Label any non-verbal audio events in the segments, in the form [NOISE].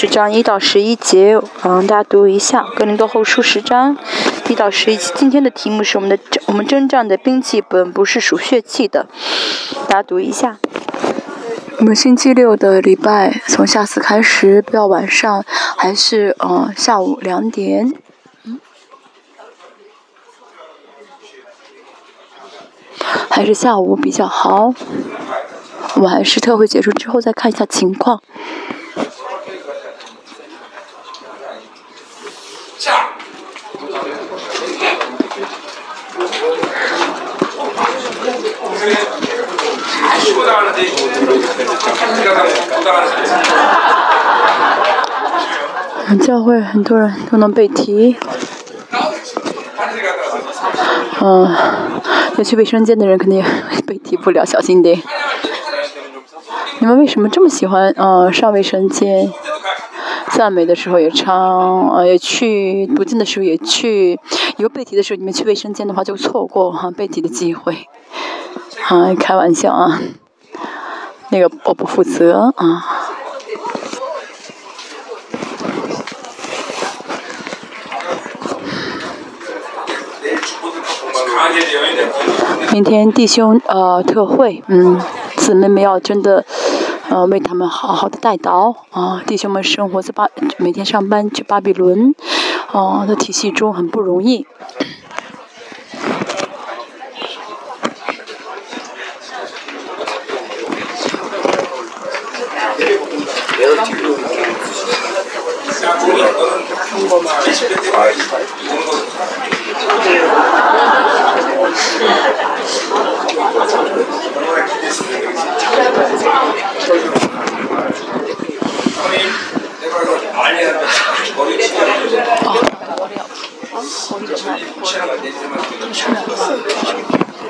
十章一到十一节，嗯，大家读一下《格林多后书》十章一到十一节。今天的题目是我们的我们征战的兵器本不是属血气的，大家读一下。我们星期六的礼拜从下次开始，不要晚上，还是嗯下午两点。嗯还是下午比较好。我们还是特会结束之后再看一下情况。[LAUGHS] 教会很多人都能背题。嗯，要去卫生间的人肯定背题不了，小心点。你们为什么这么喜欢呃上卫生间？赞美的时候也唱，呃也去读经的时候也去。以后背题的时候你们去卫生间的话就错过哈背题的机会。啊，开玩笑啊，那个我不负责啊。明天弟兄呃特会，嗯，姊妹们要真的呃为他们好好的带祷啊，弟兄们生活在巴每天上班去巴比伦啊的体系中很不容易。 에어틱으로 이렇게 평범한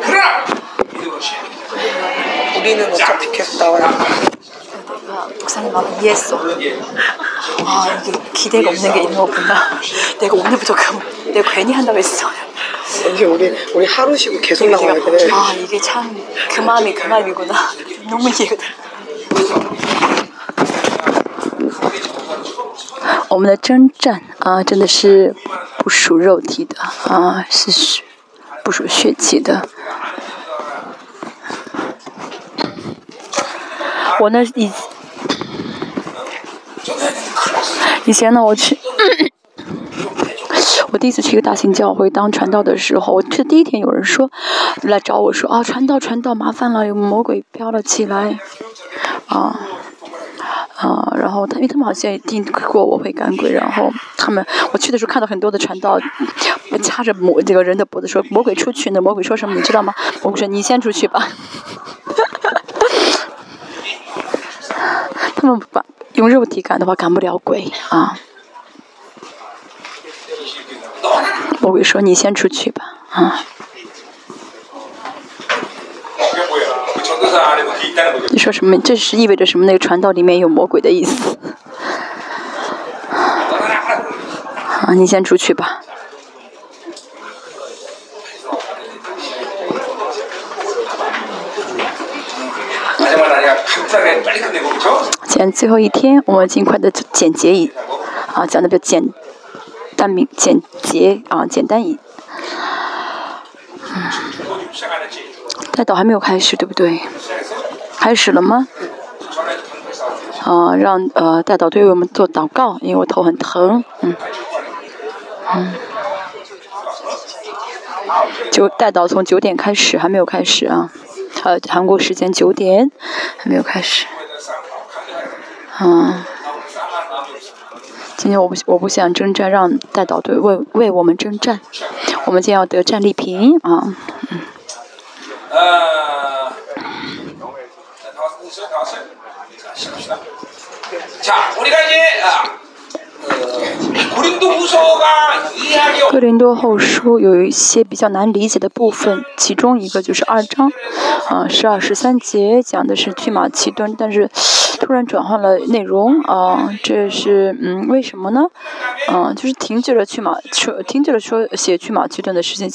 그래! 우리는 어차피 계속 나와요 목사님 마음을 이해했어. 아 이게 기대가 없는 게 있는 거구나. 내가 오늘부터 그 내가 괜히 한다고 했어. 이게 우리 우리 하루 쉬고 계속 나와야 돼. 아 이게 참 그 마음이 그 마음이구나. 너무 이해가 돼. 我呢以以前呢，我去，我第一次去一个大型教会当传道的时候，我去第一天，有人说来找我说啊，传道传道麻烦了，有魔鬼飘了起来，啊啊，然后他因为他们好像也听过我会赶鬼，然后他们我去的时候看到很多的传道掐着魔这个人的脖子说魔鬼出去呢，魔鬼说什么你知道吗？我说你先出去吧，他们把。用肉体赶的话，赶不了鬼啊！我会说你先出去吧，啊！你说什么？这是意味着什么？那个传道里面有魔鬼的意思？啊，你先出去吧。今天最后一天，我们尽快的简洁一啊，讲的比较简单明简洁啊，简单一。带导还没有开始，对不对？开始了吗？啊，让呃带导对我们做祷告，因为我头很疼，嗯嗯。就带导从九点开始，还没有开始啊。呃，韩国时间九点，还没有开始。嗯，今天我不我不想征战，让带导队为为我们征战。我们今天要得战利品啊。嗯。[LAUGHS] 哥林多后书有一些比较难理解的部分，其中一个就是二章，啊，十二十三节讲的是去马其顿，但是突然转换了内容，啊，这是嗯为什么呢？啊，就是停止了去马说停止了说写去马其顿的事情，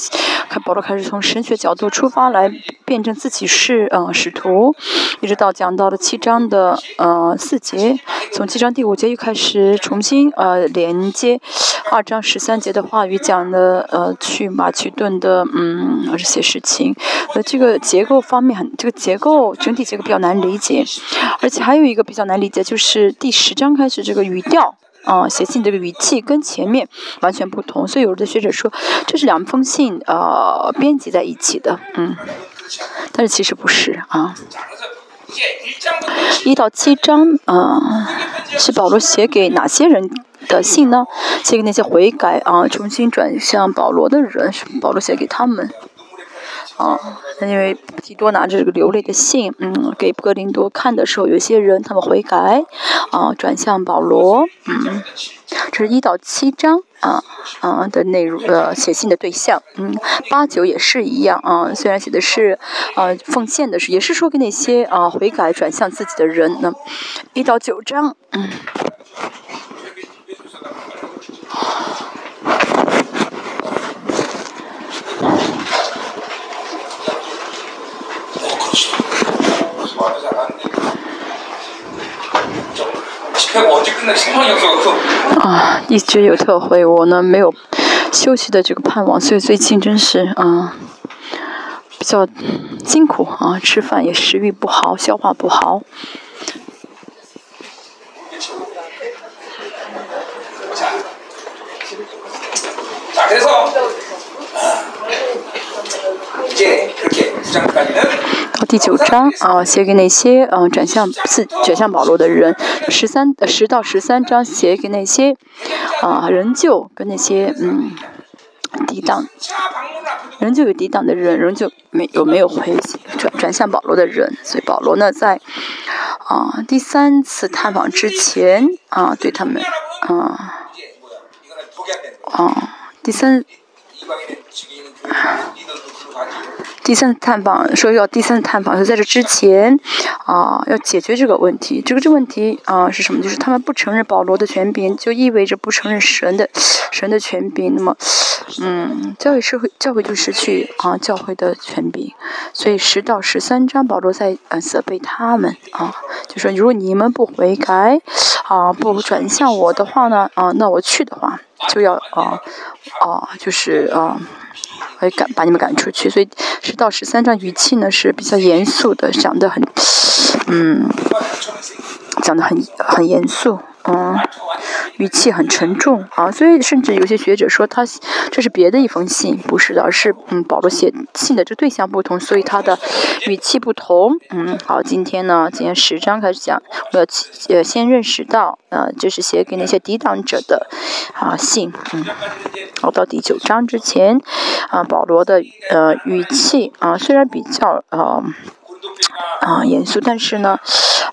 看保罗开始从神学角度出发来辩。证自己是呃使徒，一直到讲到了七章的呃四节，从七章第五节又开始重新呃连接二章十三节的话语，讲的呃去马其顿的嗯这些事情，呃这个结构方面很这个结构整体结构比较难理解，而且还有一一个比较难理解就是第十章开始这个语调。啊，写信这个语气跟前面完全不同，所以有的学者说这是两封信呃编辑在一起的，嗯，但是其实不是啊。一到七章啊，是保罗写给哪些人的信呢？写给那些悔改啊，重新转向保罗的人，是保罗写给他们。啊，因为提多拿着这个流泪的信，嗯，给格林多看的时候，有些人他们悔改，啊，转向保罗，嗯，这是一到七章啊啊的内容，呃，写信的对象，嗯，八九也是一样啊，虽然写的是啊奉献的是，也是说给那些啊悔改转向自己的人呢，一到九章，嗯。啊，一直有特惠，我呢没有休息的这个盼望，所以最近真是啊比较辛苦啊，吃饭也食欲不好，消化不好。到第九章啊，写给那些嗯转向自转向保罗的人；十三十到十三章写给那些啊仍旧跟那些嗯抵挡仍旧有抵挡的人，仍旧没有没有回转转向保罗的人。所以保罗呢，在啊第三次探访之前啊，对他们啊啊第三。第三次探访说要第三次探访，是在这之前啊，要解决这个问题。这个这问题啊是什么？就是他们不承认保罗的权柄，就意味着不承认神的神的权柄。那么，嗯，教会社会教会就失去啊教会的权柄。所以十到十三章，保罗在呃责备他们啊，就说如果你们不悔改啊，不转向我的话呢啊，那我去的话就要啊啊，就是啊。会赶把你们赶出去，所以十到十三章语气呢是比较严肃的，讲的很，嗯，讲的很很严肃。嗯，语气很沉重啊，所以甚至有些学者说他这是别的一封信，不是的，是嗯保罗写信的这对象不同，所以他的语气不同。嗯，好，今天呢，今天十章开始讲，我要呃先认识到，呃，这是写给那些抵挡者的啊信。嗯，好，到第九章之前，啊，保罗的呃语气啊虽然比较呃啊严肃，但是呢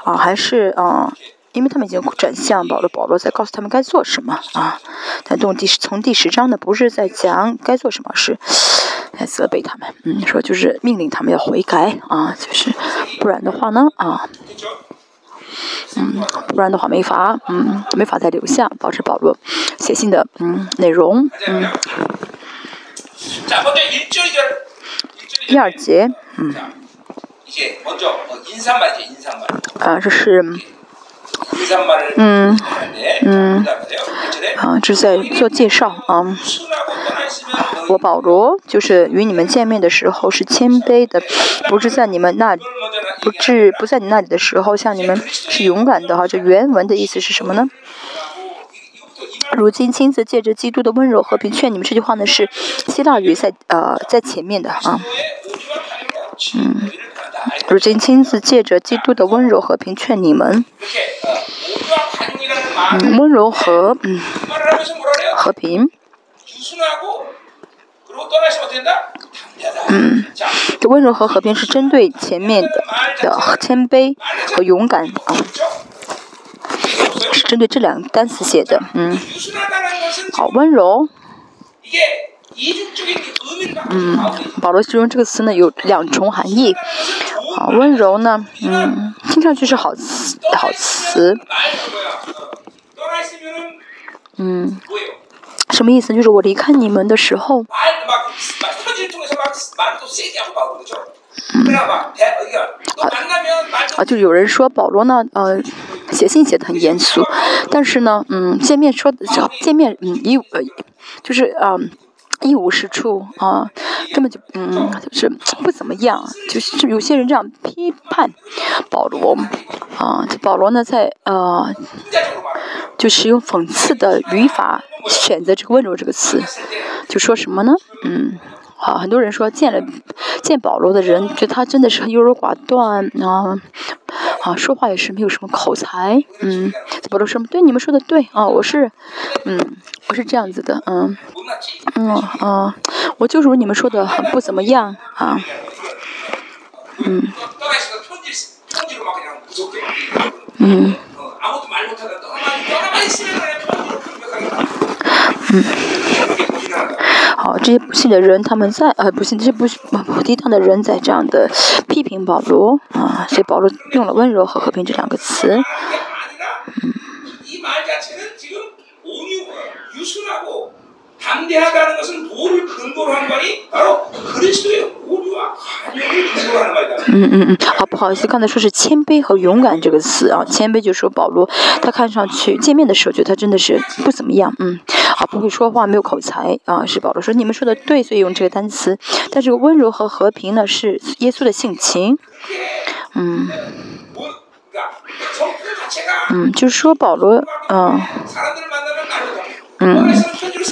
啊还是啊。因为他们已经转向保罗，保罗在告诉他们该做什么啊。但从第十从第十章呢，不是在讲该做什么，是在责备他们。嗯，说就是命令他们要悔改啊，就是不然的话呢啊，嗯，不然的话没法嗯没法再留下，保持保罗写信的嗯内容嗯。第二节嗯。啊，这是。嗯嗯，啊，这是在做介绍啊。我保罗就是与你们见面的时候是谦卑的，不是在你们那，不是不在你那里的时候像你们是勇敢的哈。这原文的意思是什么呢？如今亲自借着基督的温柔和平劝你们，这句话呢是希腊语在呃在前面的啊。嗯。如今亲自借着基督的温柔和平劝你们，嗯，温柔和嗯和平，嗯，这温柔和和平是针对前面的的谦卑和勇敢啊，是针对这两个单词写的，嗯，好，温柔。嗯，保罗形容这个词呢有两重含义。好，温柔呢，嗯，听上去是好词，好词。嗯，什么意思？就是我离开你们的时候，嗯。啊，就有人说保罗呢，呃，写信写的很严肃，但是呢，嗯，见面说的见面，嗯，一呃，就是嗯。一无是处啊，根本就嗯，就是不怎么样。就是有些人这样批判保罗啊，保罗呢在呃，就使用讽刺的语法选择这个温柔这个词，就说什么呢？嗯。啊，很多人说见了见保罗的人，觉得他真的是优柔寡断啊，啊，说话也是没有什么口才，嗯，保罗说对，你们说的对啊，我是，嗯，我是这样子的，嗯，嗯啊，我就如你们说的不怎么样啊，嗯，嗯，嗯。[LAUGHS] 好，这些不幸的人，他们在呃，不幸这些不不低当的人在这样的批评保罗啊，所以保罗用了温柔和和平这两个词，嗯。嗯嗯嗯，好不好意思，刚才说是谦卑和勇敢这个词啊，谦卑就说保罗，他看上去见面的时候，觉得他真的是不怎么样，嗯，啊不会说话，没有口才啊，是保罗说你们说的对，所以用这个单词，但这个温柔和和平呢，是耶稣的性情，嗯，嗯，就是说保罗，嗯。嗯，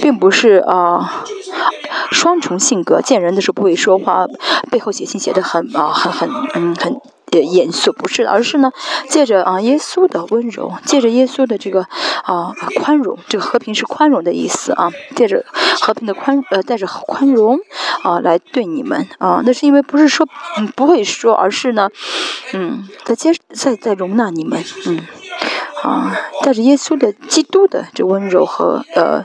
并不是啊，双重性格，见人的时候不会说话，背后写信写的很啊，很很嗯很严肃，不是，而是呢，借着啊耶稣的温柔，借着耶稣的这个啊宽容，这个和平是宽容的意思啊，借着和平的宽呃带着宽容啊来对你们啊，那是因为不是说嗯不会说，而是呢嗯在接在在容纳你们嗯。啊，带着耶稣的、基督的这温柔和呃，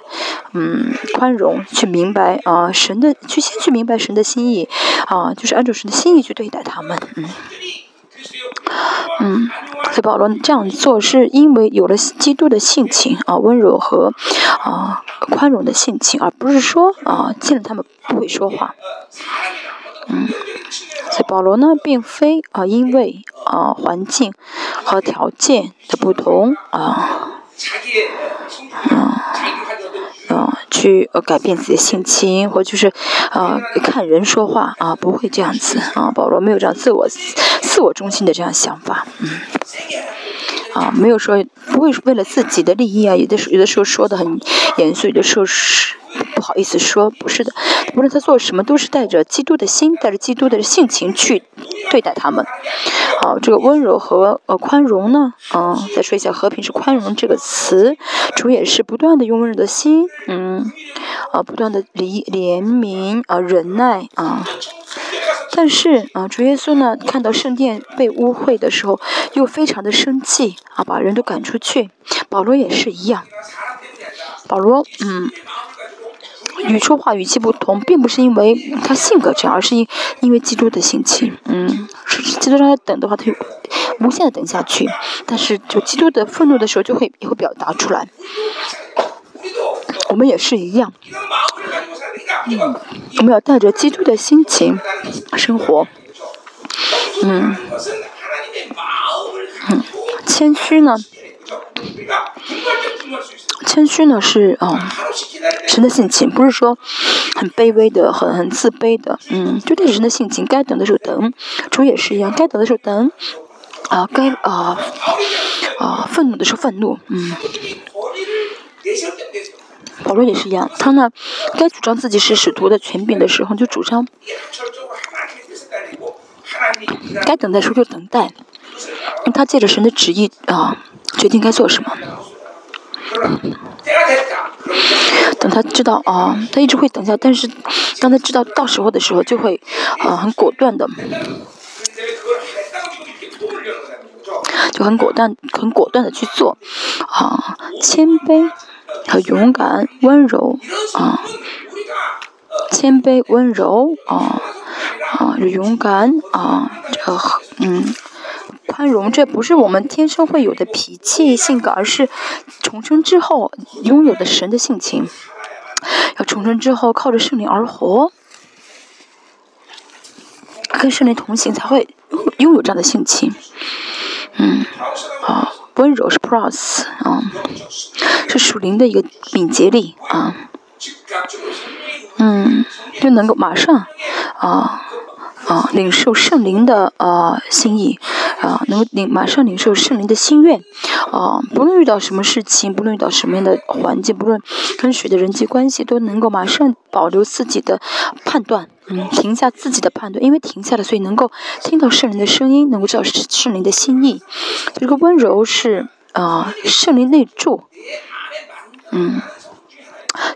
嗯，宽容，去明白啊，神的，去先去明白神的心意，啊，就是按照神的心意去对待他们，嗯，嗯，所以保罗这样做是因为有了基督的性情啊，温柔和啊宽容的性情，而不是说啊见了他们不会说话，嗯。所以保罗呢，并非啊，因为啊环境和条件的不同啊，啊，啊，去呃改变自己的性情，或就是啊看人说话啊，不会这样子啊。保罗没有这样自我自我中心的这样想法，嗯，啊，没有说不会为了自己的利益啊，有的时有的时候说的很严肃，有的时候是。不好意思说，不是的，无论他做什么，都是带着基督的心，带着基督的性情去对待他们。好，这个温柔和呃宽容呢，嗯，再说一下，和平是宽容这个词，主也是不断的用温柔的心，嗯，啊，不断的怜怜悯啊，忍耐啊。但是啊，主耶稣呢，看到圣殿被污秽的时候，又非常的生气啊，把人都赶出去。保罗也是一样，保罗，嗯。语说话语气不同，并不是因为他性格这样，而是因因为基督的性情。嗯，基督让他等的话，他就无限的等下去。但是，就基督的愤怒的时候，就会也会表达出来。我们也是一样。嗯，我们要带着基督的心情生活。嗯，嗯，谦虚呢？谦虚呢是啊，神的性情，不是说很卑微的、很很自卑的，嗯，就对神的性情，该等的时候等，主也是一样，该等的时候等，啊，该啊啊愤怒的时候愤怒，嗯，保罗也是一样，他呢该主张自己是使徒的权柄的时候就主张，该等待时候就等待，他借着神的旨意啊。决定该做什么。[COUGHS] 等他知道啊，他一直会等下，但是当他知道到时候的时候，就会啊很果断的，就很果断、很果断的去做啊，谦卑和勇敢、温柔啊，谦卑、温柔啊啊，勇敢啊，这个嗯。宽容，这不是我们天生会有的脾气性格，而是重生之后拥有的神的性情。要重生之后靠着圣灵而活。跟圣灵同行，才会拥有这样的性情。嗯，啊，温柔是 plus 啊，是属灵的一个敏捷力啊。嗯，就能够马上啊。啊，领受圣灵的啊心意，啊，能够领马上领受圣灵的心愿，啊，不论遇到什么事情，不论遇到什么样的环境，不论跟谁的人际关系，都能够马上保留自己的判断，嗯，停下自己的判断，因为停下了，所以能够听到圣灵的声音，能够知道圣灵的心意。这个温柔是啊，圣灵内住，嗯。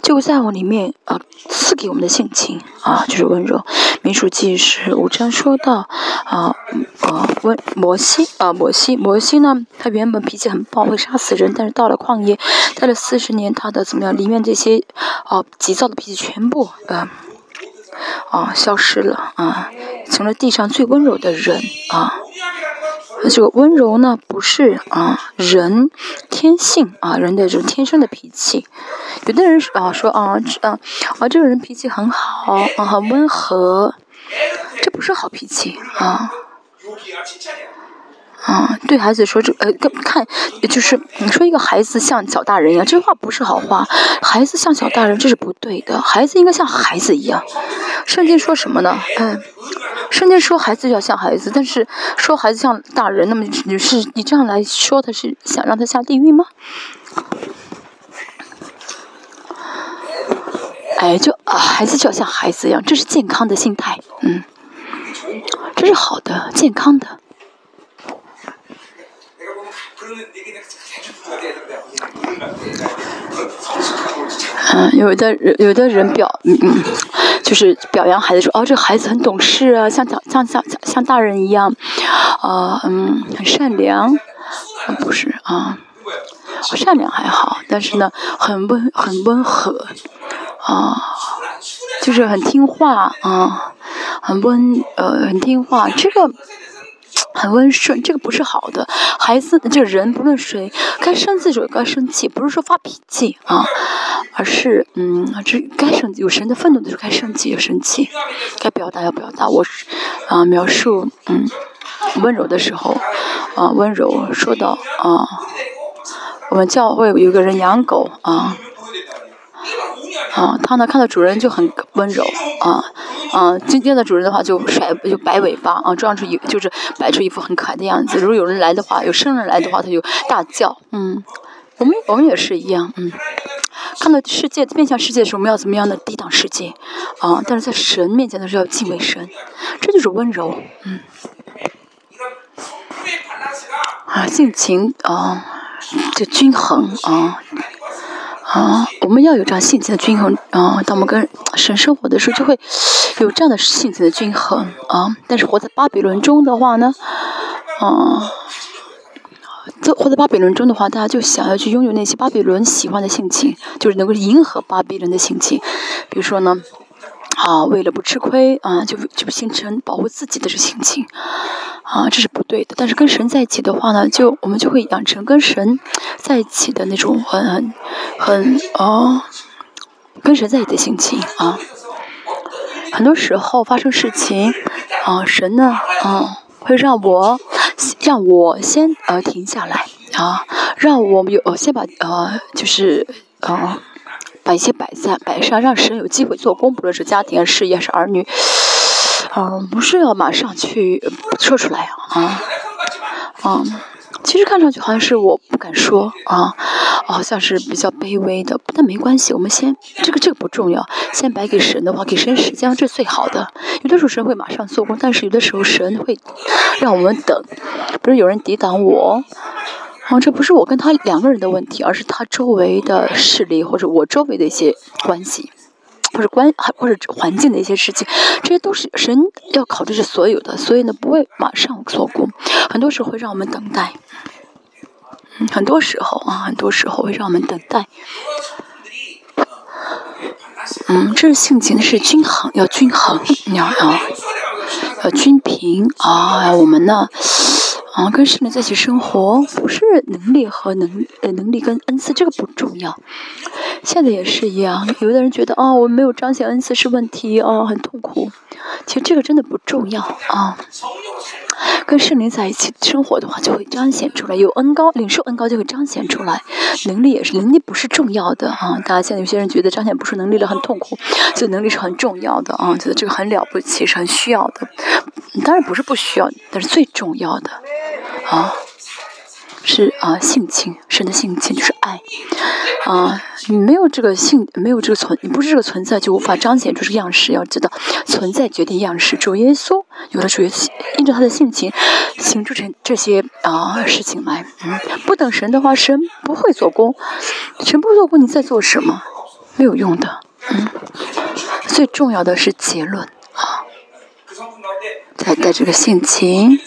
就在我里面啊，赐给我们的性情啊，就是温柔。民数记是五章说到啊，呃，温摩西啊，摩西，摩西呢，他原本脾气很暴，会杀死人，但是到了旷野，待了四十年，他的怎么样？里面这些啊，急躁的脾气全部啊啊消失了啊，成了地上最温柔的人啊。这个温柔呢，不是啊人天性啊人的这种天生的脾气。有的人啊说啊啊啊这个人脾气很好啊很温和，这不是好脾气啊。啊，对孩子说这呃，看，就是你说一个孩子像小大人一样，这话不是好话。孩子像小大人，这是不对的。孩子应该像孩子一样。圣经说什么呢？嗯，圣经说孩子要像孩子，但是说孩子像大人，那么你是你这样来说，他是想让他下地狱吗？哎，就啊，孩子就要像孩子一样，这是健康的心态，嗯，这是好的，健康的。嗯，有的人有的人表嗯嗯，就是表扬孩子说哦，这孩子很懂事啊，像像像像像大人一样，啊嗯，很善良，不是啊，善良还好，但是呢，很温很温和，啊，就是很听话啊，很温呃很听话，这个。很温顺，这个不是好的。孩子，这个人不论谁，该生气就该生气，不是说发脾气啊，而是嗯，这该生有神的愤怒的时候该生气要生气，该表达要表达。我啊，描述嗯温柔的时候啊，温柔说到啊，我们教会有个人养狗啊。啊，他呢看到主人就很温柔啊，啊，今天的主人的话就甩就摆尾巴啊，装出一就是摆出一副很可爱的样子。如果有人来的话，有生人来的话，他就大叫。嗯，我们我们也是一样，嗯，看到世界面向世界的时候，我们要怎么样的抵挡世界啊？但是在神面前的时候要敬畏神，这就是温柔，嗯，啊，性情啊，就均衡啊。啊，我们要有这样性情的均衡啊！当我们跟神生活的时候，就会有这样的性情的均衡啊。但是活在巴比伦中的话呢，啊，在活在巴比伦中的话，大家就想要去拥有那些巴比伦喜欢的性情，就是能够迎合巴比伦的性情。比如说呢，啊，为了不吃亏啊，就就形成保护自己的这心情。啊，这是不对的。但是跟神在一起的话呢，就我们就会养成跟神在一起的那种很很很哦，跟神在一起的心情啊。很多时候发生事情啊，神呢啊会让我让我先呃停下来啊，让我们有先把呃就是呃把一些摆在摆上，让神有机会做工，不论是家庭、事业还是儿女。嗯，不是要马上去说出来啊，嗯，其实看上去好像是我不敢说啊，好像是比较卑微的，但没关系，我们先这个这个不重要，先摆给神的话，给神时间这是最好的。有的时候神会马上做工，但是有的时候神会让我们等，不是有人抵挡我，啊，这不是我跟他两个人的问题，而是他周围的势力或者我周围的一些关系。或者关，或者环境的一些事情，这些都是神要考虑是所有的，所以呢不会马上做工，很多时候会让我们等待，很多时候啊，很多时候会让我们等待，嗯，这是性情是均衡，要均衡，你要要要均平啊，我们呢，啊，跟圣灵在一起生活，不是能力和能呃能力跟恩赐这个不重要。现在也是一样，有的人觉得哦，我没有彰显恩赐是问题哦，很痛苦。其实这个真的不重要啊。跟圣灵在一起生活的话，就会彰显出来。有恩高，领受恩高就会彰显出来。能力也是，能力不是重要的啊。大家现在有些人觉得彰显不出能力了很痛苦，所以能力是很重要的啊，觉得这个很了不起，是很需要的。当然不是不需要，但是最重要的啊。是啊，性情，神的性情就是爱，啊，你没有这个性，没有这个存，你不是这个存在，就无法彰显出这个样式。要知道，存在决定样式。主耶稣有了主耶稣，因着他的性情，行出成这些啊事情来。嗯，不等神的话，神不会做工，神不做工，你在做什么？没有用的。嗯，最重要的是结论啊，在在这个性情。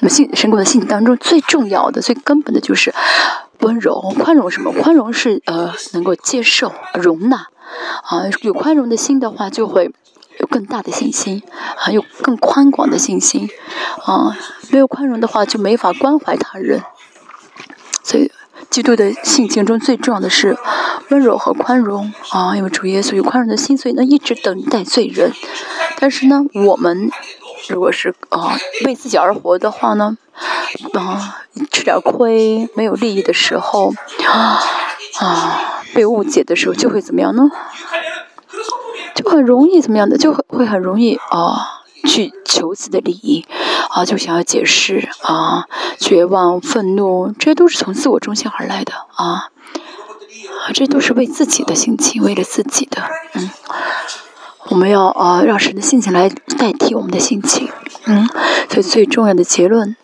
那么性神国的性当中最重要的、最根本的就是温柔、宽容。什么？宽容是呃能够接受、容纳啊。有宽容的心的话，就会有更大的信心啊，有更宽广的信心啊。没有宽容的话，就没法关怀他人。所以，基督的性情中最重要的是温柔和宽容啊。因为主耶稣有宽容的心，所以呢一直等待罪人。但是呢，我们。如果是啊为自己而活的话呢，啊吃点亏没有利益的时候，啊被误解的时候就会怎么样呢？就很容易怎么样的？就会会很容易啊去求自己的利益，啊就想要解释啊绝望愤怒，这些都是从自我中心而来的啊，这都是为自己的心情，为了自己的嗯。我们要啊，让神的性情来代替我们的性情，嗯，所以最重要的结论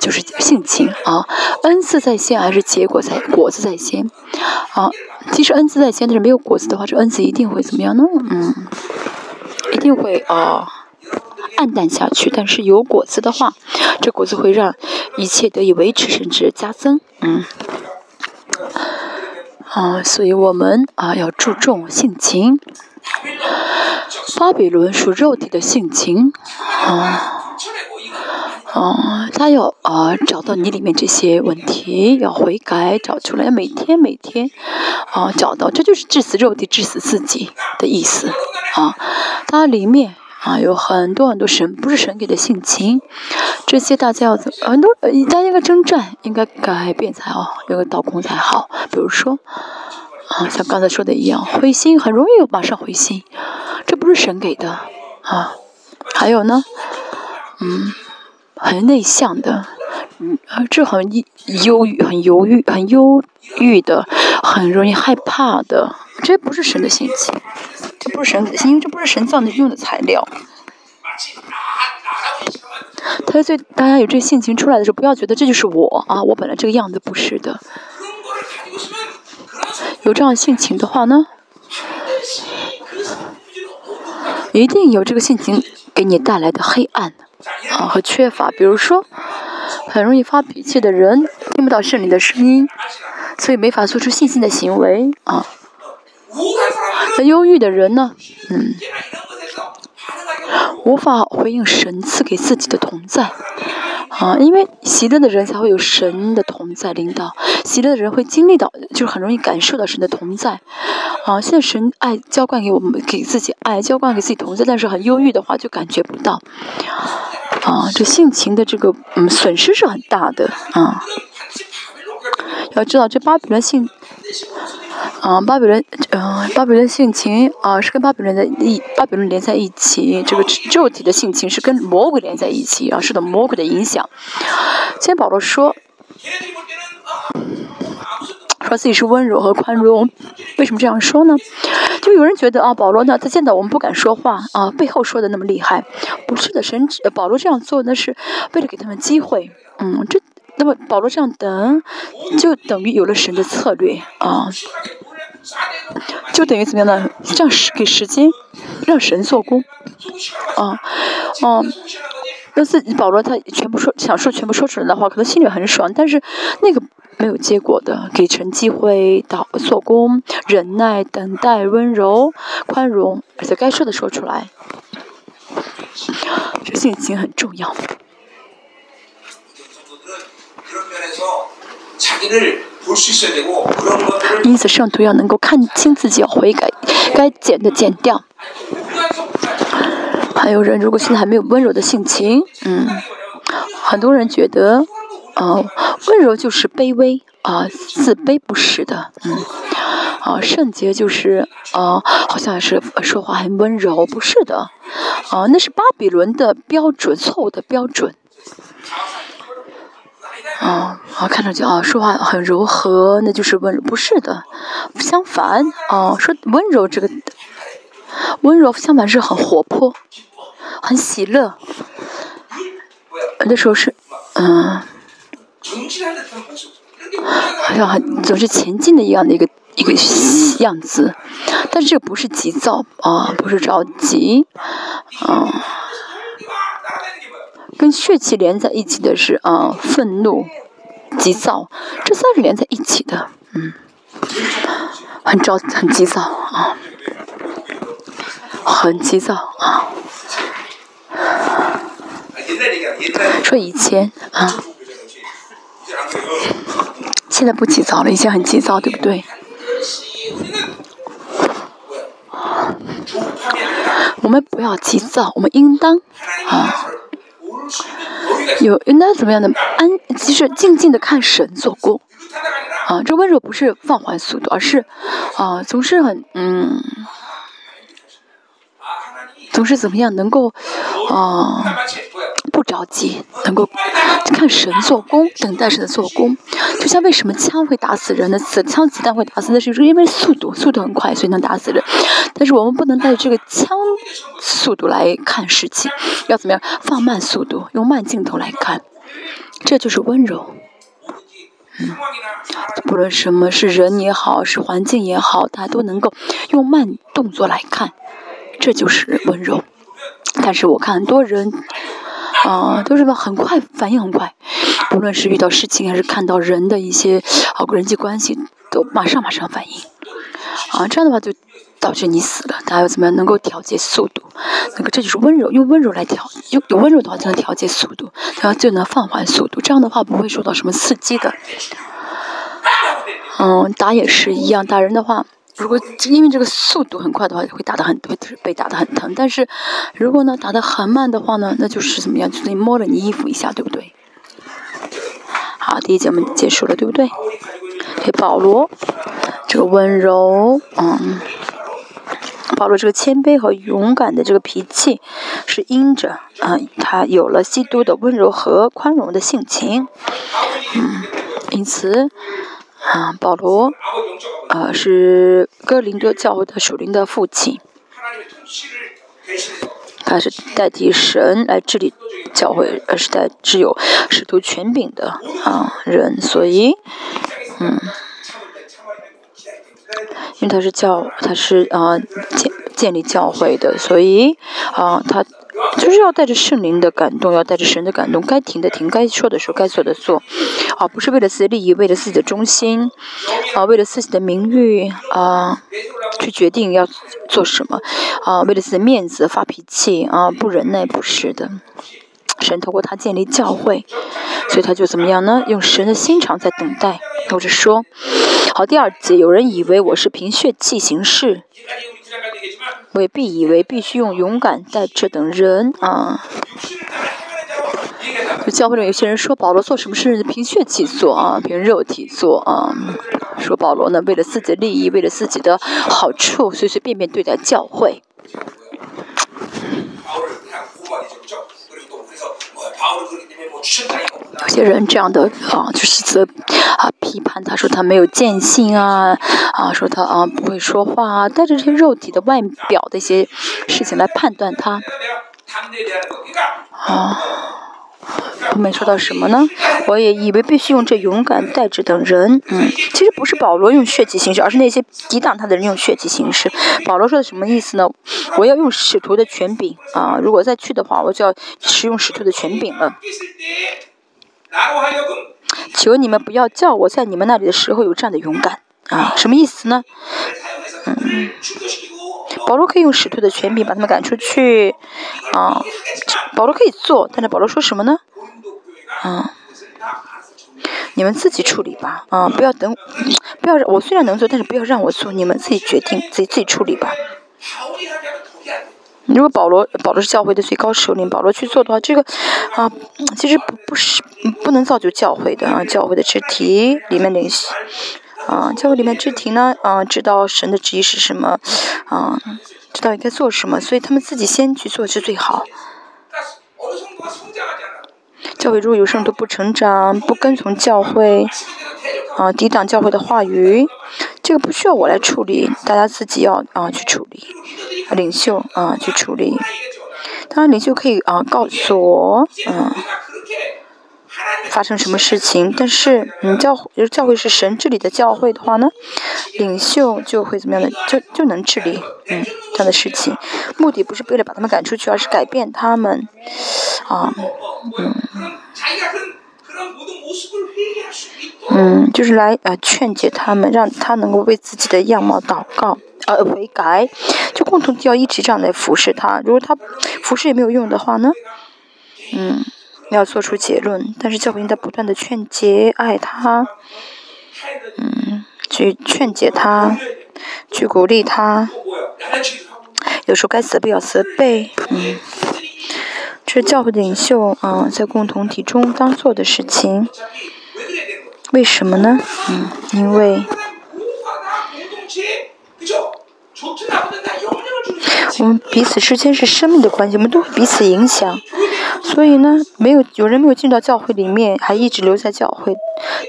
就是性情啊，恩赐在先还是结果在果子在先？啊，其实恩赐在先，但是没有果子的话，这恩赐一定会怎么样呢？嗯，一定会啊暗淡下去。但是有果子的话，这果子会让一切得以维持，甚至加增，嗯。啊，所以我们啊要注重性情。巴比伦属肉体的性情，啊，啊，他要啊找到你里面这些问题，要悔改，找出来，每天每天啊找到，这就是致死肉体，致死自己的意思啊。它里面啊有很多很多神不是神给的性情，这些大家要怎很多大家应该征战，应该改变才好，有个倒空才好，比如说。啊，像刚才说的一样，灰心很容易马上灰心，这不是神给的啊。还有呢，嗯，很内向的，嗯，这很忧郁、很犹豫、很忧郁的，很容易害怕的，这不是神的心情，这不是神的心，因为这不是神造的用的材料。他最大家有这性情出来的时候，不要觉得这就是我啊，我本来这个样子不是的。有这样性情的话呢，一定有这个性情给你带来的黑暗啊和缺乏。比如说，很容易发脾气的人，听不到圣灵的声音，所以没法做出信心的行为啊。那忧郁的人呢，嗯，无法回应神赐给自己的同在。啊，因为喜乐的人才会有神的同在领导，喜乐的人会经历到，就是很容易感受到神的同在。啊，现在神爱浇灌给我们，给自己爱浇灌给自己同在，但是很忧郁的话就感觉不到。啊，这性情的这个嗯损失是很大的啊。要知道这巴比伦性。啊，巴比伦，嗯，巴比伦性情啊，是跟巴比伦的一巴比伦连在一起。这个肉体的性情是跟魔鬼连在一起啊，受到魔鬼的影响。今天保罗说，说自己是温柔和宽容，为什么这样说呢？就有人觉得啊，保罗呢，他见到我们不敢说话啊，背后说的那么厉害。不是的，神保罗这样做那是为了给他们机会。嗯，这。那么保罗这样等，就等于有了神的策略啊，就等于怎么样呢？这样时给时间，让神做工啊，哦，那自己保罗他全部说想说全部说出来的话，可能心里很爽，但是那个没有结果的，给神机会导做工，忍耐、等待、温柔、宽容，而且该说的说出来，这性情很重要。因此，圣徒要能够看清自己，要悔改，该减的减掉。还有人，如果现在还没有温柔的性情，嗯，很多人觉得，啊，温柔就是卑微，啊，自卑不是的，嗯，啊，圣洁就是，啊，好像是说话很温柔，不是的，啊，那是巴比伦的标准，错误的标准。啊，啊，看上去啊，说话很柔和，那就是温柔，不是的，相反，啊，说温柔这个温柔相反是很活泼，很喜乐，有的时候是，嗯，好像很总是前进的一样的一个一个样子，但是这不是急躁啊，不是着急，啊。跟血气连在一起的是啊，愤怒、急躁，这三是连在一起的，嗯，很着很急躁啊，很急躁啊。说以前啊，现在不急躁了，以前很急躁，对不对？我们不要急躁，我们应当啊。有应该怎么样的安，其实静静的看神做工，啊，这温柔不是放缓速度，而是啊，总是很嗯，总是怎么样能够啊。着急，能够看神做工，等待神的做工。就像为什么枪会打死人呢？子枪子弹会打死，那是因为速度，速度很快，所以能打死人。但是我们不能带着这个枪速度来看事情，要怎么样放慢速度，用慢镜头来看，这就是温柔。嗯，不论什么是人也好，是环境也好，大家都能够用慢动作来看，这就是温柔。但是我看很多人。啊，都是吧，很快反应很快，不论是遇到事情还是看到人的一些啊人际关系，都马上马上反应。啊，这样的话就导致你死了。大家要怎么样能够调节速度？那个这就是温柔，用温柔来调，有有温柔的话就能调节速度，然后就能放缓速度。这样的话不会受到什么刺激的。嗯，打也是一样，打人的话。如果因为这个速度很快的话，会打得很会被打得很疼。但是，如果呢打得很慢的话呢，那就是怎么样？就是摸了你衣服一下，对不对？好，第一节我们结束了，对不对？对保罗，这个温柔，嗯，保罗这个谦卑和勇敢的这个脾气，是因着啊，他有了基督的温柔和宽容的性情，嗯，因此。啊，保罗，呃，是哥林多教会的属灵的父亲，他是代替神来治理教会，而是代只有使徒权柄的啊人，所以，嗯，因为他是教，他是啊建建立教会的，所以啊他。就是要带着圣灵的感动，要带着神的感动，该停的停，该说的说，该做的做，啊，不是为了自己的利益，为了自己的忠心，啊，为了自己的名誉啊，去决定要做什么，啊，为了自己的面子发脾气啊，不忍耐，不是的。神透过他建立教会，所以他就怎么样呢？用神的心肠在等待。或者说，好，第二节，有人以为我是凭血气行事。未必以为必须用勇敢带这等人啊！就教会中有些人说保罗做什么事凭血气做啊，凭肉体做啊。说保罗呢，为了自己的利益，为了自己的好处，随随便便对待教会。有些人这样的啊，就是责啊批判他说他没有见性啊啊，说他啊不会说话啊，带着这些肉体的外表的一些事情来判断他啊。后面说到什么呢？我也以为必须用这勇敢、代志等人，嗯，其实不是保罗用血迹行事，而是那些抵挡他的人用血迹行事。保罗说的什么意思呢？我要用使徒的权柄啊！如果再去的话，我就要使用使徒的权柄了。求你们不要叫我在你们那里的时候有这样的勇敢啊！什么意思呢？嗯，保罗可以用使徒的权柄把他们赶出去啊！保罗可以做，但是保罗说什么呢？啊，你们自己处理吧，啊，不要等，不要我虽然能做，但是不要让我做，你们自己决定，自己自己处理吧。如果保罗保罗是教会的最高首领，保罗去做的话，这个啊，其实不不是不能造就教会的啊，教会的肢体里面联系啊，教会里面肢体呢啊，知道神的旨意是什么啊，知道应该做什么，所以他们自己先去做是最好。教会如果有圣徒不成长，不跟从教会，啊，抵挡教会的话语，这个不需要我来处理，大家自己要啊去处理，领袖啊去处理。当然，领袖可以啊告诉我，嗯，发生什么事情。但是，嗯，教教会是神治理的教会的话呢，领袖就会怎么样的，就就能治理，嗯，这样的事情。目的不是为了把他们赶出去，而是改变他们，啊，嗯。嗯，就是来呃劝解他们，让他能够为自己的样貌祷告，呃悔改，就共同要一直这样来服侍他。如果他服侍也没有用的话呢，嗯，要做出结论。但是教会应该不断的劝解，爱他，嗯，去劝解他，去鼓励他，有时候该责备要责备，嗯。这是教会领袖啊，在共同体中当做的事情，为什么呢？嗯，因为我们彼此之间是生命的关系，我们都会彼此影响，所以呢，没有有人没有进到教会里面，还一直留在教会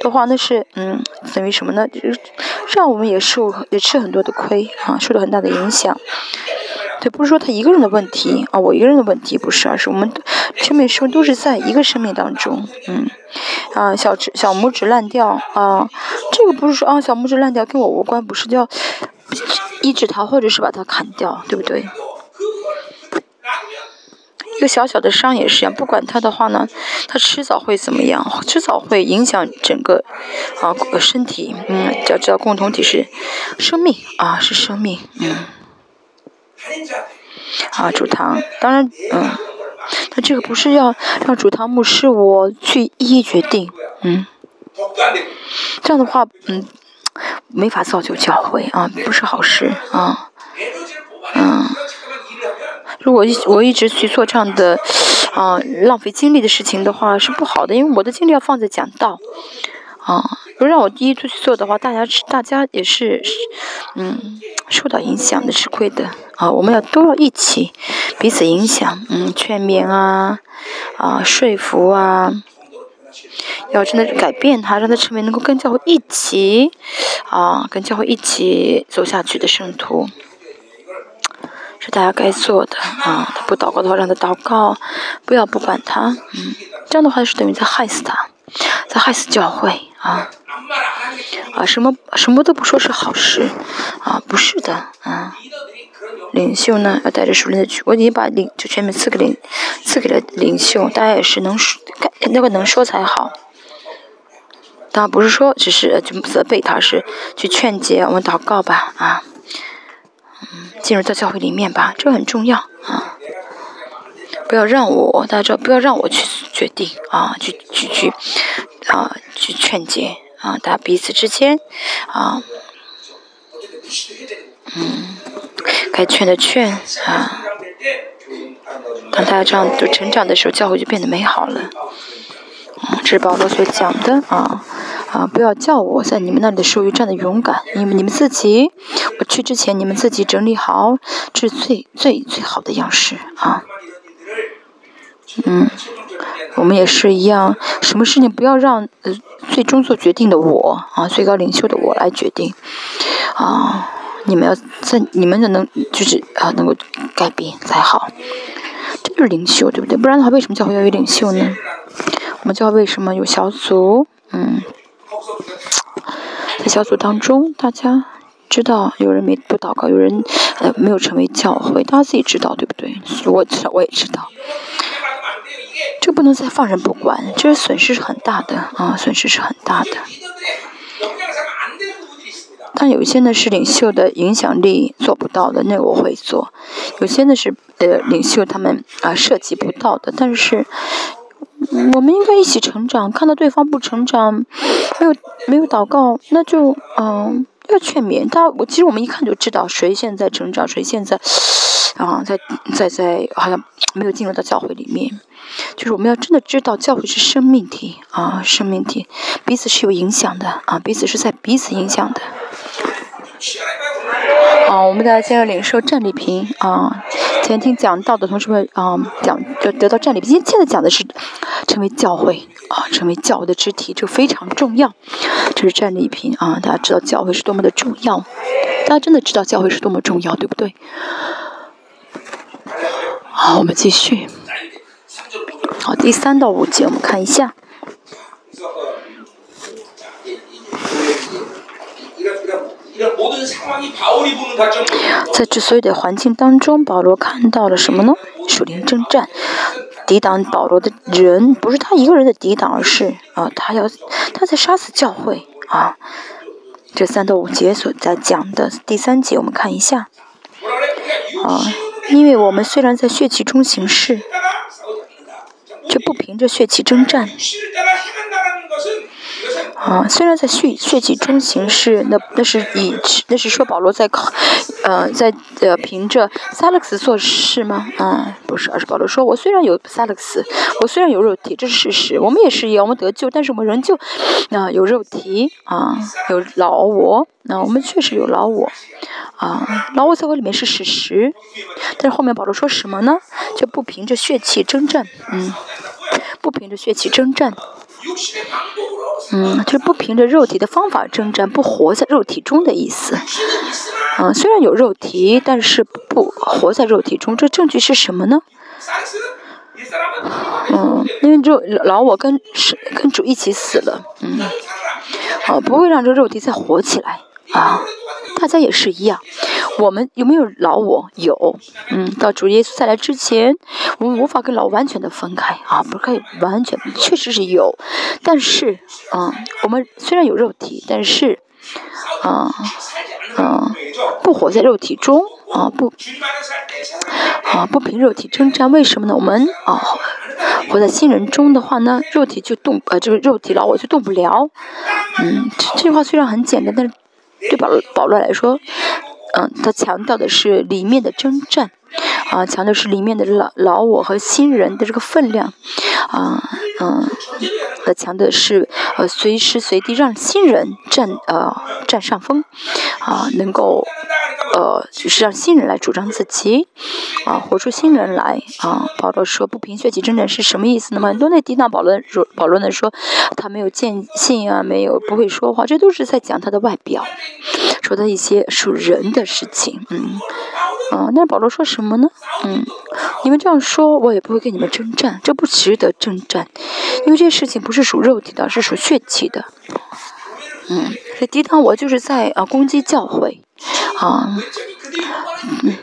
的话，那是嗯，等于什么呢？让我们也受也吃很多的亏啊，受了很大的影响。对，不是说他一个人的问题啊，我一个人的问题不是，而是我们生命生都是在一个生命当中，嗯，啊，小指小拇指烂掉啊，这个不是说啊，小拇指烂掉跟我无关，不是叫医治它或者是把它砍掉，对不对？一个小小的伤也是一样，不管它的话呢，它迟早会怎么样？迟早会影响整个啊身体，嗯，要知道共同体是生命啊，是生命，嗯。啊，主堂，当然，嗯，他这个不是要让主堂牧师我去一一决定，嗯，这样的话，嗯，没法造就教会啊，不是好事啊，嗯，如果一我一直去做这样的啊浪费精力的事情的话，是不好的，因为我的精力要放在讲道，啊，如果让我第一次去做的话，大家吃，大家也是，嗯。受到影响的吃亏的啊，我们要都要一起彼此影响，嗯，劝勉啊，啊，说服啊，要真的改变他，让他成为能够跟教会一起啊，跟教会一起走下去的圣徒，是大家该做的啊。他不祷告的话，让他祷告，不要不管他，嗯，这样的话是等于在害死他，在害死教会啊。啊，什么什么都不说是好事，啊，不是的，啊，领袖呢要带着熟练的去，我已经把领就全面赐给领，赐给了领袖，大家也是能说，那个能说才好。当然不是说只是就责备他，是去劝解，我们祷告吧，啊，嗯，进入到教会里面吧，这很重要啊，不要让我大家知道，不要让我去决定啊，去去去啊，去劝解。啊，大家彼此之间，啊，嗯，该劝的劝啊。当大家这样都成长的时候，教会就变得美好了。嗯，这是保罗所讲的啊啊！不要叫我在你们那里的时候有这样的勇敢，因为你们自己，我去之前你们自己整理好，这是最最最好的样式啊。嗯。我们也是一样，什么事情不要让呃最终做决定的我啊，最高领袖的我来决定啊。你们要在你们的能就是啊能够改变才好，这就是领袖对不对？不然的话，为什么教会要有领袖呢？我们教会为什么有小组？嗯，在小组当中，大家知道有人没不祷告，有人呃没有成为教会，大家自己知道对不对？我知道，我也知道。这不能再放任不管，这是损失是很大的啊，损失是很大的。但有些呢是领袖的影响力做不到的，那我会做；有些呢是呃领袖他们啊涉及不到的，但是我们应该一起成长。看到对方不成长，没有没有祷告，那就嗯要劝勉他。我其实我们一看就知道谁现在成长，谁现在啊在在在好像没有进入到教会里面。就是我们要真的知道教会是生命体啊，生命体彼此是有影响的啊，彼此是在彼此影响的。啊，我们大家接着领受战利品啊。前听讲到的同学们啊，讲就得到战利品。今天现在讲的是成为教会啊，成为教会的肢体，这非常重要。这是战利品啊，大家知道教会是多么的重要，大家真的知道教会是多么重要，对不对？好，我们继续。好，第三到五节我们看一下。在这所有的环境当中，保罗看到了什么呢？属灵征战，抵挡保罗的人不是他一个人的抵挡，而是啊，他要他在杀死教会啊。这三到五节所在讲的第三节，我们看一下啊，因为我们虽然在血气中行事，却不凭着血气征战。啊，虽然在血血气中行事，那那是以那是说保罗在考，呃，在呃凭着萨勒克斯做事吗？啊，不是，而是保罗说，我虽然有萨勒克斯，我虽然有肉体，这是事实。我们也是一样，我们得救，但是我们仍旧啊有肉体啊，有老我，那我们确实有老我，啊，老我在我里面是事实。但是后面保罗说什么呢？就不凭着血气征战，嗯，不凭着血气征战。嗯，就是不凭着肉体的方法征战，不活在肉体中的意思。嗯，虽然有肉体，但是不活在肉体中。这证据是什么呢？嗯，因为就老我跟是跟主一起死了。嗯，啊，不会让这肉体再活起来啊。大家也是一样，我们有没有老我？有，嗯，到主耶稣再来之前，我们无法跟老完全的分开啊，不可以完全，确实是有，但是，嗯，我们虽然有肉体，但是，啊，啊，不活在肉体中啊，不，啊，不凭肉体征战，为什么呢？我们啊，活在新人中的话呢，肉体就动，呃，这个肉体老我就动不了，嗯，这句话虽然很简单，但是。对保保罗来说，嗯，他强调的是里面的征战，啊，强调是里面的老老我和新人的这个分量，啊，嗯，呃强的是呃随时随地让新人占呃占上风，啊，能够。呃，就是让新人来主张自己，啊，活出新人来啊。保罗说不凭血气征战是什么意思呢？很多那抵挡保罗说，保罗呢说他没有见信啊，没有不会说话，这都是在讲他的外表，说的一些属人的事情，嗯，啊，那保罗说是什么呢？嗯，你们这样说，我也不会跟你们征战，这不值得征战，因为这事情不是属肉体的，是属血气的，嗯，所以抵挡我就是在啊攻击教会。啊，嗯，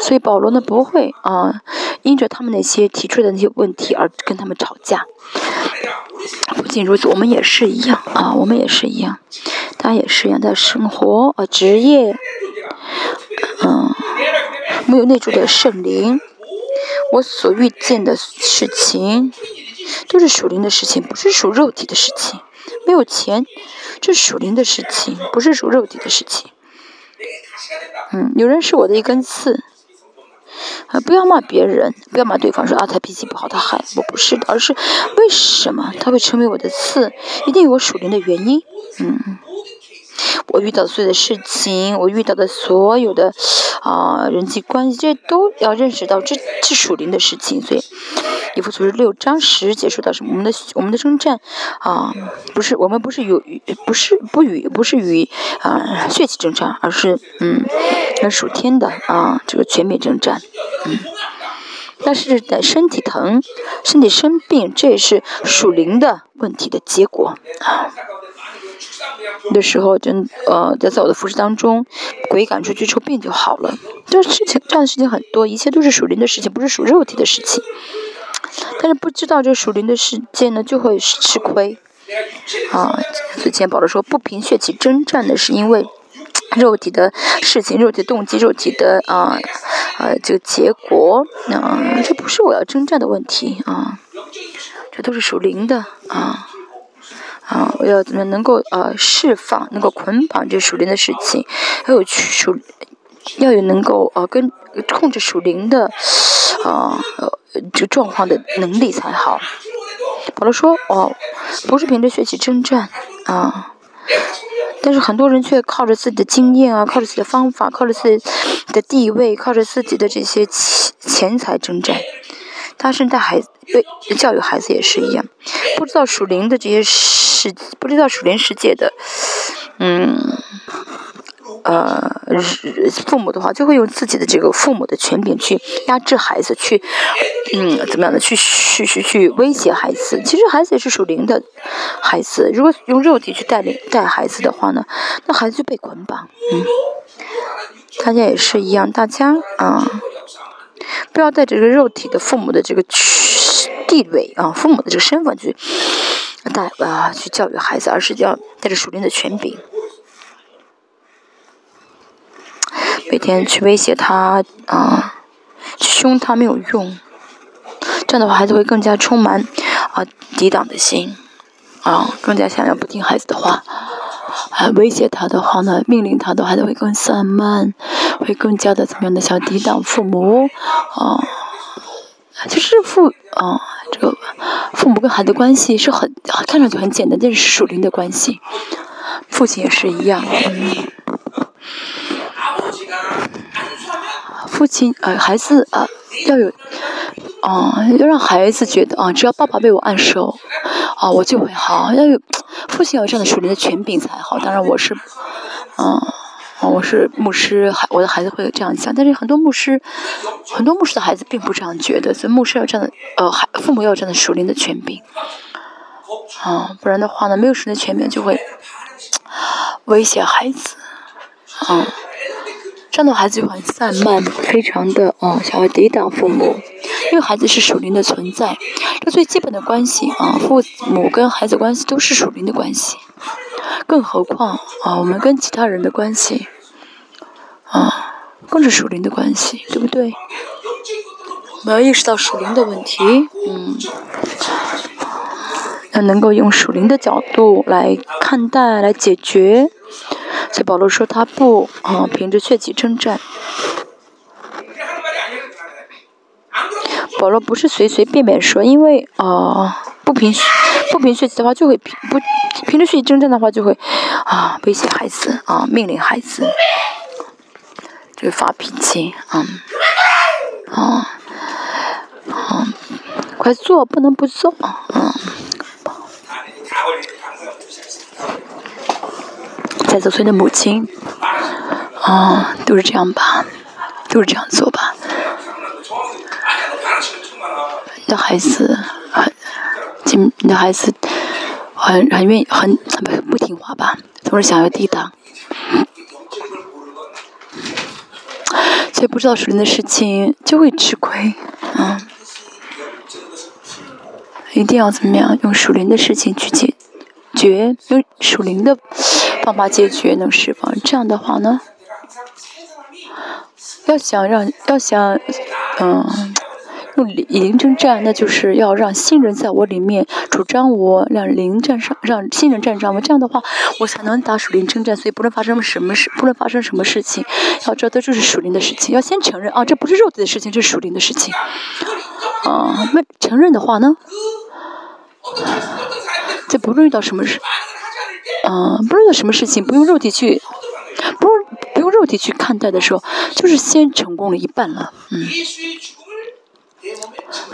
所以保罗呢不会啊，因着他们那些提出的那些问题而跟他们吵架。不仅如此，我们也是一样啊，我们也是一样，大家也是一样的生活啊，职业，嗯，没有内住的圣灵，我所遇见的事情都是属灵的事情，不是属肉体的事情。没有钱，这是属灵的事情，不是属肉体的事情。嗯，有人是我的一根刺，啊，不要骂别人，不要骂对方，说啊他脾气不好，他害我不是的，而是为什么他会成为我的刺，一定有我属灵的原因，嗯。我遇到所有的事情，我遇到的所有的啊人际关系，这都要认识到这是属灵的事情。所以，以弗所书六章十节说到什么？我们的我们的征战啊，不是我们不是与不是不与不是与啊血气征战，而是嗯，属天的啊这个全面征战。嗯，但是在身体疼、身体生病，这也是属灵的问题的结果啊。的时候，真呃，在在我的服饰当中，鬼赶出去臭病就好了。这事情这样的事情很多，一切都是属灵的事情，不是属肉体的事情。但是不知道这属灵的世界呢，就会吃亏。啊，之前保罗说不凭血气征战的是因为肉体的事情、肉体动机、肉体的啊啊这个结果，啊，这不是我要征战的问题啊。这都是属灵的啊啊！我要怎么能够呃释放，能够捆绑这属灵的事情，还有去属要有能够呃跟控制属灵的啊这状况的能力才好。保罗说哦，不是凭着血气征战啊。但是很多人却靠着自己的经验啊，靠着自己的方法，靠着自己的地位，靠着自己的这些钱钱财征战。他是带孩子，对教育孩子也是一样，不知道属灵的这些世，不知道属灵世界的，嗯。呃，父母的话就会用自己的这个父母的权柄去压制孩子，去，嗯，怎么样的去去去去威胁孩子。其实孩子也是属灵的孩子，如果用肉体去带领带孩子的话呢，那孩子就被捆绑。嗯，大家也是一样，大家啊，不要带着这个肉体的父母的这个地位啊，父母的这个身份去带啊去教育孩子，而是要带着属灵的权柄。每天去威胁他啊，凶他没有用，这样的话孩子会更加充满啊抵挡的心啊，更加想要不听孩子的话，还威胁他的话呢，命令他的孩子会更散漫，会更加的怎么样的想抵挡父母啊，就是父啊这个父母跟孩子关系是很看上去很简单，但是属灵的关系，父亲也是一样。嗯父亲，呃，孩子，呃，要有，啊，要让孩子觉得，啊，只要爸爸为我按手，啊，我就会好。要有父亲要有这样的属灵的权柄才好。当然，我是，嗯，我是牧师，孩，我的孩子会这样想。但是很多牧师，很多牧师的孩子并不这样觉得。所以牧师要这样的，呃，孩父母要这样的属灵的权柄，啊，不然的话呢，没有属灵的权柄就会 [TSK] 威胁孩子，啊。这样的孩子就很散漫，非常的啊，想要抵挡父母，因为孩子是属灵的存在，这最基本的关系啊，父母跟孩子关系都是属灵的关系，更何况啊，我们跟其他人的关系啊，更是属灵的关系，对不对？我们要意识到属灵的问题，嗯，要能够用属灵的角度来看待，来解决。所以保罗说他不啊，凭着血气征战。保罗不是随随便便说，因为啊，不凭不凭血气的话，就会凭不凭着血气征战的话，就会啊威胁孩子啊，命令孩子，就会发脾气啊啊啊，快做，不能不做啊。座所有的母亲，啊，都是这样吧，都是这样做吧。你的孩子很，你的孩子很很愿意，很不不听话吧，总是想要抵挡，所以不知道属灵的事情就会吃亏，啊，一定要怎么样用属灵的事情去解决，用属灵的。方法解决能释放，这样的话呢，要想让要想，嗯，用灵征战，那就是要让新人在我里面主张我，让灵战上，让新人战上我，这样的话，我才能打属灵征战。所以不论发生什么事，不论发生什么事情，要知道这就是属灵的事情。要先承认啊，这不是肉体的事情，这是属灵的事情。啊，那承认的话呢，这不论遇到什么事。嗯，不论有什么事情，不用肉体去，不用不用肉体去看待的时候，就是先成功了一半了。嗯。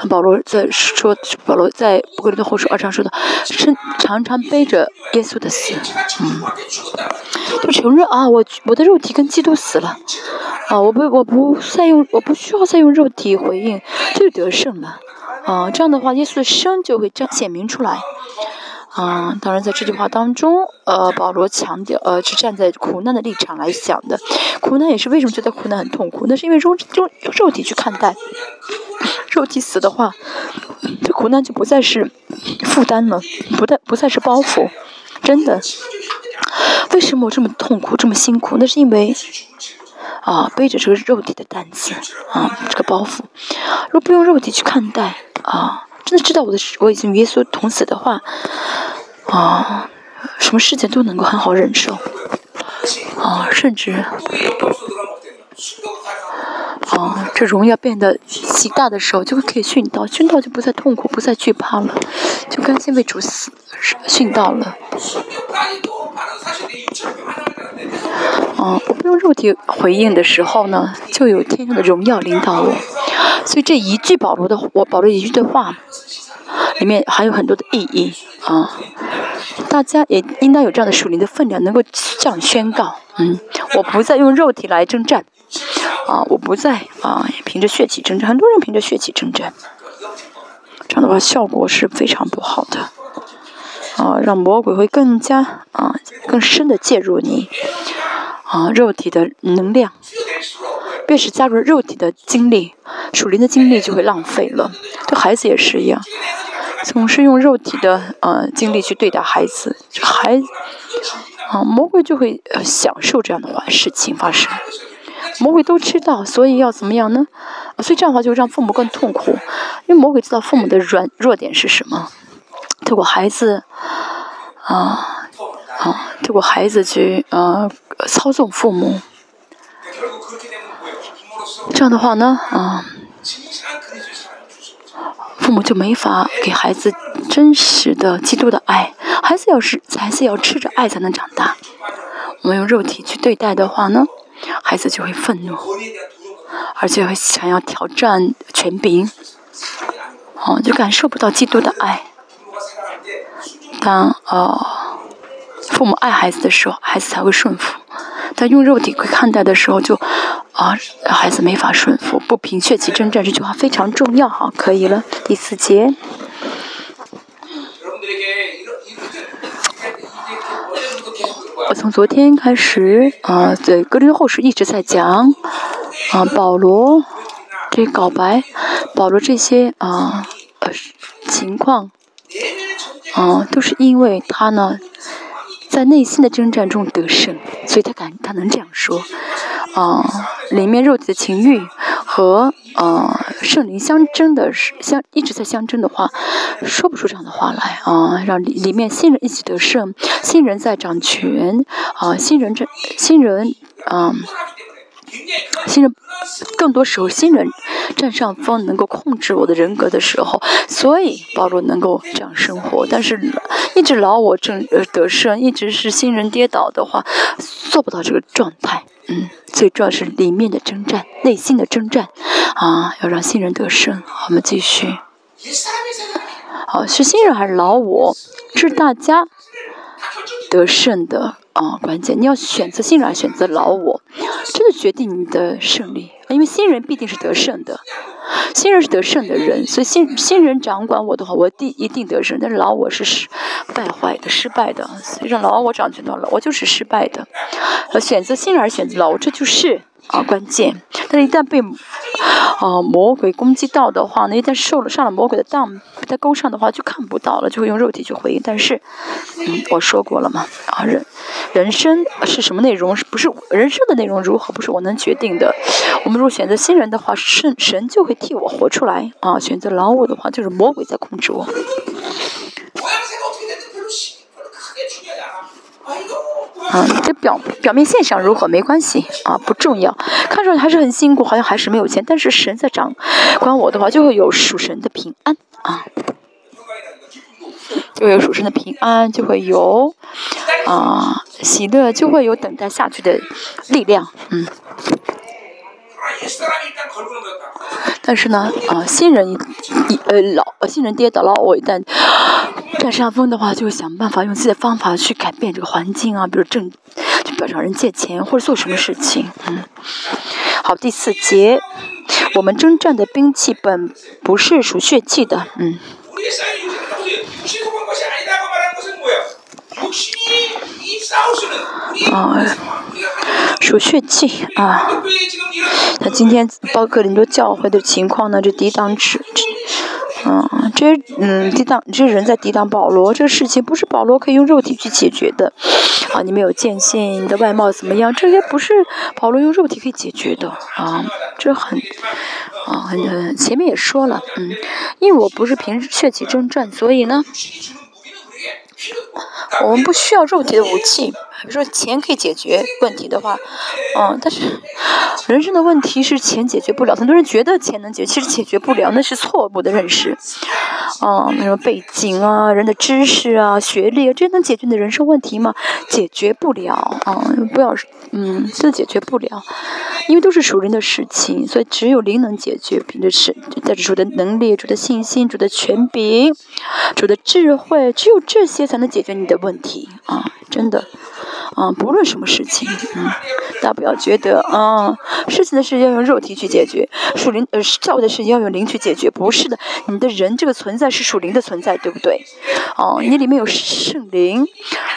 保罗在说，保罗在不格林的后书二章说的，是常常背着耶稣的死。嗯。就承认啊，我我的肉体跟基督死了。啊，我不我不再用，我不需要再用肉体回应，就得胜了。啊，这样的话，耶稣的生就会彰显明出来。啊，当然，在这句话当中，呃，保罗强调，呃，是站在苦难的立场来想的。苦难也是为什么觉得苦难很痛苦？那是因为肉肉肉体去看待，肉体死的话，这苦难就不再是负担了，不再不再是包袱。真的，为什么我这么痛苦，这么辛苦？那是因为，啊，背着这个肉体的担子，啊，这个包袱，若不用肉体去看待，啊。真的知道我的我已经与耶稣同死的话，啊，什么事情都能够很好忍受，啊，甚至。啊，这荣耀变得极大的时候，就会可以殉道，殉道就不再痛苦，不再惧怕了，就甘心为主死，殉道了。啊，我不用肉体回应的时候呢，就有天上的荣耀领导我。所以这一句保罗的，我保罗一句的话，里面还有很多的意义啊。大家也应当有这样的属灵的分量，能够这样宣告：嗯，我不再用肉体来征战。啊，我不再啊，凭着血气征战。很多人凭着血气征战，这样的话效果是非常不好的。啊，让魔鬼会更加啊，更深的介入你啊，肉体的能量，越是加入肉体的精力，属灵的精力就会浪费了。对孩子也是一样，总是用肉体的呃精力去对待孩子，孩啊，魔鬼就会享受这样的坏事情发生。魔鬼都知道，所以要怎么样呢？所以这样的话就让父母更痛苦，因为魔鬼知道父母的软弱点是什么，透过孩子，啊啊，透过孩子去啊操纵父母，这样的话呢，啊，父母就没法给孩子真实的基督的爱，孩子要是孩子要吃着爱才能长大，我们用肉体去对待的话呢？孩子就会愤怒，而且会想要挑战权柄，哦，就感受不到基督的爱。当呃父母爱孩子的时候，孩子才会顺服；但用肉体去看待的时候，就啊孩子没法顺服。不凭血气征战，这句话非常重要。好，可以了。第四节。我从昨天开始啊，在格林后世一直在讲啊，保罗这告白，保罗这些啊呃情况啊，都是因为他呢在内心的征战中得胜，所以他敢他能这样说啊，里面肉体的情欲和。呃，圣灵相争的是相一直在相争的话，说不出这样的话来啊！让里里面新人一起得胜，新人在掌权啊！新人这新人啊，新人更多时候新人占上风，能够控制我的人格的时候，所以保罗能够这样生活。但是一直老我正呃得胜，一直是新人跌倒的话，做不到这个状态。嗯，最重要是里面的征战，内心的征战，啊，要让新人得胜。我们继续。好，是新人还是老我？是大家得胜的啊关键。你要选择新人，选择老我，这就决定你的胜利。因为新人必定是得胜的。新人是得胜的人，所以新新人掌管我的话，我定一定得胜。但是老我是失败坏的、失败的，所以让老我掌权到了，我就是失败的。呃，选择新人还是选择老我，这就是啊关键。但是，一旦被啊魔鬼攻击到的话，那一旦受了上了魔鬼的当，在勾上的话，就看不到了，就会用肉体去回应。但是，嗯，我说过了嘛，啊人人生是什么内容？是不是人生的内容如何？不是我能决定的。我们如果选择新人的话，神神就会替我活出来啊；选择老我的话，就是魔鬼在控制我。啊，这表表面现象如何没关系啊，不重要。看上去还是很辛苦，好像还是没有钱，但是神在掌管我的话，就会有属神的平安啊，就会有属神的平安，就会有啊喜乐，就会有等待下去的力量，嗯。但是呢，啊，新人一呃老新人跌倒了，我一旦占上风的话，就会想办法用自己的方法去改变这个环境啊，比如挣，去找人借钱或者做什么事情，嗯。好，第四节，我们征战的兵器本不是属血气的，嗯。啊，属血气啊！那今天包括很多教会的情况呢，这抵挡指，嗯，这嗯抵挡，这人在抵挡保罗，这个事情不是保罗可以用肉体去解决的啊！你没有见性，你的外貌怎么样？这些不是保罗用肉体可以解决的啊！这很啊，很很前面也说了，嗯，因为我不是凭血气征战，所以呢。我们不需要肉体的武器，比如说钱可以解决问题的话，嗯，但是 [LAUGHS] 人生的问题是钱解决不了。很多人觉得钱能解决，其实解决不了，那是错误的认识。嗯，那种背景啊，人的知识啊，学历啊，这能解决你的人生问题吗？解决不了啊！不要，嗯，这解决不了，因为都是属灵的事情，所以只有灵能解决。凭着是带着主的能力、主的信心、主的权柄、主的智慧，只有这些才能解决你的问题啊！真的。啊，不论什么事情，嗯，大家不要觉得啊，事情的事要用肉体去解决，属灵呃教会的事情要用灵去解决，不是的，你的人这个存在是属灵的存在，对不对？哦，你里面有圣灵，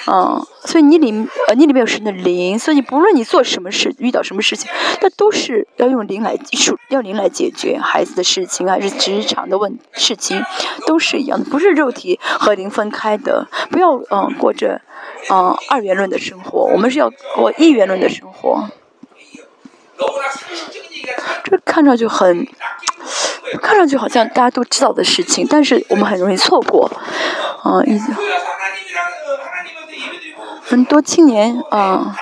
啊，所以你里呃你里面有神的灵，所以你不论你做什么事，遇到什么事情，那都是要用灵来属要灵来解决，孩子的事情还是职场的问事情，都是一样的，不是肉体和灵分开的，不要嗯过着。嗯，二元论的生活，我们是要过一元论的生活。这看上去很，看上去好像大家都知道的事情，但是我们很容易错过。嗯，很多青年啊。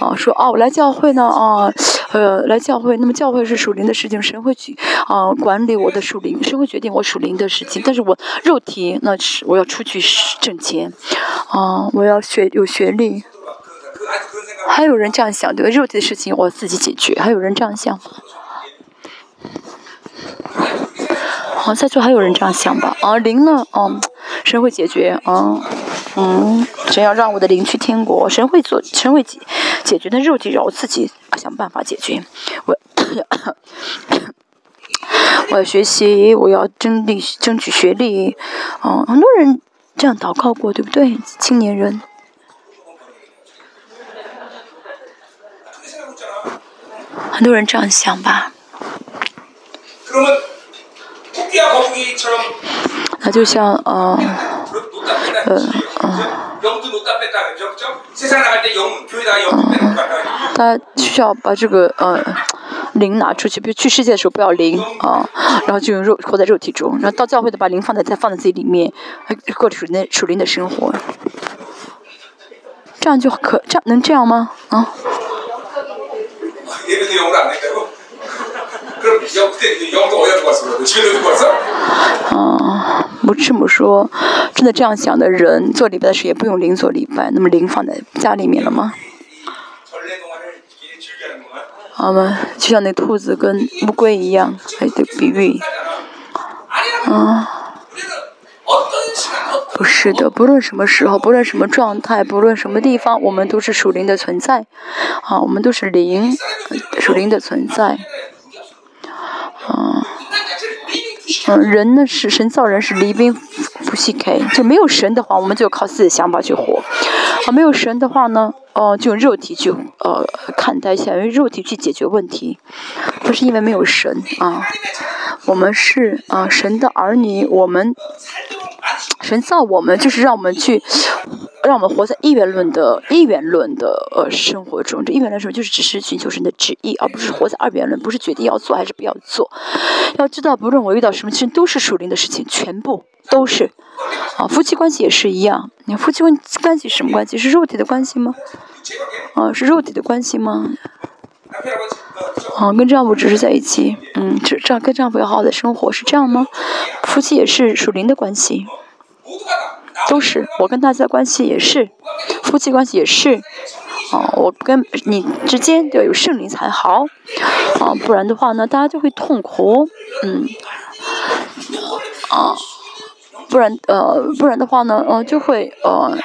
啊，说哦，来教会呢，啊，呃，来教会，那么教会是属灵的事情，神会去啊管理我的属灵，神会决定我属灵的事情，但是我肉体那是我要出去挣钱，啊，我要学有学历，还有人这样想对吧？肉体的事情我自己解决，还有人这样想吗？好，在座还有人这样想吧？啊，灵呢？嗯，神会解决，啊，嗯，神要让我的灵去天国，神会做，神会解解决，那肉体让我自己想办法解决。我，[COUGHS] 我要学习，我要争力争取学历，嗯，很多人这样祷告过，对不对？青年人，很多人这样想吧。那就像呃呃呃，他需要把这个呃灵拿出去，比如去世界的时候不要灵啊，然后就用肉活在肉体中，然后到教会的把灵放在再放在自己里面，过属灵属灵的生活，这样就可这样能这样吗？啊？啊，不这么说，真的这样想的人做礼拜的时也不用灵做礼拜，那么灵放在家里面了吗？好吧，就像那兔子跟乌龟一样，来的比喻。啊，不是的，不论什么时候，不论什么状态，不论什么地方，我们都是属灵的存在。啊，我们都是灵，属灵的存在。啊，嗯，人呢是神造人是离兵不弃开就没有神的话，我们就靠自己的想法去活。啊，没有神的话呢，哦，就用肉体去呃看待一下，用肉体去解决问题，不是因为没有神啊。我们是啊神的儿女，我们神造我们就是让我们去。让我们活在一元论的一元论的呃生活中，这一元论什么？就是只是寻求神的旨意，而不是活在二元论，不是决定要做还是不要做。要知道，不论我遇到什么，其实都是属灵的事情，全部都是。啊，[LAUGHS] 夫妻关系也是一样。你夫妻关关系什么关系？是肉体的关系吗？啊，是肉体的关系吗？啊，跟丈夫只是在一起，嗯，这这样跟丈夫要好好的生活是这样吗？夫妻也是属灵的关系。都是，我跟大家的关系也是，夫妻关系也是，啊，我跟你之间要有圣灵才好，啊，不然的话呢，大家就会痛苦，嗯，啊，不然呃，不然的话呢，呃，就会呃，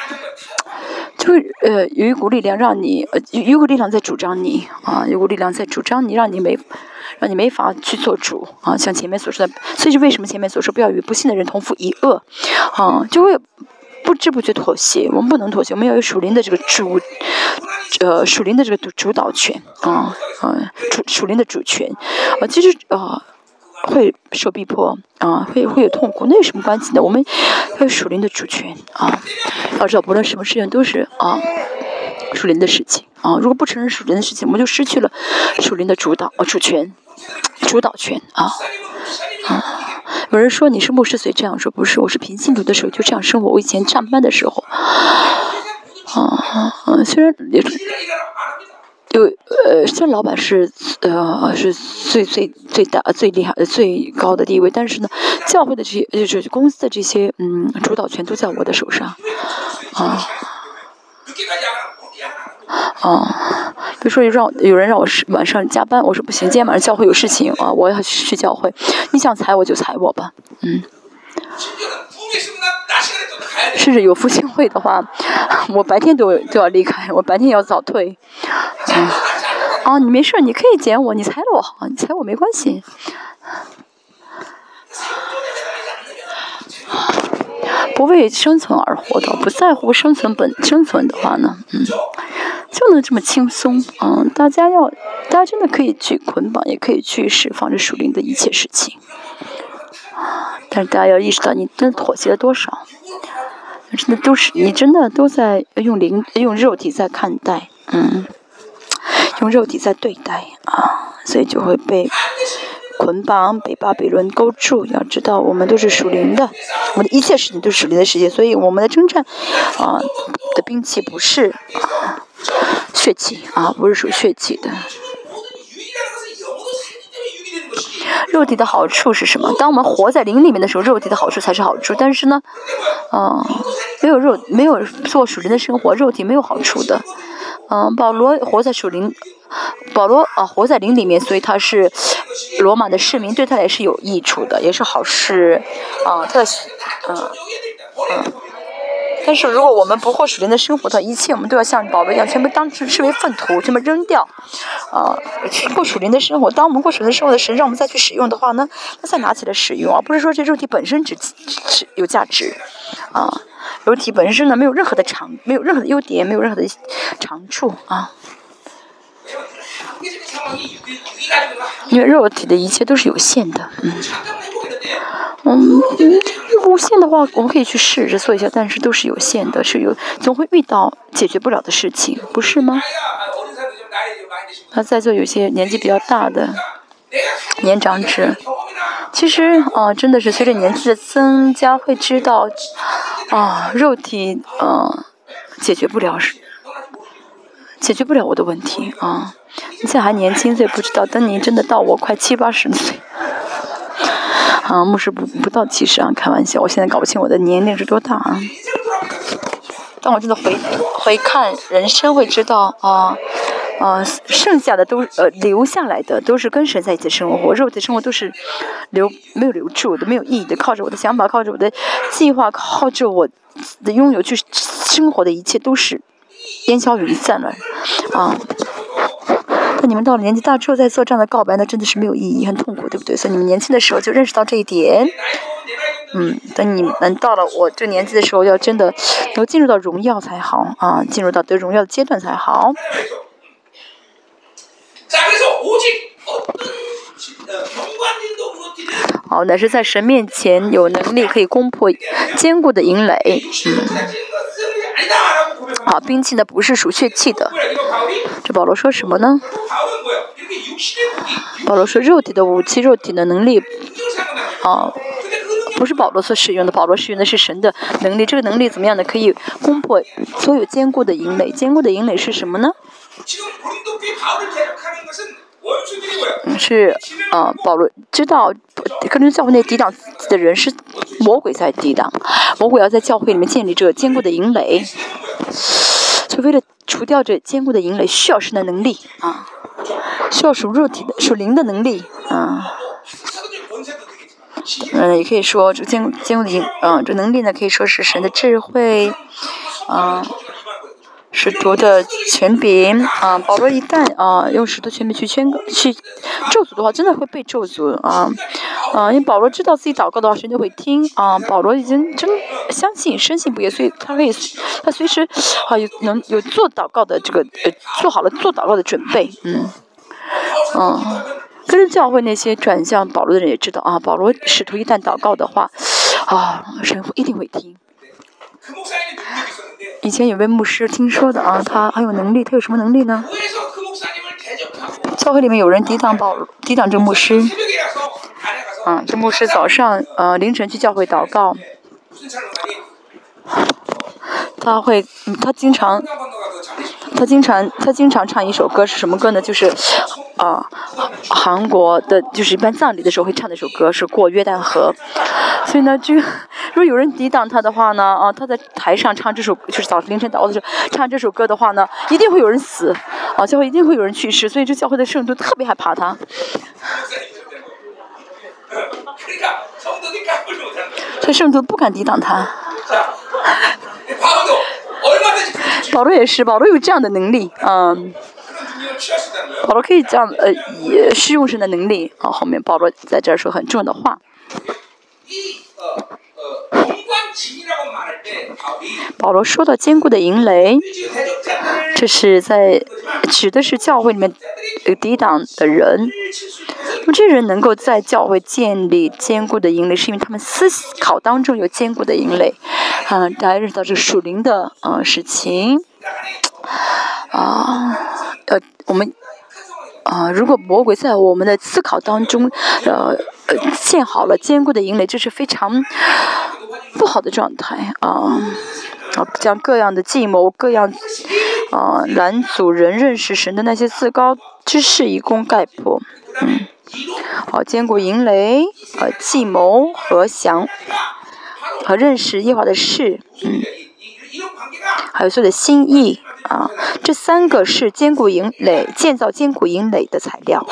就会呃，有一股力量让你，呃，有一股力量在主张你，啊，有股力量在主张你，让你没。让你没法去做主啊！像前面所说的，所以是为什么前面所说不要与不幸的人同负一恶啊？就会不知不觉妥协。我们不能妥协，我们要有属灵的这个主，呃，属灵的这个主主导权啊啊，主属灵的主权啊。其实啊，会受逼迫啊，会会有痛苦，那有什么关系呢？我们有属灵的主权啊。要知道，不论什么事情都是啊。属灵的事情啊，如果不承认属灵的事情，我们就失去了属灵的主导啊主权。主导权啊啊。有人说你是牧师，所以这样说不是？我是平信徒的时候就这样生活。我以前上班的时候，啊啊，虽然也就呃，虽然老板是呃是最最最大最厉害最高的地位，但是呢，教会的这些就是公司的这些嗯主导权都在我的手上啊。啊，比如说让有人让我是晚上加班，我说不行，今天晚上教会有事情啊，我要去教会。你想裁我就裁我吧，嗯。甚至有复兴会的话，[LAUGHS] 我白天都都要离开，我白天要早退。啊，啊，你没事，你可以剪我，你裁了我好，你裁我没关系。不为生存而活的，不在乎生存本生存的话呢，嗯，就能这么轻松，嗯，大家要，大家真的可以去捆绑，也可以去释放这属灵的一切事情，但是大家要意识到，你真的妥协了多少，真的都是你真的都在用灵用肉体在看待，嗯，用肉体在对待啊，所以就会被。捆绑被巴比伦勾住，要知道我们都是属灵的，我们的一切事情都是属灵的世界，所以我们的征战啊的兵器不是血气啊，不是属血气的。肉体的好处是什么？当我们活在灵里面的时候，肉体的好处才是好处。但是呢，嗯，没有肉，没有做属灵的生活，肉体没有好处的。嗯，保罗活在属灵。保罗啊，活在灵里面，所以他是罗马的市民，对他也是有益处的，也是好事啊。他的，嗯嗯。但是如果我们不获属灵的生活的一切我们都要像宝贝一样，全部当成视为粪土，全部扔掉啊。过属灵的生活，当我们过属灵的生活的时，让我们再去使用的话呢，那再拿起来使用而，不是说这肉体本身只只有价值啊，肉体本身呢没有任何的长，没有任何的优点，没有任何的长处啊。因为肉体的一切都是有限的，嗯，嗯，无限的话，我们可以去试着做一下，但是都是有限的，是有总会遇到解决不了的事情，不是吗？那在座有些年纪比较大的年长者，其实啊，真的是随着年纪的增加，会知道啊，肉体啊，解决不了，解决不了我的问题啊。你现在还年轻，所以不知道。等你真的到我快七八十岁，啊，牧师不不到七十啊，开玩笑。我现在搞不清我的年龄是多大啊。当我真的回回看人生，会知道啊，啊，剩下的都呃留下来的都是跟神在一起生活，肉体生活都是留没有留住的，没有意义的。靠着我的想法，靠着我的计划，靠着我的拥有去生活的一切，都是烟消云散了，啊。那你们到了年纪大之后再做这样的告白，那真的是没有意义，很痛苦，对不对？所以你们年轻的时候就认识到这一点。嗯，等你们到了我这年纪的时候，要真的能进入到荣耀才好啊，进入到得荣耀的阶段才好。好，乃是在神面前有能力可以攻破坚固的营垒。嗯。好，兵器呢不是属血气的。这保罗说什么呢？保罗说肉体的武器，肉体的能力，啊，不是保罗所使用的。保罗使用的是神的能力。这个能力怎么样呢？可以攻破所有坚固的营垒。坚固的营垒是什么呢？是啊，保罗知道，可能教会内抵挡的人是魔鬼在抵挡，魔鬼要在教会里面建立这坚固的营垒，就为了除掉这坚固的营垒，需要神的能力啊，需要属肉体的、属灵的能力啊。嗯，也可以说这坚坚固的营，嗯，这能力呢，可以说是神的智慧，啊。使徒的权柄啊，保罗一旦啊用使徒权柄去宣告去咒诅的话，真的会被咒诅啊啊！因为保罗知道自己祷告的话，神就会听啊。保罗已经真相信、深信不疑，所以他可以他随时啊有能有做祷告的这个呃做好了做祷告的准备，嗯嗯。跟着教会那些转向保罗的人也知道啊，保罗使徒一旦祷告的话啊，神父一定会听。以前有位牧师听说的啊，他很有能力，他有什么能力呢？教会里面有人抵挡保抵挡这牧师，嗯，这牧师早上呃凌晨去教会祷告，他会他经常他经常他经常唱一首歌是什么歌呢？就是啊韩国的，就是一般葬礼的时候会唱的一首歌是过约旦河，所以呢就如果有人抵挡他的话呢啊他在台上唱这首就是早凌晨祷告的时候唱这首歌的话呢一定会有人死啊教会一定会有人去世，所以这教会的圣徒特别害怕他。所以圣徒不敢抵挡他。保罗也是，保罗有这样的能力，嗯，保罗可以这样，呃，也是用神的能力啊。后面保罗在这儿说很重要的话。保罗说到坚固的营垒，这是在指的是教会里面抵挡的人。那么这人能够在教会建立坚固的营垒，是因为他们思考当中有坚固的营垒。啊，大家认识到这属灵的呃事情啊，呃，我们啊，如果魔鬼在我们的思考当中，呃呃建好了坚固的营垒，这是非常不好的状态啊。啊，将各样的计谋、各样啊拦阻人认识神的那些自高之事一功概破，嗯，好，坚固营垒，呃，计谋和想。和认识耶华的事，嗯，还有所有的心意啊，这三个是坚固营垒、建造坚固营垒的材料。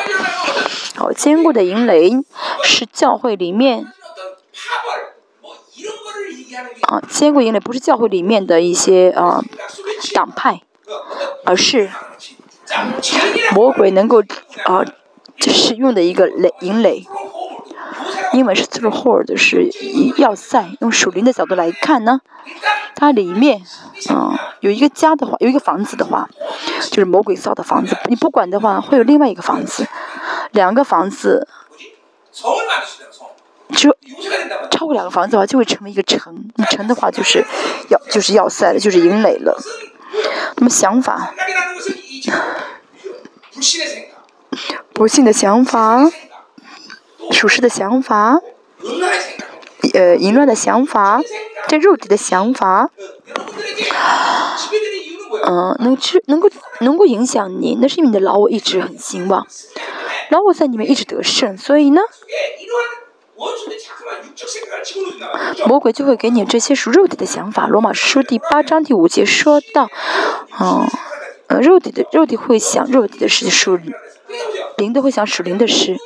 好，坚固的营垒是教会里面啊，坚固营垒不是教会里面的一些啊党派，而是魔鬼能够啊使用的一个垒营垒。英文是 t h r o u g h hold，是要塞。用属灵的角度来看呢，它里面，嗯，有一个家的话，有一个房子的话，就是魔鬼造的房子。你不管的话，会有另外一个房子，两个房子，就超过两个房子的话，就会成为一个城。你城的话，就是要就是要塞了，就是营垒了。那么想法，不幸的想法。属实的想法，呃，淫乱的想法，这肉体的想法，嗯，能吃能够能够影响你，那是因为你的老我一直很兴旺，老我在里面一直得胜，所以呢，魔鬼就会给你这些属肉体的想法。罗马书第八章第五节说到，嗯，呃，肉体的肉体会想肉体的事，属灵的会想属灵的事。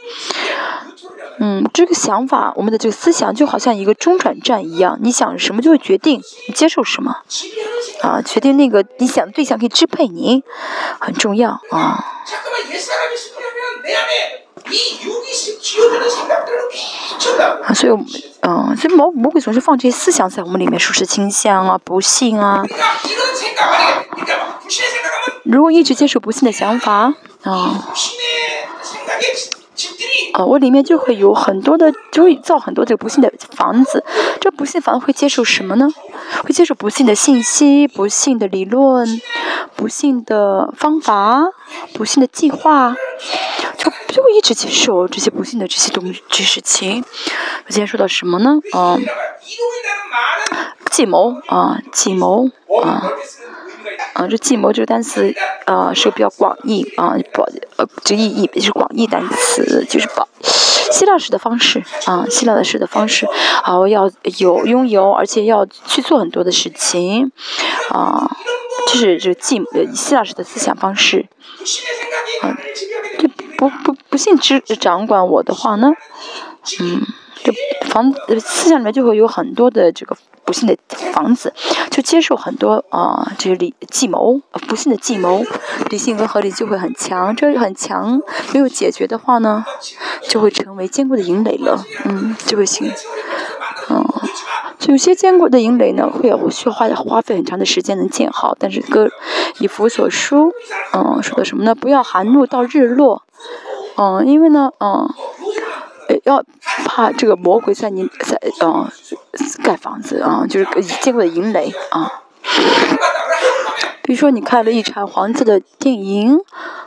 嗯，这个想法，我们的这个思想就好像一个中转站一样，你想什么就会决定你接受什么，啊，决定那个你想的对象可以支配你，很重要啊。啊，所以，嗯，所以魔魔鬼总是放这些思想在我们里面，说是倾向啊，不幸啊。如果一直接受不幸的想法，啊。啊，我里面就会有很多的，就会造很多这个不幸的房子。这不幸房子会接受什么呢？会接受不幸的信息、不幸的理论、不幸的方法、不幸的计划，就就会一直接受这些不幸的这些东这些事情。我今天说到什么呢？啊，计谋啊，计谋啊。啊，这计谋这个单词，呃，是个比较广义啊，不，呃，这意义是广义单词，就是把希腊式的方式啊，希腊的式的方式，啊，要有拥有，而且要去做很多的事情，啊，就是这个计，希腊式的思想方式，啊，就不不不信之掌管我的话呢，嗯，就房思想里面就会有很多的这个。不幸的房子，就接受很多啊，这些理计谋，不幸的计谋，理性跟合理就会很强，这很强，没有解决的话呢，就会成为坚固的营垒了，嗯，就会行，嗯，有些坚固的营垒呢，会有需要花花费很长的时间能建好，但是哥以弗所书，嗯，说的什么呢？不要含怒到日落，嗯，因为呢，嗯。要怕这个魔鬼在你在嗯盖房子啊，就是见过的银雷啊。比如说你看了一场黄色的电影，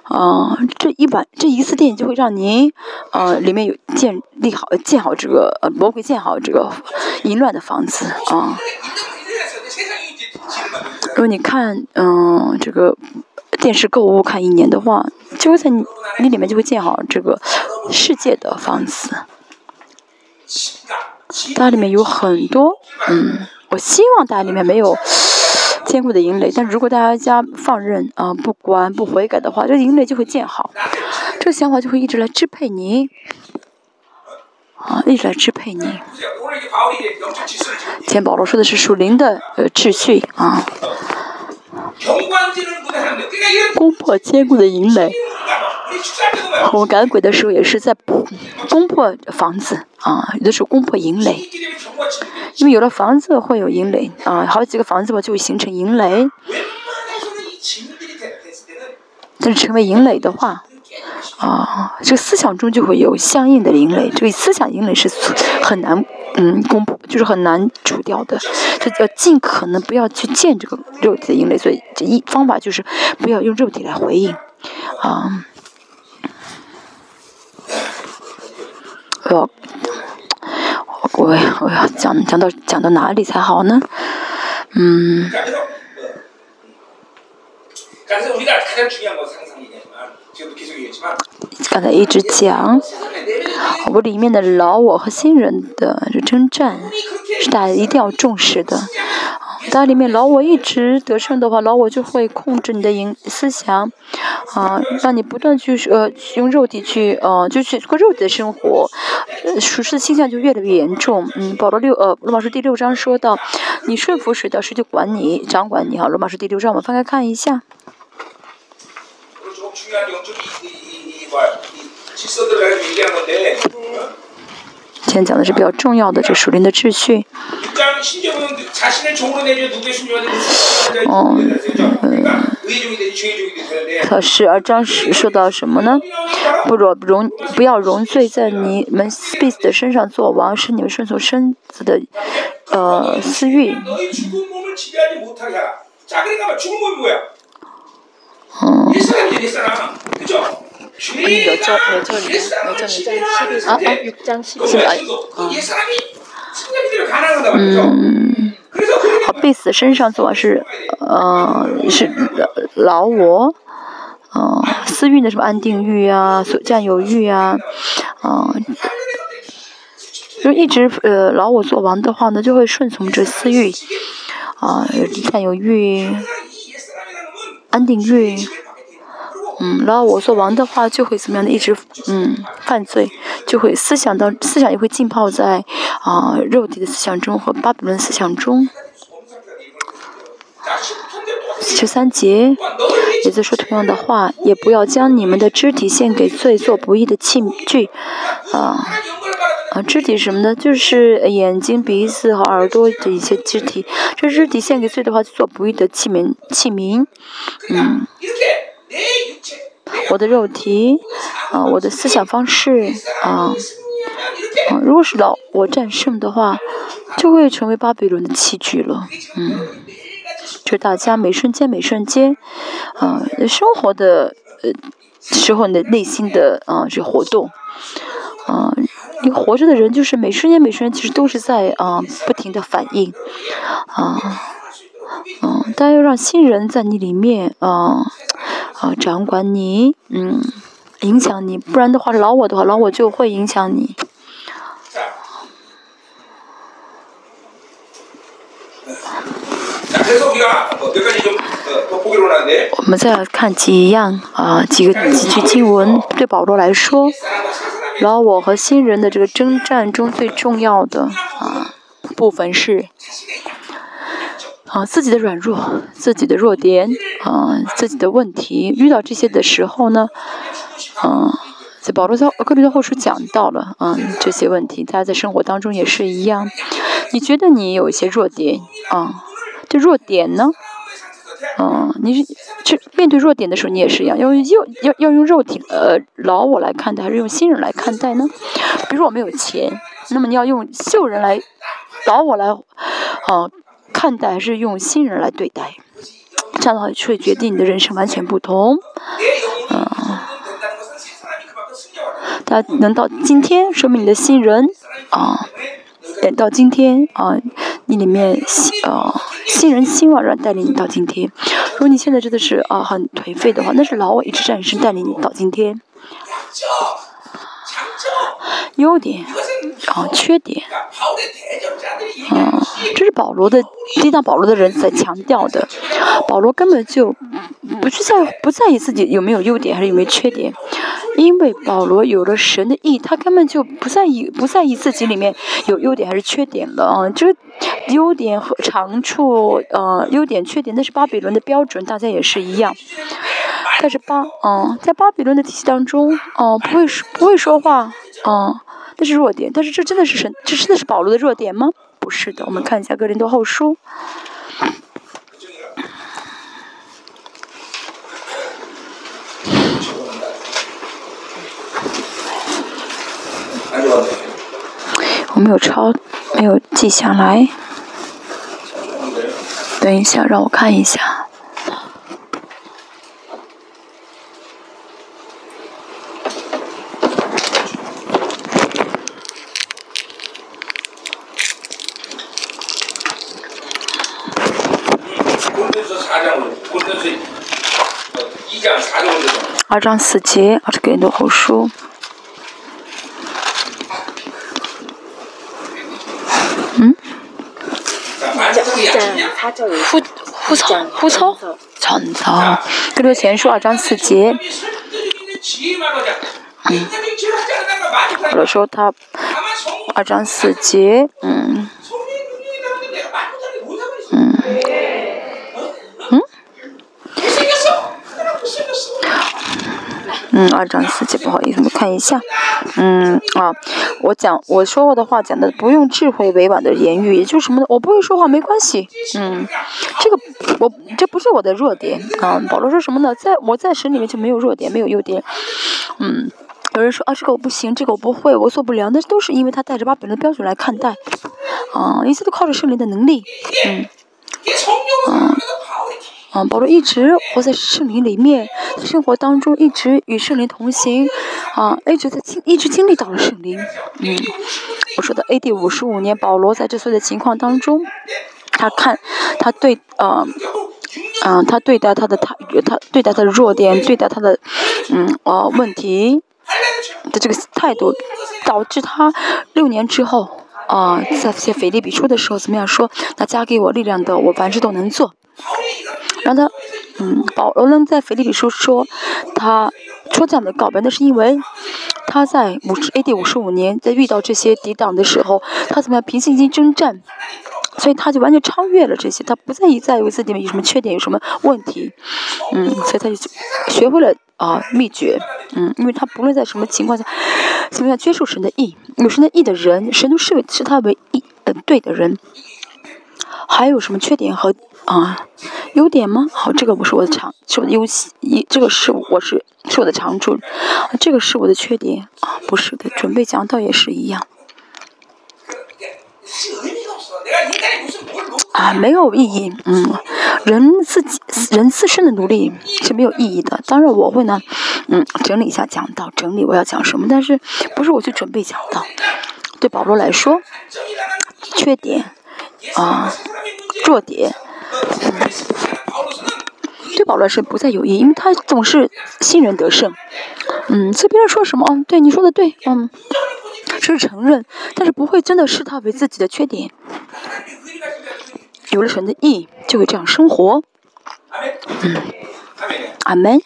啊、这一晚这一次电影就会让您，呃，里面有建立好建好这个呃魔鬼建好这个淫乱的房子啊。如果你看嗯、这个电视购物看一年的话，就会在你你里面就会建好这个世界的房子。它里面有很多，嗯，我希望大家里面没有坚固的营垒，但如果大家家放任啊、不管不悔改的话，这营垒就会建好，这个想法就会一直来支配你。啊，一直来支配你。前保罗说的是属灵的呃秩序啊。攻破坚固的营垒。我们赶鬼的时候也是在攻破房子啊，有的时候攻破营垒，因为有了房子会有营垒啊，好几个房子吧就会形成营垒。但是成为营垒的话。啊，这个思想中就会有相应的营垒。这个思想营垒是很难，嗯，攻破，就是很难除掉的。就要尽可能不要去见这个肉体的营垒。所以这一方法就是不要用肉体来回应，啊。我，我我我要讲讲到讲到哪里才好呢？嗯，刚才一直讲，我里面的老我和新人的征战，是大家一定要重视的。当里面老我一直得胜的话，老我就会控制你的营思想，啊、让你不断去呃用肉体去呃就去过肉体的生活，属实的倾向就越来越严重。嗯，保罗六呃罗马书第六章说到，你顺服谁的，谁就管你掌管你好。罗马书第六章，我们翻开看一下。오늘 조금 중요한 영적 이, 이, 이, 이 뭐야 이 질서들을 가지고 얘기한 건데 어? 今天讲的是比较重要的这属灵的秩序。 6장 신정은 자신을 종으로 내려 누구의 순종하는 그 어, 그러니까 의종이 되지 죄의 종이 되는데 可是而章是说到什么呢？不容容不要容罪在你们彼此的身上做王，使你们顺从身子的呃私欲。 너 희 죽은 몸을 지배하지 못하게 하라. 자, 그러니까 뭐 죽은 몸이 뭐야? 嗯， 옛사람이지, 옛사람. 그죠? 아니, 몇 절- 몇 절이야? 옛사람을 몇 절, 몇 절? 지배하는 아, 아, 상태. 6장 그 12절. 말씀도 그 옛사람이 성령님대로 가능하다 말이죠. 嗯， 그래서 그게 好，彼此身上做王是呃是老我。呃，私欲的什么安定欲啊，所占有欲啊，啊、就一直呃老我做王的话呢，就会顺从这私欲，啊、占有欲、 이 옛사람이라는 건 安定律嗯然后我做王的话就会怎么样的一直嗯犯罪就会思想当思想也会浸泡在啊肉体的思想中和巴比伦思想中。十三节也在说同样的话也不要将你们的肢体献给罪做不义的器具。啊啊，肢体什么呢？就是眼睛、鼻子和耳朵的一些肢体。这肢体献给罪的话，就做不义的器皿。器皿，嗯，我的肉体，啊，我的思想方式，啊，啊如果是老我战胜的话，就会成为巴比伦的器具了。嗯，就大家每瞬间、每瞬间，啊，生活的呃时候，你的内心的啊，这活动。啊，你活着的人就是每瞬间每瞬间其实都是在啊不停的反应，啊，嗯，但要让新人在你里面啊啊掌管你，嗯，影响你，不然的话老我的话，老我就会影响你。我们再来看几样啊几个几句经文对保罗来说然后我和新人的这个征战中最重要的啊部分是啊自己的软弱自己的弱点啊自己的问题。遇到这些的时候呢嗯在保罗在呃林比的后书讲到了嗯这些问题大家在生活当中也是一样。你觉得你有一些弱点啊这弱点呢？嗯，你是去面对弱点的时候，你也是一样，要用肉要要用肉体呃老我来看待，还是用新人来看待呢？比如我没有钱，那么你要用旧人来老我来啊、看待，还是用新人来对待？这样的话，会决定你的人生完全不同。嗯，他能到今天，说明你的新人啊，等到今天啊。你里面新呃新人新往让带领你到今天。如果你现在真的是啊很颓废的话，那是老我一直战胜带领你到今天。优点啊缺点啊这是保罗的听到保罗的人在强调的保罗根本就不去在不在意自己有没有优点还是有没有缺点因为保罗有了神的意他根本就不在意不在意自己里面有优点还是缺点了啊。就是优点和长处呃优点缺点那是巴比伦的标准大家也是一样但是巴嗯在巴比伦的体系当中哦不会不会说话哦那是弱点但是这真的是神这真的是保罗的弱点吗？不是的我们看一下个人多后书。我没有抄没有记下来。等一下让我看一下。二章四节，我就给你读好书。嗯，副章，副副章，副章，正，前书二章四节。嗯，读的时他二四，嗯，嗯。嗯，二章四节，不好意思，我们看一下。嗯啊，我讲我说过的话讲的不用智慧委婉的言语，也就是什么呢？我不会说话没关系。嗯，这个我这不是我的弱点啊。保罗说什么呢？在我在神里面就没有弱点，没有优点。嗯。有人说啊，这个我不行，这个我不会，我做不了，那都是因为他带着巴比伦的标准来看待，啊，一切都靠着圣灵的能力，嗯，이게 啊，保罗一直活在圣灵里面，生活当中一直与圣灵同行，啊，一直在经一直经历到了圣灵。嗯，我说的 A.D. 五十五年，保罗在这所有的情况当中，他看他对呃。嗯、他对待他的他他对待他的弱点，对待他的嗯呃问题的这个态度，导致他六年之后啊、在写腓立比书的时候怎么样说？那加给我力量的，我凡事都能做。让他，嗯，保罗呢在腓立比书说，他出这样的告白，那是因为他在五十 A.D. 五十五年在遇到这些抵挡的时候，他怎么样凭信心征战，所以他就完全超越了这些，他不再一在于自己有什么缺点，有什么问题，嗯，所以他就学会了啊秘诀，嗯，因为他不论在什么情况下，怎么样接受神的意，有神的意的人，神都视是视他为一的对的人，还有什么缺点和？啊，优点吗？好，这个不是我的长，是我的优一，这个是我是是我的长处、啊，这个是我的缺点啊，不是的，准备讲倒也是一样。啊，没有意义，嗯，人自己人自身的努力是没有意义的。当然，我会呢，嗯，整理一下讲道，整理我要讲什么，但是不是我去准备讲道。对保罗来说，缺点啊，弱点。对保罗是不再有意，因为他总是新人得胜。嗯，这别人说什么？哦，对你说的对。嗯，这是承认，但是不会真的视他为自己的缺点。有了神的意，就会这样生活。嗯，阿门。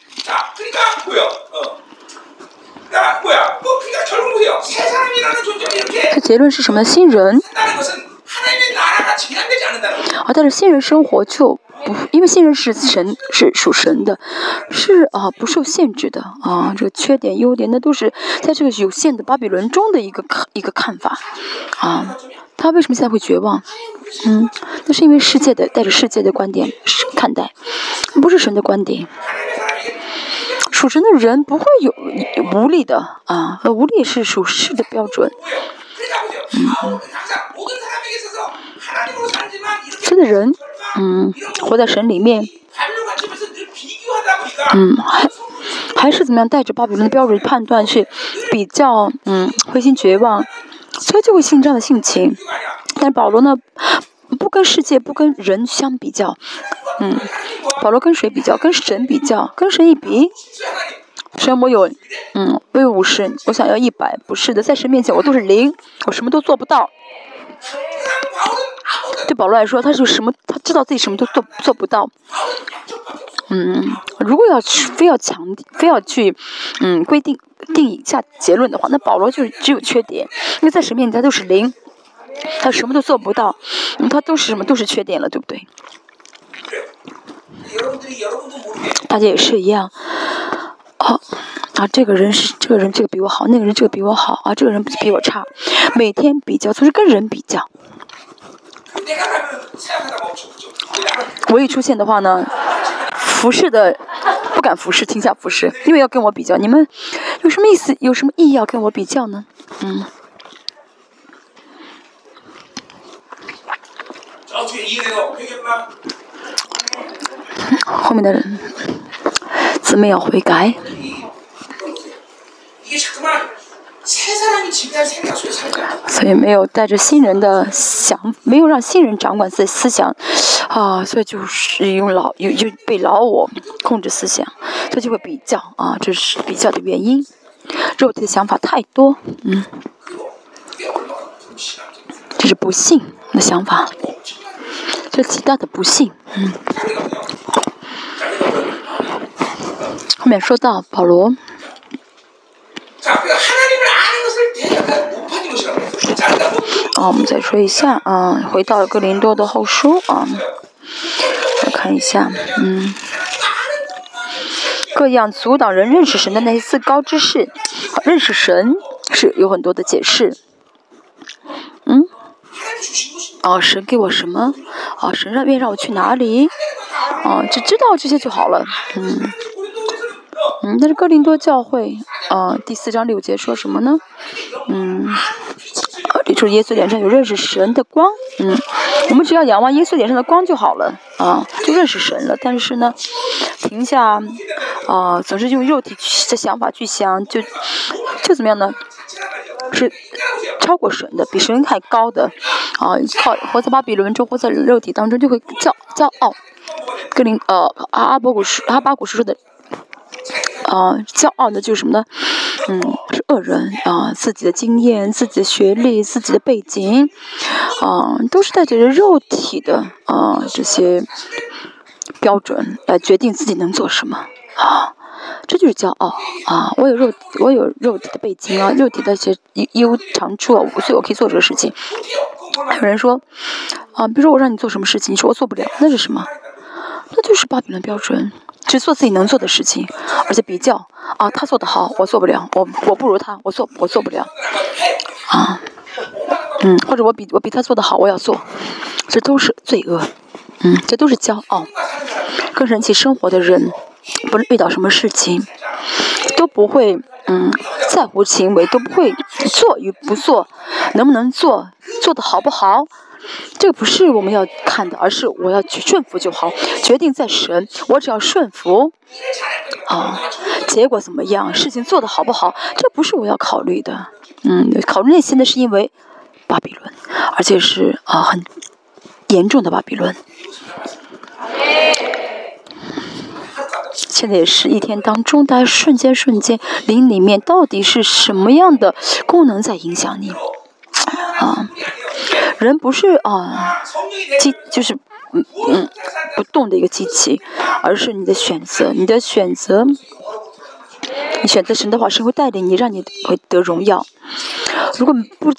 这结论是什么？新人。啊但是现实生活就不，因为现实是神是属神的，是啊不受限制的啊，这个缺点优点那都是在这个有限的巴比伦中的一个看一个看法啊。他为什么现在会绝望？嗯，那是因为世界的带着世界的观点看待，不是神的观点。属神的人不会有无力的啊，无力是属世的标准。嗯，真的人嗯，活在神里面，嗯，还还是怎么样？带着巴比伦的标准判断去比较，嗯，灰心绝望。所以就会信这样的性情。但保罗呢？不跟世界，不跟人相比较。嗯，保罗跟谁比较？跟神比较？跟神一比？虽然我有，嗯，我有五十，我想要一百，不是的，在神面前我都是零，我什么都做不到。对保罗来说，他是什么？他知道自己什么都做做不到。嗯，如果要去非要强非要去，嗯，规定定义下结论的话，那保罗就只有缺点，因为在神面前他都是零，他什么都做不到，他都是什么都是缺点了，对不对？大家也是一样。哦，啊，这个人是这个人，这个比我好，那个人这个比我好，啊，这个人比我差，每天比较，总是跟人比较。我一出现的话呢，服侍的不敢服侍，停下服侍，因为要跟我比较。你们有什么意思？有什么意义要跟我比较呢？嗯。后面的人。姊妹要悔改，所以没有带着新人的想，没有让新人掌管自己思想，啊，所以就是用老又又被老我控制思想，所以就会比较啊，这是比较的原因。肉体的想法太多，嗯，这是不幸的想法，这极大的不幸，嗯。后面说到保罗，啊，我们再说一下啊，回到哥林多的后书啊，来看一下，嗯，各样阻挡人认识神的那些自高之事，认识神是有很多的解释，嗯，哦，神给我什么？哦，神让愿让我去哪里？哦，只知道这些就好了，嗯。嗯，但是哥林多教会，呃，第四章六节说什么呢？嗯，这就是耶稣脸上有认识神的光。嗯，我们只要仰望耶稣脸上的光就好了，啊，就认识神了。但是呢，停下，啊，总是用肉体的想法去想，就就怎么样呢？是超过神的，比神还高的，啊，靠活在巴比伦中，活在肉体当中，就会骄骄傲。格林，呃，阿阿伯古书，阿巴古书说的。啊，骄傲的就是什么呢？嗯，是恶人啊，自己的经验、自己的学历、自己的背景，啊，都是带着肉体的啊这些标准来决定自己能做什么啊，这就是骄傲啊！我有肉，我有肉体的背景啊，肉体的一些优长处啊，所以我可以做这个事情。有人说啊，比如说我让你做什么事情，你说我做不了，那是什么？那就是巴比伦标准。只做自己能做的事情，而且比较啊，他做的好，我做不了，我我不如他，我做我做不了，啊，嗯，或者我比我比他做的好，我要做，这都是罪恶，嗯，这都是骄傲。跟人一起生活的人，不论遇到什么事情，都不会嗯在乎行为，都不会做与不做，能不能做，做的好不好。这不是我们要看的，而是我要去顺服就好。决定在神，我只要顺服，啊，结果怎么样，事情做得好不好，这不是我要考虑的。嗯，考虑那些呢，是因为巴比伦，而且是啊很严重的巴比伦。现在也是一天当中，大家瞬间瞬间灵里面到底是什么样的功能在影响你？啊，人不是啊机，就是嗯嗯不动的一个机器，而是你的选择，你的选择，你选择神的话，神会带领你，让你会得荣耀。如果不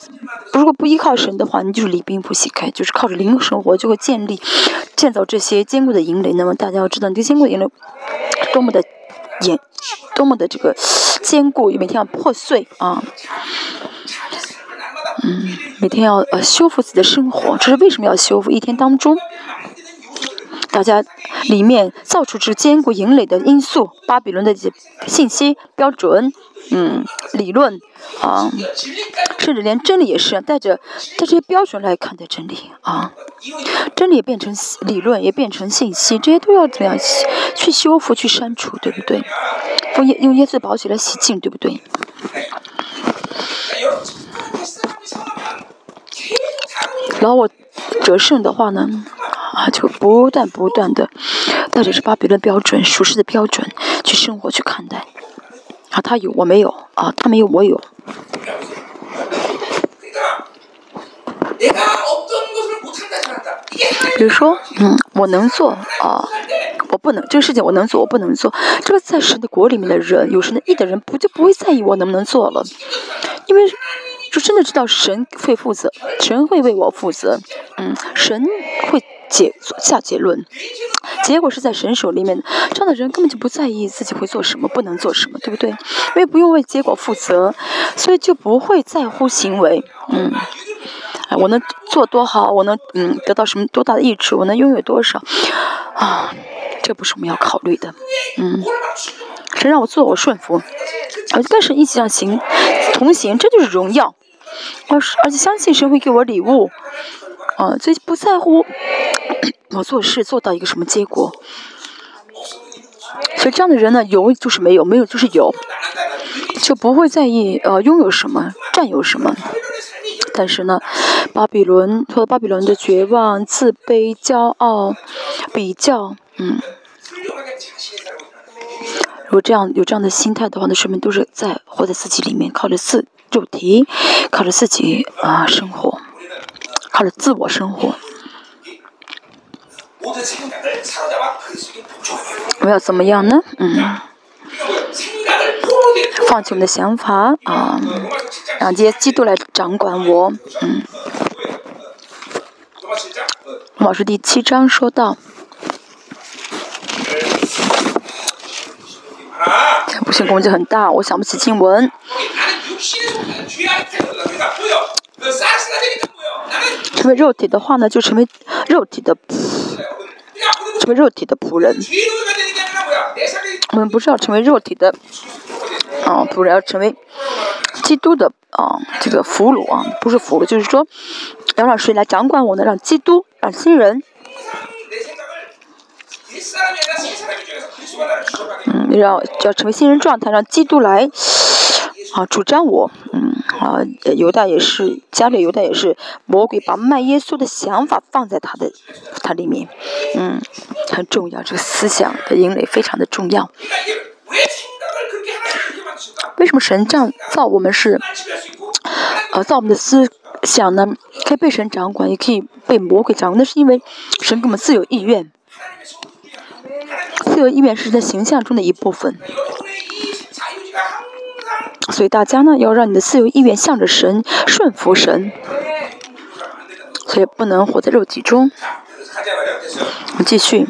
如果不依靠神的话，你就是离兵不喜开，就是靠着灵生活，就会建立建造这些坚固的营垒。那么大家要知道，你的坚固营垒多么的严，多么的这个坚固，每天要破碎啊。嗯每天要呃修复自己的生活，这是为什么要修复？一天当中，大家里面造出这坚固营垒的因素，巴比伦的信息标准，嗯，理论啊，甚至连真理也是带着带这些标准来看待真理啊，真理变成理论，也变成信息，这些都要怎样去修复、去删除，对不对？用耶用耶稣宝血来洗净，对不对？然后我得胜的话呢，啊，就不断不断的带着是巴比伦标准、属实的标准去生活、去看待。啊，他有我没有，啊，他没有我有。比如说，嗯，我能做，啊，我不能，这个事情我能做，我不能做。这个在神的国里面的人，有神的意的人，不就不会在意我能不能做了，因为。就真的知道神会负责，神会为我负责，嗯，神会结下结论，结果是在神手里面。这样的人根本就不在意自己会做什么，不能做什么，对不对？因为不用为结果负责，所以就不会在乎行为，嗯，哎，我能做多好，我能嗯得到什么多大的益处，我能拥有多少，啊，这不是我们要考虑的，嗯，神让我做，我顺服，我就跟神一起上行，同行，这就是荣耀。而而且相信神会给我礼物，啊，所以不在乎 [COUGHS] 我做事做到一个什么结果。所以这样的人呢，有就是没有，没有就是有，就不会在意呃拥有什么，占有什么。但是呢，巴比伦或者巴比伦的绝望、自卑、骄傲、比较，嗯，如果这样有这样的心态的话，那说明都是在活在自己里面，靠着自。主题靠着自己啊生活，靠着自我生活。我要怎么样呢？嗯，放弃我们的想法啊，让这些基督来掌管我。嗯，老师第七章说到。不信攻击很大，我想不起经文。成为肉体的话呢，就成为肉体的，成为肉体的仆人。我们不是要成为肉体的，啊，仆人要成为基督的啊，这个俘虏啊，不是俘虏，就是说要让谁来掌管我呢？让基督，让新人。嗯，要要成为新人状态，让基督来啊主张我。嗯啊，犹大也是，加略犹大也是，魔鬼把卖耶稣的想法放在他的他里面。嗯，很重要，这个思想的引领非常的重要。为什么神这样造我们是？呃，造我们的思想呢？可以被神掌管，也可以被魔鬼掌管。那是因为神给我们自由意愿。自由意愿是在形象中的一部分，所以大家呢要让你的自由意愿向着神，顺服神，所以不能活在肉体中。我继续。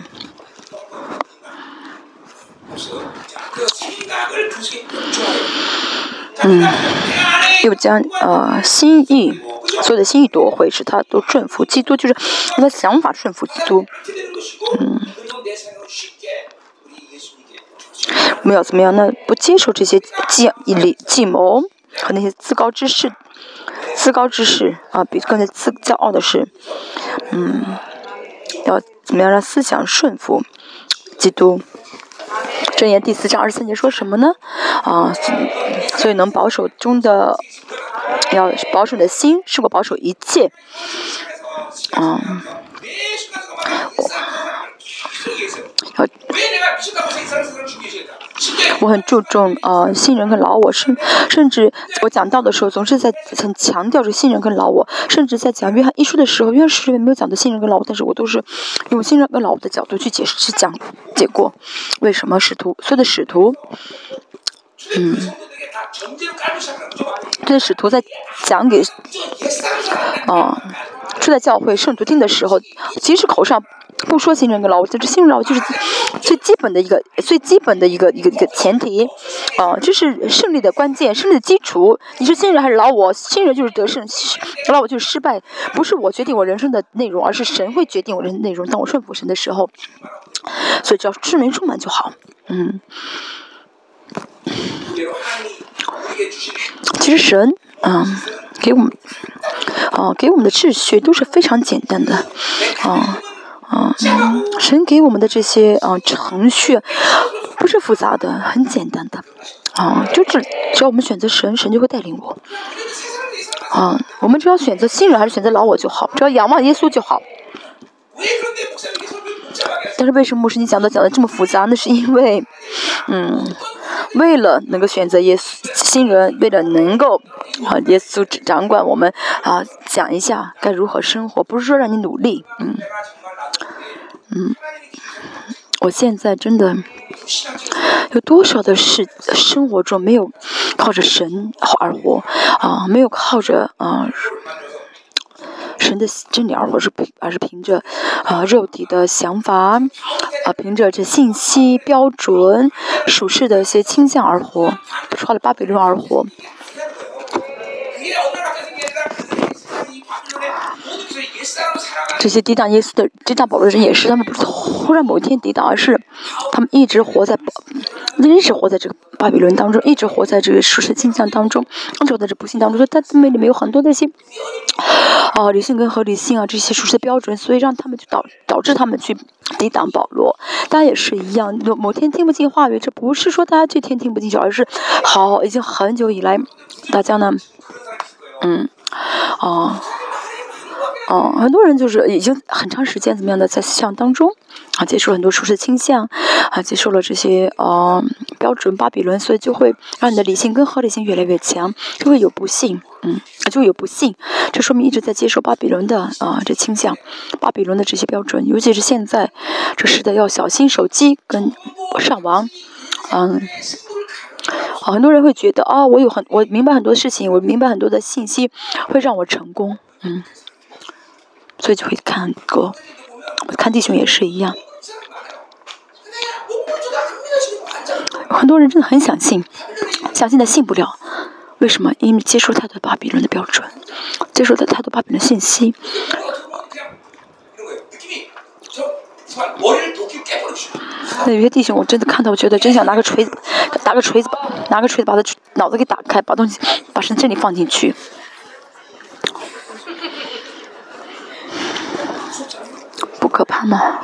嗯，又将呃心意，所有的心意夺回，使他都顺服基督，就是他的想法顺服基督。嗯。我们要怎么样呢？不接受这些计理计谋和那些自高之事，自高之事啊，比刚才自骄傲的是，嗯，要怎么样让思想顺服基督？箴言第四章二十三节说什么呢？啊，所以能保守中的，要保守的心，胜过保守一切。啊，要。我很注重呃新人跟老我，甚甚至我讲到的时候，总是在很强调着新人跟老我，甚至在讲约翰一书的时候，约翰书里面没有讲到新人跟老我，但是我都是用新人跟老我的角度去解释、去讲解过，为什么使徒所有的使徒，嗯，这些使徒在讲给啊，住在教会圣徒听的时候，即使口上。不说信任跟老我，就是信任老我，就是最基本的一个最基本的一个一个一个前提，啊，这是胜利的关键，胜利的基础。你是信任还是老我？信任就是得胜，老我就是失败。不是我决定我人生的内容，而是神会决定我人内容。当我顺服神的时候，所以只要志明充满就好。嗯。其实神，嗯，给我们，哦，给我们的秩序都是非常简单的，啊。啊、神给我们的这些啊、程序不是复杂的，很简单的，啊、就是只要我们选择神，神就会带领我。啊、我们只要选择信任还是选择老我就好，只要仰望耶稣就好。但是为什么我是你讲的讲的这么复杂？那是因为，嗯，为了能够选择耶稣，新人为了能够啊，耶稣掌管我们啊，讲一下该如何生活，不是说让你努力，嗯，嗯，我现在真的有多少的事，生活中没有靠着神而活啊，没有靠着啊。神的真理而活，是而是凭着啊肉体的想法啊，凭着这信息标准、属世的一些倾向而活，靠着巴比伦而活。这些抵挡耶稣的、抵挡保罗的人也是，他们不是突然某一天抵挡，而是他们一直活在，一直活在这个巴比伦当中，一直活在这个属世倾向当中，一直活在这不幸当中。所以他们里面有很多那些，啊，理性跟合理性啊这些属世的标准，所以让他们就导导致他们去抵挡保罗。大家也是一样，某某天听不进话语，这不是说大家这天听不进去，而是好已经很久以来，大家呢，嗯，哦、哦，很多人就是已经很长时间怎么样的在思想当中啊，接受很多舒适倾向啊，接受了这些呃标准巴比伦，所以就会让你的理性跟合理性越来越强，就会有不幸，嗯，就会有不幸，这说明一直在接受巴比伦的啊这倾向，巴比伦的这些标准，尤其是现在这时代要小心手机跟上网，嗯。啊，很多人会觉得啊，我有很我明白很多事情，我明白很多的信息，会让我成功，嗯，所以就会看个，看弟兄也是一样。很多人真的很想信，想信的信不了。为什么？因为接受太多巴比伦的标准，接受的太多巴比伦的信息。那有些弟兄我真的看到，我觉得真想拿个锤子，拿个锤子把，拿个锤子把他脑子给打开，把东西，把神这里放进去。不可怕吗？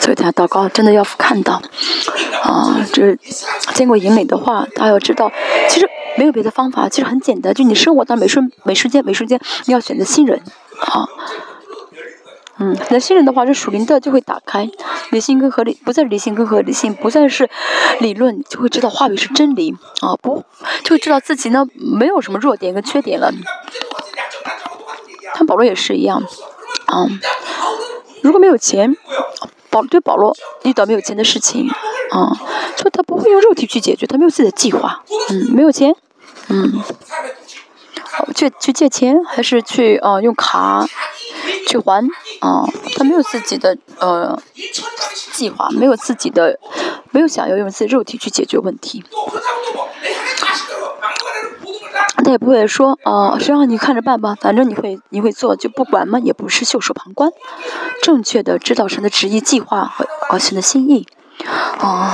所以大家祷告真的要看到，啊，这见过引领的话，大家要知道，其实没有别的方法，其实很简单，就你生活当中每瞬每瞬间每瞬间，你要选择新人，啊。嗯，那新人的话，这属灵的就会打开，理性跟合理不再是理性跟合理性，不再是理论，就会知道话语是真理啊，不就会知道自己呢没有什么弱点跟缺点了。他保罗也是一样，啊，如果没有钱，保对保罗遇到没有钱的事情，啊，所以他不会用肉体去解决，他没有自己的计划，嗯，没有钱，嗯，去去借钱还是去呃用卡去还啊、他没有自己的呃计划，没有自己的，没有想要用自己肉体去解决问题。他也不会说哦，谁让你看着办吧？反正你会，你会做，就不管嘛？也不是袖手旁观，正确的指导神的旨意计划和和姓的心意。哦，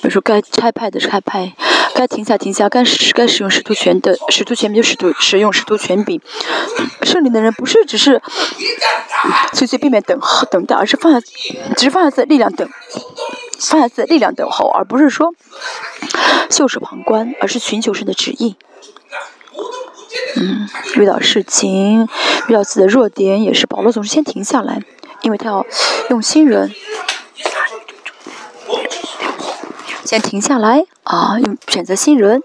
如说该拆派的拆派，该停下停下，该使该使用使徒权的使徒权柄，使徒使用使徒权柄。胜利的人不是只是随随便便等等待，而是放下，只是放下在力量等。放下自己的力量等候，而不是说袖手旁观，而是寻求神的旨意。嗯，遇到事情，遇到自己的弱点，也是保罗总是先停下来，因为他要用新人，先停下来啊，用选择新人。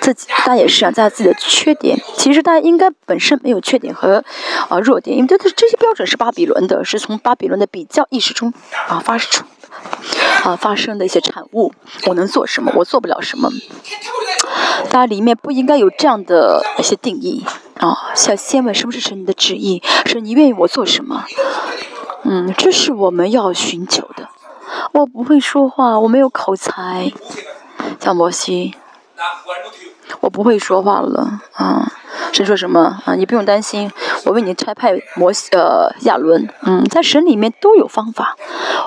自己，大家也是啊，在自己的缺点。其实大家应该本身没有缺点和啊弱点，因为这这些标准是巴比伦的，是从巴比伦的比较意识中啊发出，啊发生的一些产物。我能做什么？我做不了什么？大家里面不应该有这样的一些定义啊，像先问是不是神的旨意，神你愿意我做什么？嗯，这是我们要寻求的。我不会说话，我没有口才，像摩西。我不会说话了啊，神说什么啊？你不用担心，我为你拆派摩西呃亚伦，嗯，在神里面都有方法，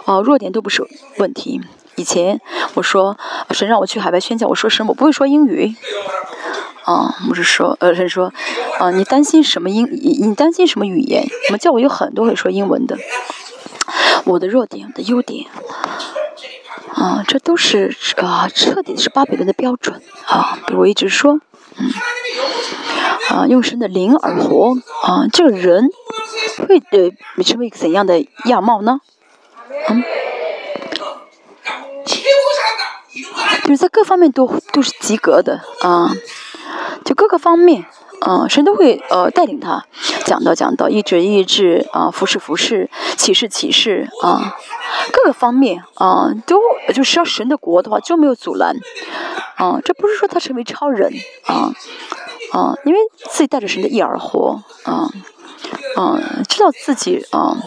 哦、弱点都不是问题。以前我说神让我去海外宣教，我说神我不会说英语，啊，我是说呃神说，啊你担心什么英你你担心什么语言？我们教会有很多会说英文的，我的弱点我的优点。啊，这都是啊，彻底是巴比伦的标准啊。比如我一直说，嗯，啊，用神的灵而活啊，这个人会呃成为怎样的样貌呢？嗯，就是在各方面都都是及格的啊，就各个方面嗯，神都会呃带领他讲道讲道，医治医治啊，服侍服侍，启示启示啊，各个方面啊都就是要神的国的话就没有阻拦啊，这不是说他成为超人啊啊，因为自己带着神的意而活啊啊，知道自己啊，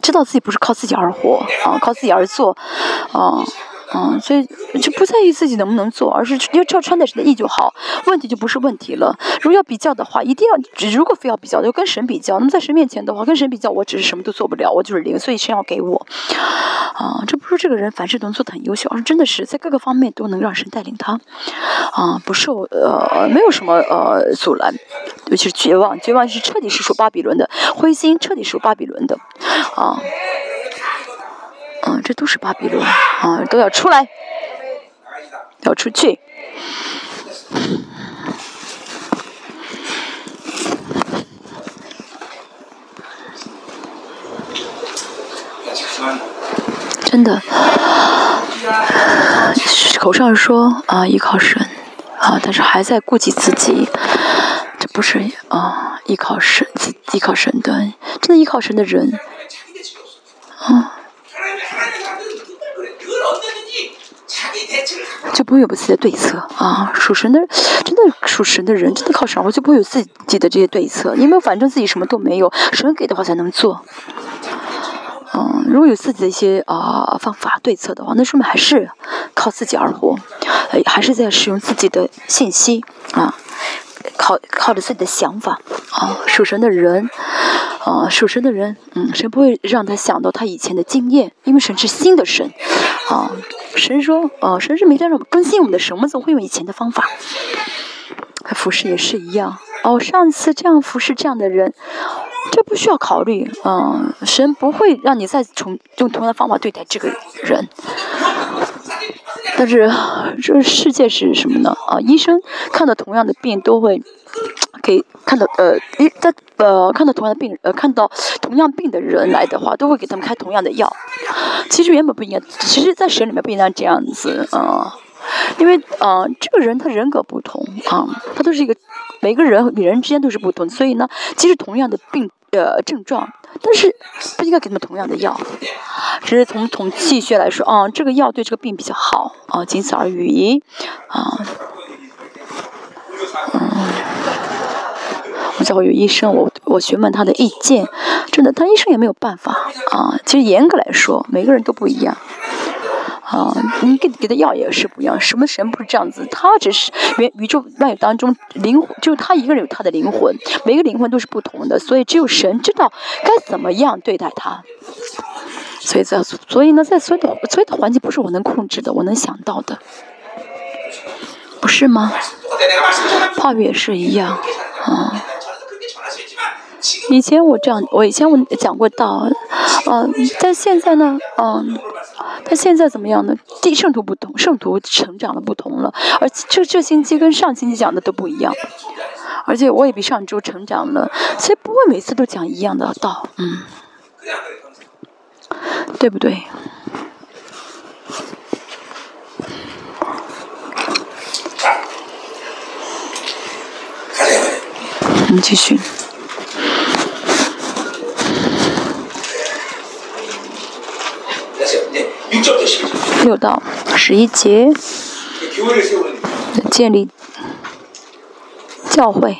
知道自己不是靠自己而活啊，靠自己而做啊。嗯，所以就不在意自己能不能做，而是要要穿在神的意就好，问题就不是问题了。如果要比较的话，一定要如果非要比较，就跟神比较。那么在神面前的话，跟神比较，我只是什么都做不了，我就是零，所以神要给我。啊，这不是这个人凡事都能做的很优秀，而是真的是在各个方面都能让神带领他，啊，不受呃没有什么呃阻拦，尤其是绝望，绝望是彻底是属巴比伦的，灰心彻底是属巴比伦的，啊。啊，这都是巴比伦啊，都要出来，要出去。真的，口上说啊依靠神啊，但是还在顾及自己，这不是啊依靠神，依靠神的，真的依靠神的人，啊。就不会有自己的对策啊。属神的，真的属神的人，真的靠神活就不会有自己的这些对策，因为反正自己什么都没有，神给的话才能做。嗯，如果有自己的一些啊、方法对策的话，那说明还是靠自己而活，还是在使用自己的信息啊，靠靠着自己的想法啊。属神的人，啊，属神的人，嗯，神不会让他想到他以前的经验，因为神是新的神，啊，神说，啊，神是没在让我们更新我们的神，我们怎么会用以前的方法？服侍也是一样。哦，上次这样服侍这样的人，这不需要考虑。嗯，神不会让你再重用同样的方法对待这个人。但是 [SIGHS] 这世界是什么呢？啊，医生看到同样的病都会 [TSK] 给看到呃一在呃看到同样的病呃看到同样病的人来的话，都会给他们开同样的药。其实原本不应该，其实，在神里面不应该这样子啊。因为呃，这个人他人格不同啊，他都是一个每个人与人之间都是不同，所以呢，即使同样的病呃症状，但是不应该给他们同样的药，只是从统气血来说啊，这个药对这个病比较好啊，仅此而已啊。嗯，我教会有医生，我我询问他的意见，真的，他医生也没有办法啊。其实严格来说，每个人都不一样。啊，你给给他要也是不要，什么神不是这样子？他只是原宇宙万当中灵，就是他一个人有他的灵魂，每个灵魂都是不同的，所以只有神知道该怎么样对待他。所以在所以呢，在所有的所有的环境不是我能控制的，我能想到的，不是吗？话语也是一样，啊。以前我这样，我以前我讲过道，嗯，但现在呢，嗯，但现在怎么样呢？地圣徒不同，圣徒成长的不同了，而且这这星期跟上星期讲的都不一样，而且我也比上周成长了，所以不会每次都讲一样的道。嗯。对不对？我们继续。六到十一节建立教会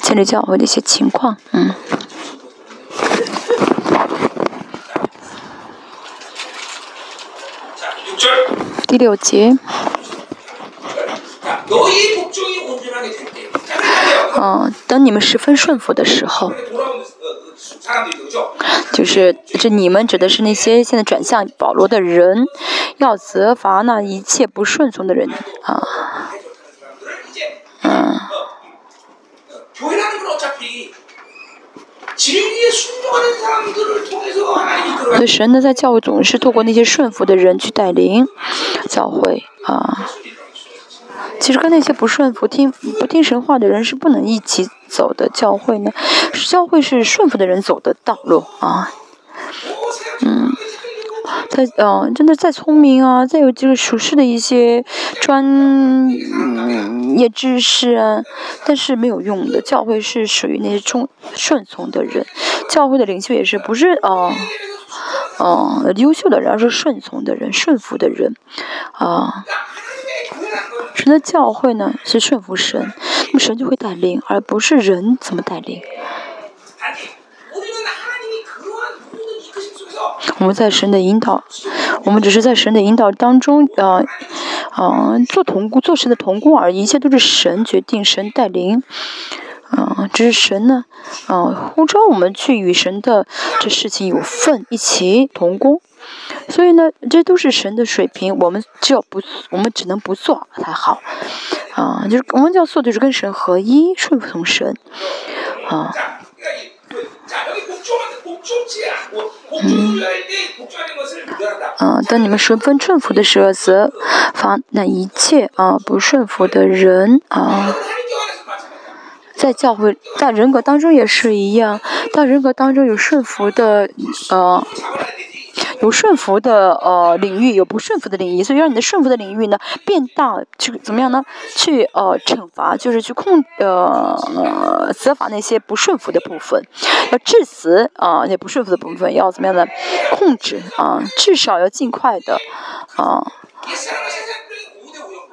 建立教会的一些情况嗯。第六节嗯等你们十分顺服的时候就是这你们指的是那些现在转向保罗的人，要责罚那一切不顺从的人啊。所以神呢，在教会总是透过那些顺服的人去带领教会啊。其实跟那些不顺服听不听神话的人是不能一起走的教会呢教会是顺服的人走的道路啊。嗯他嗯真的再聪明啊再有就是熟识的一些专业知识啊但是没有用的。教会是属于那些忠顺从的人教会的领袖也是不是哦哦优秀的人而是顺从的人顺服的人啊。神的教会呢，是顺服神，那么神就会带领，而不是人怎么带领。我们在神的引导，我们只是在神的引导当中，呃呃，做同工，做神的同工而已，一切都是神决定，神带领。啊，这是神呢，啊，呼召我们去与神的这事情有份，一起同工。所以呢，这都是神的水平，我们就要不，我们只能不做才好。啊，就是我们要做，就是跟神合一，顺服从神。啊，嗯，啊，当你们顺风顺服的时候，则防那一切啊不顺服的人啊。在教会，在人格当中也是一样，在人格当中有顺服的呃，有顺服的呃领域，有不顺服的领域。所以让你的顺服的领域呢，变大去怎么样呢？去呃惩罚，就是去控呃责罚那些不顺服的部分。要致死啊，那不顺服的部分要怎么样的控制啊？至少要尽快的啊。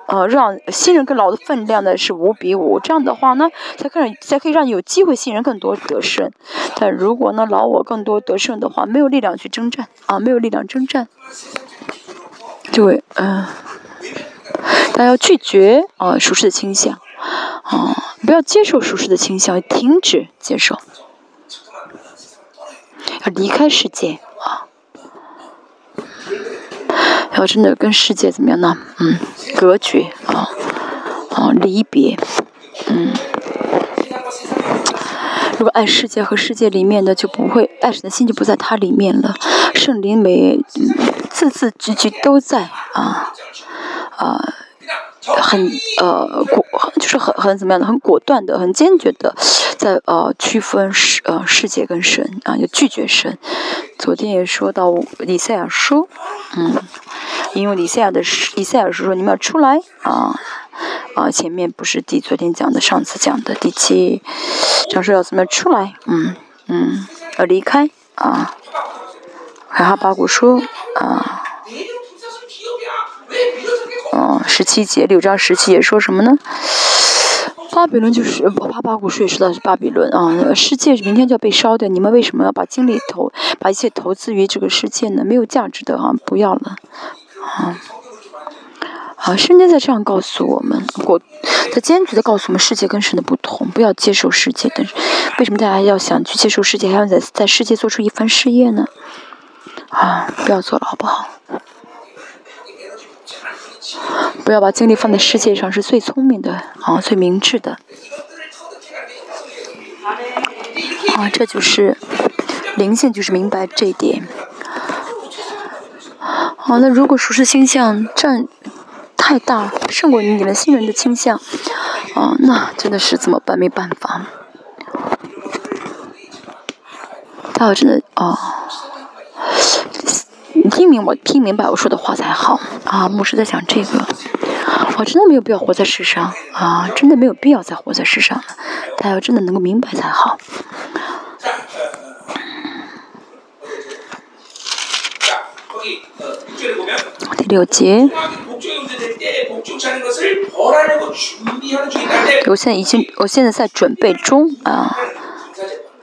呃，让新人跟老的分量呢是五比五，这样的话呢，才可以才可以让你有机会新人更多得胜。但如果呢老我更多得胜的话，没有力量去征战啊，没有力量征战，就会嗯、要拒绝啊、呃、属实的倾向啊、不要接受属实的倾向，停止接受，要离开世界啊。然后，真的跟世界怎么样呢？嗯，隔绝啊，啊，离别，嗯。如果爱世界和世界里面的，就不会爱神的心就不在它里面了。圣灵每字字句句都在啊，啊。很呃果，就是很很怎么样的，很果断的，很坚决的，在呃区分世呃世界跟神啊，就拒绝神。昨天也说到以赛亚书，嗯，因为以赛亚的诗以赛亚书说你们要出来啊啊，前面不是第昨天讲的，上次讲的第七章说要怎么出来，嗯嗯，要离开啊，还哈巴谷说啊。嗯，十七节六章十七节说什么呢？巴比伦就是巴巴古书也说到是巴比伦啊，世界明天就要被烧掉，你们为什么要把精力投，把一切投资于这个世界呢？没有价值的啊，不要了啊！啊，圣经在这样告诉我们，果在坚决的告诉我们，世界跟神的不同，不要接受世界。但是为什么大家要想去接受世界，还要在在世界做出一番事业呢？啊，不要做了，好不好？不要把精力放在世界上是最聪明的啊最明智的。啊这就是灵性就是明白这一点。好那如果说是倾向占太大胜过你们新人的倾向啊那真的是怎么办？没办法。但我真的哦听明，我听明白我说的话才好啊！牧师在想这个，我真的没有必要活在世上啊！真的没有必要再活在世上，他要真的能够明白才好。第六节，我现在已经，我现在在准备中啊，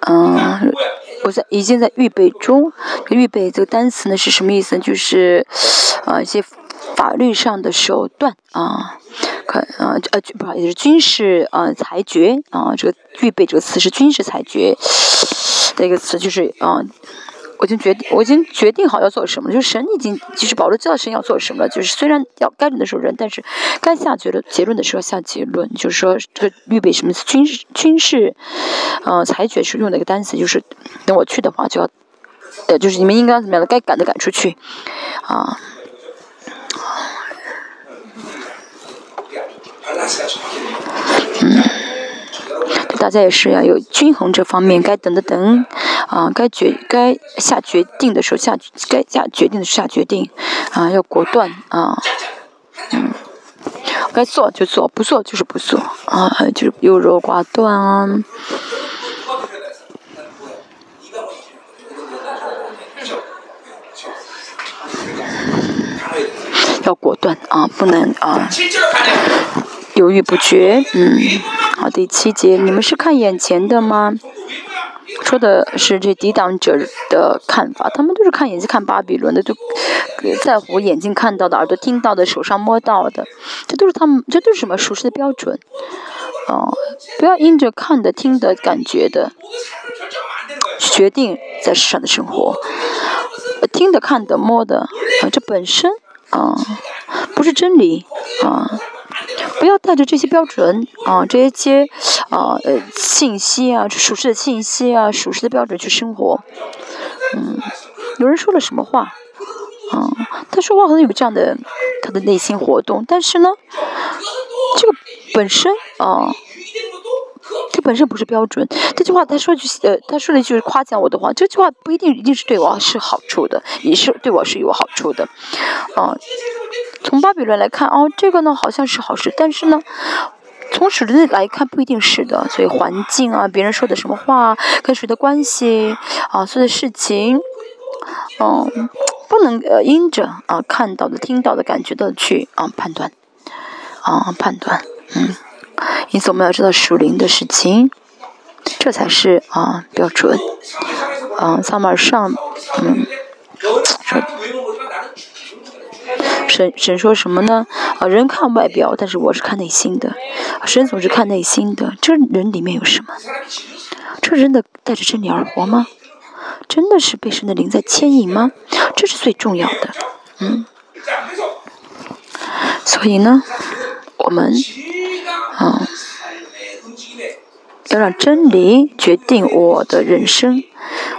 嗯。我在已经在预备中。预备这个单词呢是什么意思？就是，呃，一些法律上的手段啊可啊呃不好意思，军事呃裁决啊，这个预备这个词是军事裁决的一个词，就是啊。我已经决定，我已经决定好要做什么，就是神已经，其实保罗知道神要做什么了，就是虽然要该忍的时候忍，但是该下结论结论的时候下结论，就是说这个预备什么军事军事，呃，裁决是用的一个单词，就是等我去的话就要，呃，就是你们应该怎么样的，该赶的赶出去，啊。嗯。大家也是要有均衡这方面，该等的等，啊，该决该下决定的时候下，该下决定的时候下决定，啊，要果断啊，嗯，该做就做，不做就是不做，啊，就是优柔寡断啊，要果断啊，不能啊。犹豫不决，嗯，好，第七节，你们是看眼前的吗？说的是这抵挡者的看法，他们都是看眼睛看巴比伦的，就在乎眼睛看到的、耳朵听到的、手上摸到的，这都是他们，这都是什么熟悉的标准？哦，不要因着看的、听的感觉的，决定在世上的生活，听的、看的、摸的，啊，这本身啊，不是真理啊。不要带着这些标准啊，这些啊呃信息啊，属实的信息啊，属实的标准去生活。嗯，有人说了什么话？啊，他说话可能有这样的他的内心活动，但是呢，这个本身啊，这本身不是标准。这句话他说句呃，他说了一句夸奖我的话，这句话不一定一定是对我是好处的，也是对我是有好处的，啊。从巴比伦来看，哦，这个呢好像是好事，但是呢，从属灵来看不一定是的。所以环境啊，别人说的什么话，跟谁的关系啊，做的事情，嗯，不能呃因着啊看到的、听到的、感觉到的去啊判断，啊判断，嗯，因此我们要知道属灵的事情，这才是啊标准，啊，撒马尔上，嗯，说。神神说什么呢？啊，人看外表，但是我是看内心的。神总是看内心的，这人里面有什么？这人的带着真理而活吗？真的是被神的灵在牵引吗？这是最重要的。嗯。所以呢，我们，啊，要让真理决定我的人生。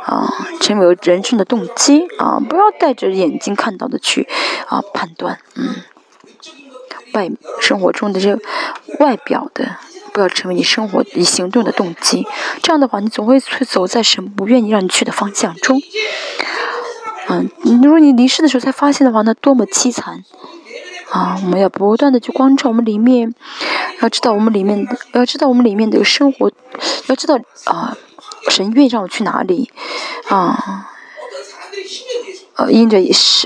啊，成为人生的动机啊！不要带着眼睛看到的去啊判断，嗯，外生活中的这外表的，不要成为你生活你行动的动机。这样的话，你总会会走在神不愿意让你去的方向中。嗯，如果你离世的时候才发现的话，那多么凄惨！啊，我们要不断的去关照我们里面，要知道我们里面，要知道我们里面的生活，要知道啊。神愿意让我去哪里，啊，呃，因着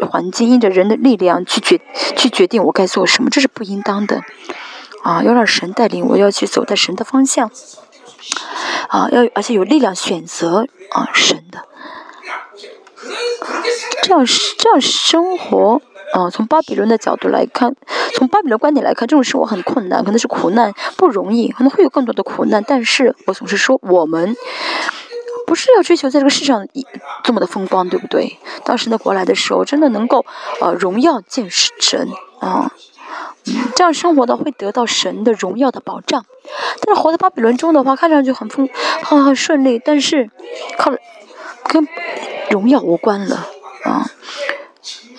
环境，因着人的力量去决去决定我该做什么，这是不应当的，啊，要让神带领我，要去走在神的方向，啊，要而且有力量选择啊神的，这样这样生活。啊，从巴比伦的角度来看，从巴比伦观点来看，这种生活很困难，可能是苦难，不容易，可能会有更多的苦难。但是我总是说，我们不是要追求在这个世上这么的风光，对不对？当时的国来的时候，真的能够呃荣耀见神啊，嗯，这样生活的会得到神的荣耀的保障。但是活在巴比伦中的话，看上去很丰很很顺利，但是靠跟荣耀无关了啊。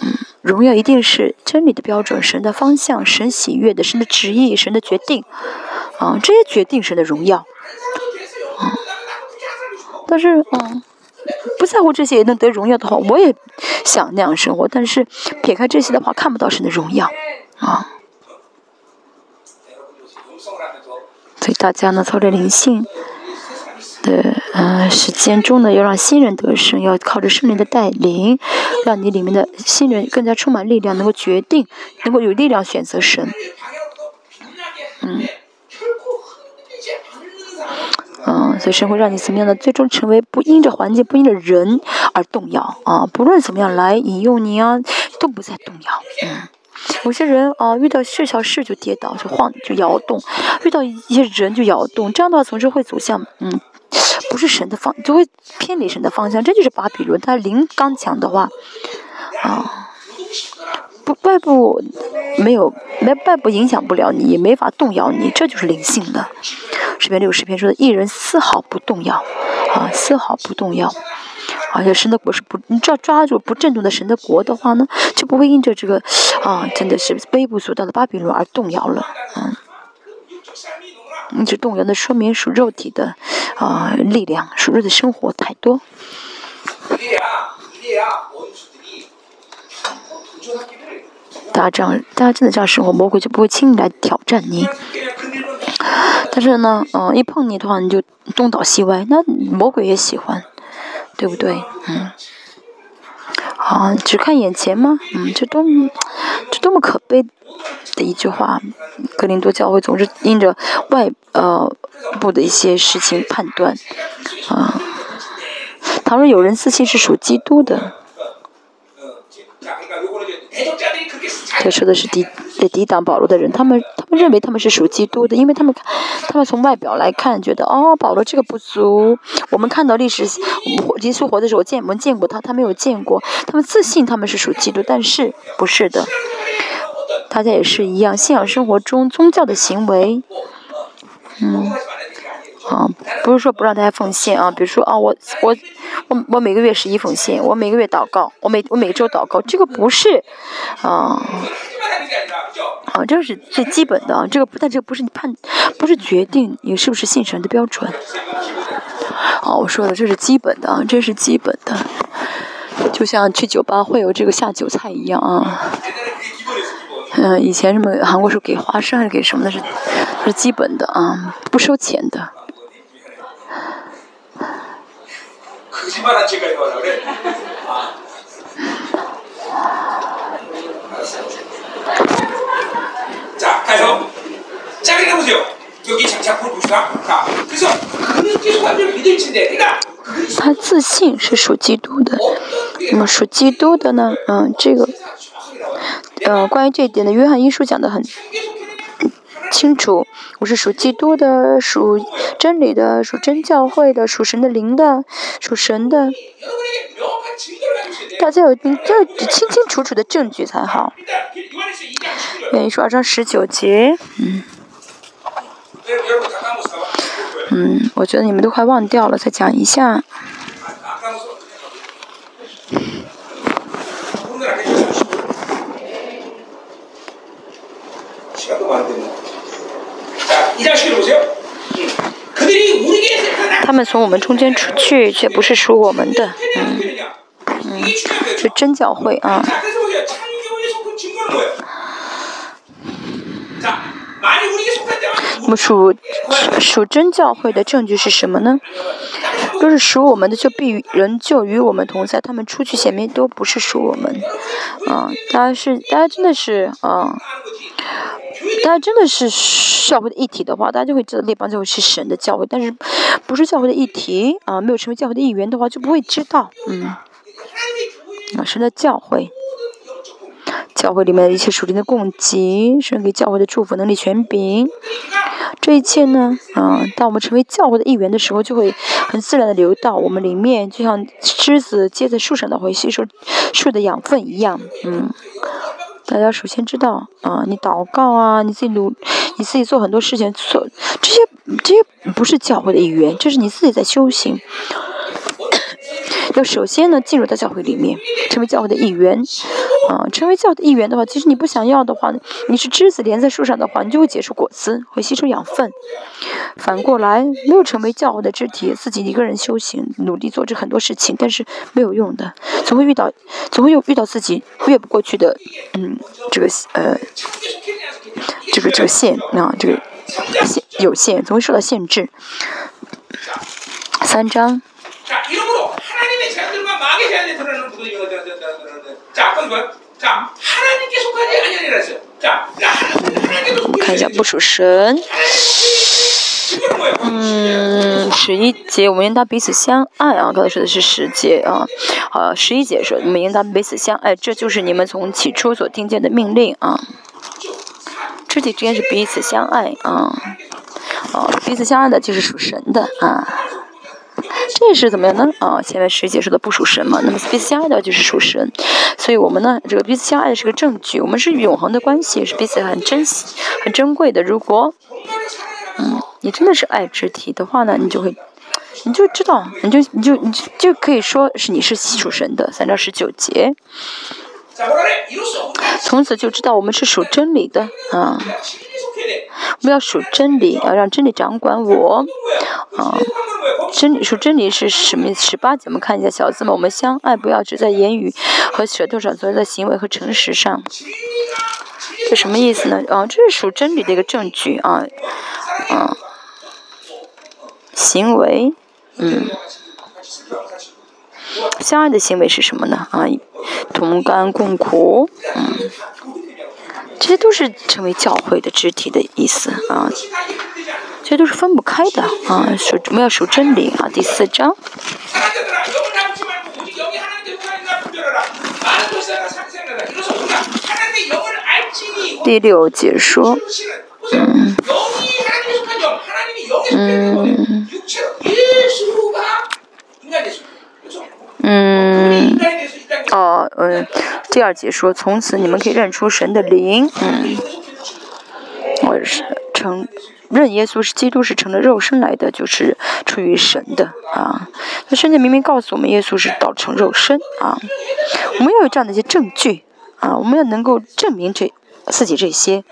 嗯荣耀一定是真理的标准，神的方向，神喜悦的，神的旨意，神的决定，啊，这些决定神的荣耀，啊，但是，嗯，不在乎这些也能得荣耀的话，我也想那样生活。但是撇开这些的话，看不到神的荣耀，啊，所以大家呢，操着灵性。的呃时间中呢，要让新人得胜，要靠着圣灵的带领，让你里面的新人更加充满力量，能够决定，能够有力量选择神。嗯，嗯，所以神会让你怎么样的，最终成为不因着环境、不因着人而动摇啊！不论怎么样来引诱你啊，都不再动摇。嗯，有些人啊，遇到事小事就跌倒，就晃，就摇动；遇到一些人就摇动。这样的话，总是会走向嗯，不是神的方，就会偏离神的方向。这就是巴比伦，他灵刚强的话，啊，不外部没有没外部影响不了你，也没法动摇你，这就是灵性的。诗篇六十篇说的，一人丝毫不动摇，啊，丝毫不动摇。而且神的国是不，你只要抓住不震动的神的国的话呢，就不会因着这个，啊，真的是微不足道的巴比伦而动摇了，嗯，你这动摇的说明属肉体的，啊，力量，属肉的生活太多。大家这样，大家真的这样生活，魔鬼就不会轻易来挑战你。但是呢，嗯，一碰你的话，你就东倒西歪，那魔鬼也喜欢。对不对？嗯，啊，只看眼前吗？嗯，这多么，这多么可悲的一句话！格林多教会总是因着外呃部的一些事情判断，啊，倘若有人自信是属基督的。他说的是抵 [LAUGHS] 抵挡保罗的人，他们他们认为他们是属基督的，因为他们他们从外表来看，觉得哦，保罗这个不足。我们看到历史，耶稣活的时候见我们见过他，他没有见过。他们自信他们是属基督，但是不是的。大家也是一样，信仰生活中宗教的行为，嗯。啊，不是说不让大家奉献啊，比如说啊，我我我我每个月十一奉献，我每个月祷告，我每我每周祷告，这个不是，啊，啊，这是最基本的啊，这个但这个不是你判，不是决定你是不是信神的标准。啊，我说的这是基本的啊，这是基本的，就像去酒吧会有这个下酒菜一样啊。嗯，以前什么韩国是给花生还是给什么的，是是基本的啊，不收钱的。他自信是属基督的，那么属基督的呢？嗯，这个，呃，关于这一点呢，约翰一书讲的很。清楚，我是属基督的，属真理的，属真教会的，属神的灵的，属神的。大家有你要清清楚楚的证据才好。愿意说二章十九节，嗯，嗯，我觉得你们都快忘掉了，再讲一下。他们从我们中间出去，却不是属我们的，嗯，嗯，是真教会啊。我们属属真教会的证据是什么呢？都是属我们的，就必仍旧与我们同在。他们出去前面都不是属我们，啊，大家是大家真的是啊。大家真的是教会的一体的话，大家就会知道列邦教会是神的教会。但是，不是教会的一体啊，没有成为教会的一员的话，就不会知道。嗯，啊，神的教会，教会里面的一切属灵的供给，神给教会的祝福、能力、权柄，这一切呢，啊，当我们成为教会的一员的时候，就会很自然的流到我们里面，就像枝子接在树上的会吸收树的养分一样。嗯。大家首先知道啊，你祷告啊，你自己努，你自己做很多事情，做这些这些不是教会的一员，这是你自己在修行。要首先呢，进入到教会里面，成为教会的一员。啊，成为教会的一员的话，其实你不想要的话，你是枝子连在树上的话，你就会结出果子，会吸收养分。反过来，没有成为教会的肢体，自己一个人修行，努力做这很多事情，但是没有用的，总会遇到，总会有遇到自己越不过去的，嗯，这个呃，这个这个线啊，这个限有限，总会受到限制。三章。我们看一下不属神。嗯，十一节我们应当彼此相爱啊。刚才说的是十节啊，好，十一节说我们应当彼此相爱，这就是你们从起初所听见的命令啊。肢体之间是彼此相爱啊，哦，彼此相爱的就是属神的啊。这是怎么样呢？啊，前面十节说的不属神嘛，那么彼此相爱的就是属神，所以我们呢，这个彼此相爱是个证据，我们是永恒的关系，是彼此很珍惜、很珍贵的。如果，嗯，你真的是爱肢体的话呢，你就会，你就知道，你就你就你就就可以说是你是属神的。三章十九节。从此就知道我们是属真理的啊！我们要属真理，要让真理掌管我啊！真理属真理是什么？十八节我们看一下小字嘛。我们相爱，不要只在言语和舌头上，做在行为和诚实上。这什么意思呢？啊，这是属真理的一个证据啊啊！行为，嗯。相爱的行为是什么呢？啊，同甘共苦，嗯，这些都是成为教会的肢体的意思啊，这些都是分不开的啊。属我们要属真理啊，第四章。第六节说，嗯，嗯。嗯，哦，嗯，第二节说，从此你们可以认出神的灵，嗯，我是成认耶稣是基督是成了肉身来的，就是出于神的啊。那圣经明明告诉我们，耶稣是道成肉身啊。我们要有这样的一些证据啊，我们要能够证明这自己这些。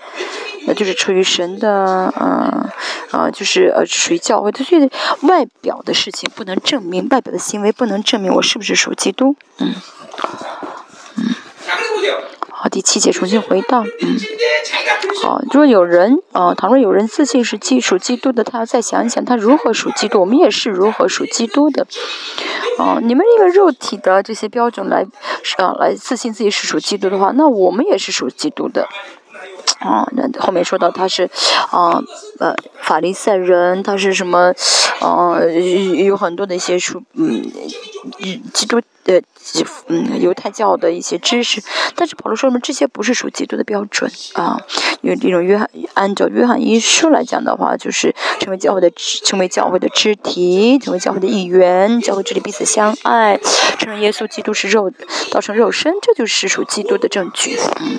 那就是出于神的，嗯，啊，就是呃，属于教会的，所以外表的事情不能证明，外表的行为不能证明我是不是属基督，嗯，嗯。好，第七节重新回到，嗯，好，如果有人，啊，倘若有人自信是基属基督的，他要再想一想，他如何属基督，我们也是如何属基督的，哦，你们因为肉体的这些标准来，啊，来自信自己是属基督的话，那我们也是属基督的。啊，那后面说到他是，啊，呃，法利赛人，他是什么，啊，有很多的一些书，嗯，基督的，嗯，犹太教的一些知识，但是保罗说什么这些不是属基督的标准啊，因为这种约翰按照约翰一书来讲的话，就是成为教会的，成为教会的肢体，成为教会的一员，教会这里彼此相爱，承认耶稣基督是肉，造成肉身，这就是属基督的证据，嗯，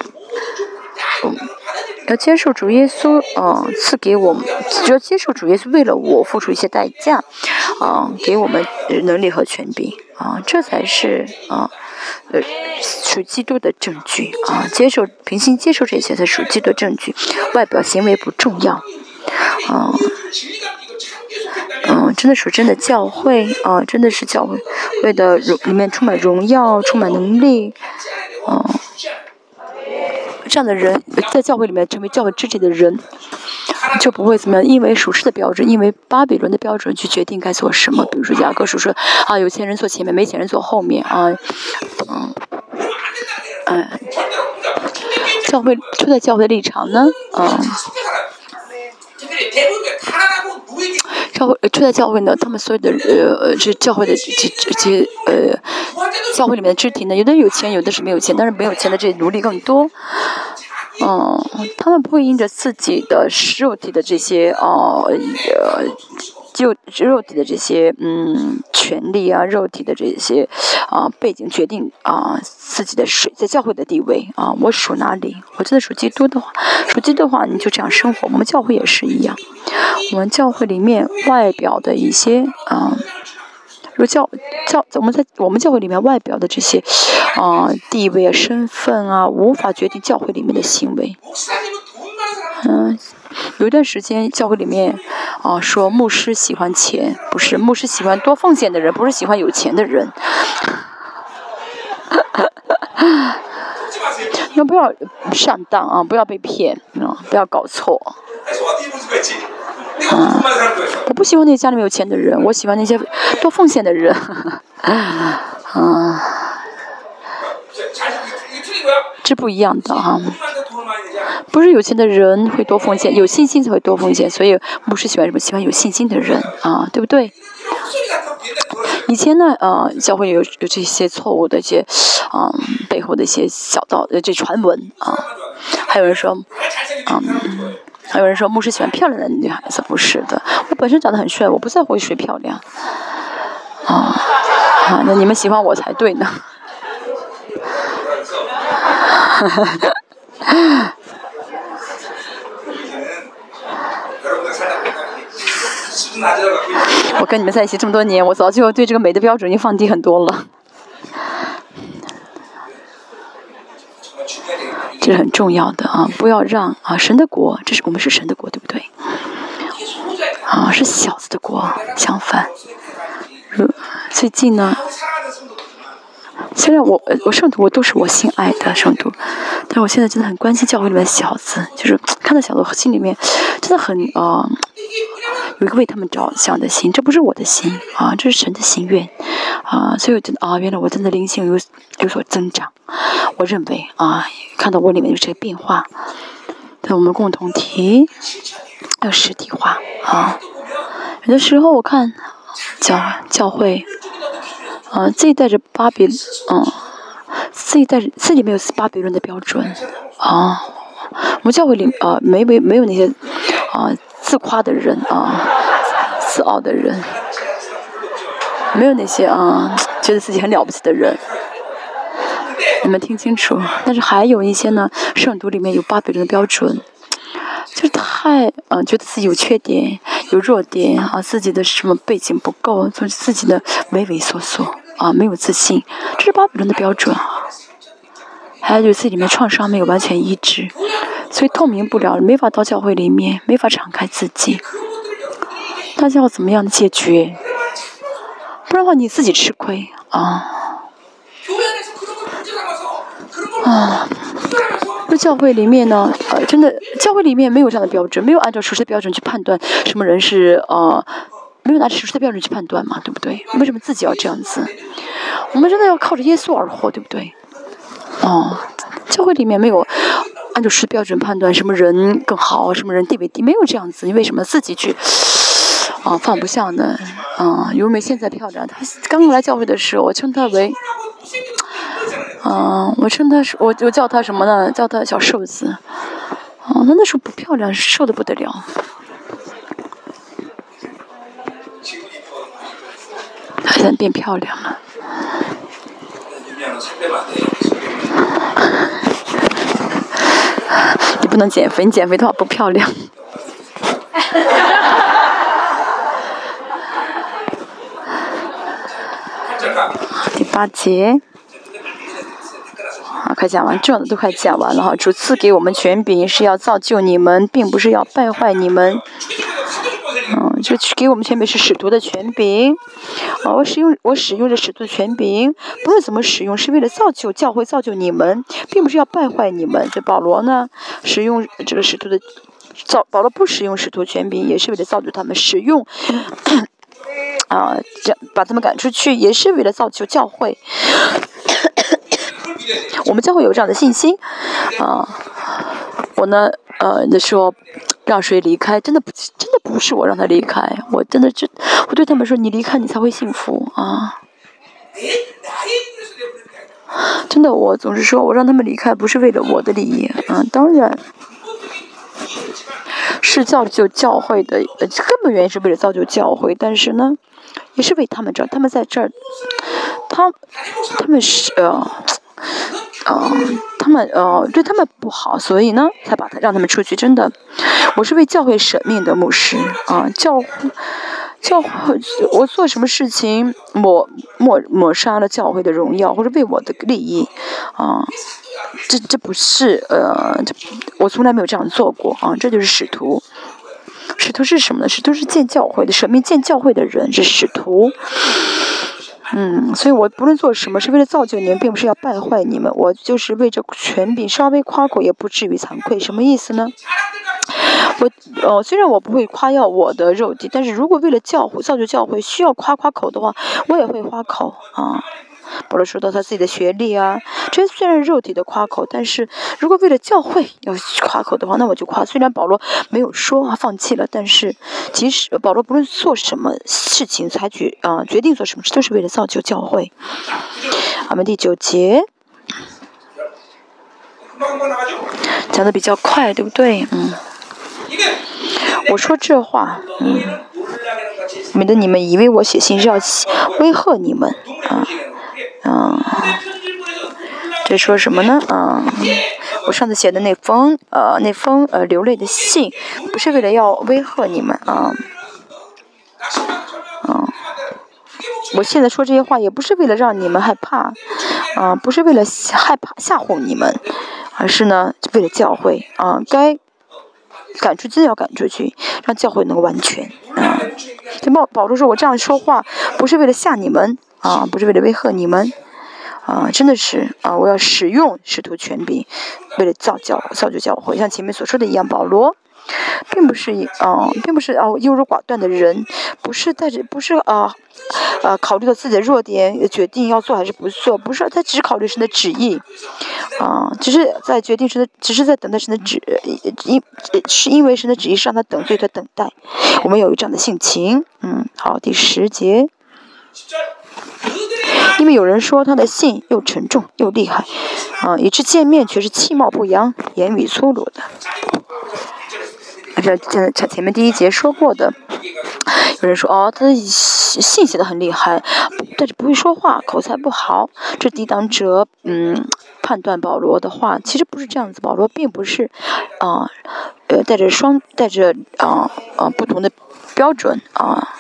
要接受主耶稣，嗯，赐给我们，只要接受主耶稣为了我付出一些代价，啊，给我们能力和权柄，啊，这才是啊，呃，属基督的证据，啊，接受平心接受这些才属基督的证据，外表行为不重要，啊，嗯，真的属真的教会，啊，真的是教会，为的荣里面充满荣耀，充满能力，啊。这样的人在教会里面成为教会肢体的人，就不会怎么样，因为属世的标准，因为巴比伦的标准去决定该做什么。比如说雅各书说啊，有钱人坐前面，没钱人坐后面啊，嗯，哎，教会就在教会的立场呢，嗯。教会处在教会呢，他们所有的呃，这教会的这这些呃，教会里面的肢体呢，有的有钱，有的是没有钱，但是没有钱的这些奴隶更多。嗯，他们不会因着自己的肉体的这些哦，呃，就肉体的这些嗯权利啊，肉体的这些啊背景决定啊自己的水在教会的地位啊。我属哪里？我真的属基督的话，属基督的话，你就这样生活。我们教会也是一样，我们教会里面外表的一些啊。如教教我们在我们教会里面外表的这些啊地位啊身份啊，无法决定教会里面的行为。嗯，有一段时间教会里面啊说牧师喜欢钱，不是牧师喜欢多奉献的人，不是喜欢有钱的人。[LAUGHS] 那不要上当啊，不要被骗啊，不要搞错。我不喜欢那些家里面有钱的人，我喜欢那些多奉献的人。啊，[LAUGHS] 是不一样的哈，不是有钱的人会多奉献，有信心才会多奉献。所以牧师喜欢什么？喜欢有信心的人啊，对不对？以前呢，呃，教会有有这些错误的一些，啊，背后的一些小道呃，这传闻啊，还有人说，嗯，还有人说牧师喜欢漂亮的女孩子，不是的，我本身长得很帅，我不在乎谁漂亮，啊，啊，那你们喜欢我才对呢。哈哈哈哈我跟你们在一起这么多年我早就对这个美的标准已经放低很多了。这是很重要的啊不要让啊神的国这是我们是神的国对不对？啊是小子的国相反。如最近呢虽然我我圣徒我都是我心爱的圣徒，但我现在真的很关心教会里面的小子，就是 [TSK] 看到小子，心里面真的很呃有一个为他们着想的心，这不是我的心啊，这是神的心愿啊，所以我真的啊，原来我真的灵性有有所增长，我认为啊，看到我里面有这个变化，但我们共同体要实体化啊，有的时候我看教教会。啊，自己带着巴比，嗯，自己在自己没有巴比伦的标准啊。我们教会里啊，没没没有那些啊自夸的人啊，自傲的人，没有那些啊觉得自己很了不起的人。你们听清楚，但是还有一些呢，圣徒里面有巴比伦的标准，就是太嗯、觉得自己有缺点、有弱点啊，自己的什么背景不够，就是自己的畏畏缩缩啊，没有自信，这是巴比伦的标准啊。还有就是自己里面创伤没有完全医治，所以透明不了，没法到教会里面，没法敞开自己。大家要怎么样的解决？不然的话你自己吃亏啊。啊，那教会里面呢？呃，真的，教会里面没有这样的标准，没有按照属实的标准去判断什么人是呃没有拿熟悉的标准去判断嘛，对不对？为什么自己要这样子？我们真的要靠着耶稣而活，对不对？哦，教会里面没有按照熟悉的标准判断什么人更好，什么人地位低，没有这样子。你为什么自己去啊、放不下呢？啊、尤美现在漂亮，她刚来教会的时候，我称她为。啊，我称她是，我就叫她什么呢？叫她小瘦子。哦，她那时候不漂亮，瘦的不得了。现在变漂亮了。你不能减肥，你减肥的话不漂亮。[LAUGHS] 第八节。好，快讲完，重要的都快讲完了。哈，主赐给我们权柄是要造就你们，并不是要败坏你们。嗯，这给我们权柄是使徒的权柄。啊，我使用我使用这使徒的权柄，不论怎么使用，是为了造就教会，造就你们，并不是要败坏你们。这保罗呢，使用这个使徒的造，保罗不使用使徒权柄，也是为了造就他们使用。啊，这把他们赶出去，也是为了造就教会。我们教会有这样的信心，啊，我呢，呃，那说让谁离开真的不真的不是我让他离开我真的就我对他们说你离开你才会幸福啊。真的我总是说我让他们离开不是为了我的利益啊当然是造就教会的根本原因是为了造就教会但是呢也是为他们着他们在这儿他他们是呃呃，他们呃对他们不好，所以呢，才把他让他们出去。真的，我是为教会舍命的牧师啊、教教会，我做什么事情抹抹抹杀了教会的荣耀，或者为我的利益啊、这这不是呃，这我从来没有这样做过啊，这就是使徒。使徒是什么呢？使徒是建教会的，舍命建教会的人是使徒。嗯，所以我不论做什么，是为了造就你们，并不是要败坏你们。我就是为这权柄稍微夸口，也不至于惭愧。什么意思呢？我呃，虽然我不会夸耀我的肉体，但是如果为了教会造就教会需要夸夸口的话，我也会夸口啊。保罗说到他自己的学历啊，这虽然肉体的夸口，但是如果为了教会要夸口的话，那我就夸。虽然保罗没有说啊放弃了，但是即使保罗不论做什么事情，采取啊决定做什么事，都是为了造就教会。我们第九节。讲的比较快，对不对？嗯。我说这话，嗯，免得你们以为我写信是要威吓你们，啊，啊。这说什么呢？啊，我上次写的那封，呃，那封呃流泪的信，不是为了要威吓你们啊，啊。我现在说这些话也不是为了让你们害怕，啊，不是为了害怕吓唬你们。而是呢，为了教会啊，该赶出去要赶出去，让教会能够完全啊。这保保罗说：“我这样说话不是为了吓你们啊，不是为了威吓你们啊，真的是啊，我要使用使徒权柄，为了造教造就教会，像前面所说的一样，保罗。”并不是啊，并不是啊，优柔寡断的人，不是带着，不是啊，呃，考虑到自己的弱点，决定要做还是不做，不是他只考虑神的旨意，啊，只是在决定神的，只是在等待神的旨，因是因为神的旨意是让他等，所以他等待。我们有这样的性情，嗯，好，第十节，因为有人说他的信又沉重又厉害，啊，以致见面却是气貌不扬，言语粗鲁的。这这前前面第一节说过的，有人说哦，他的信写的很厉害，但是不会说话，口才不好。这抵挡者嗯判断保罗的话，其实不是这样子。保罗并不是啊呃带着双带着啊啊不同的标准啊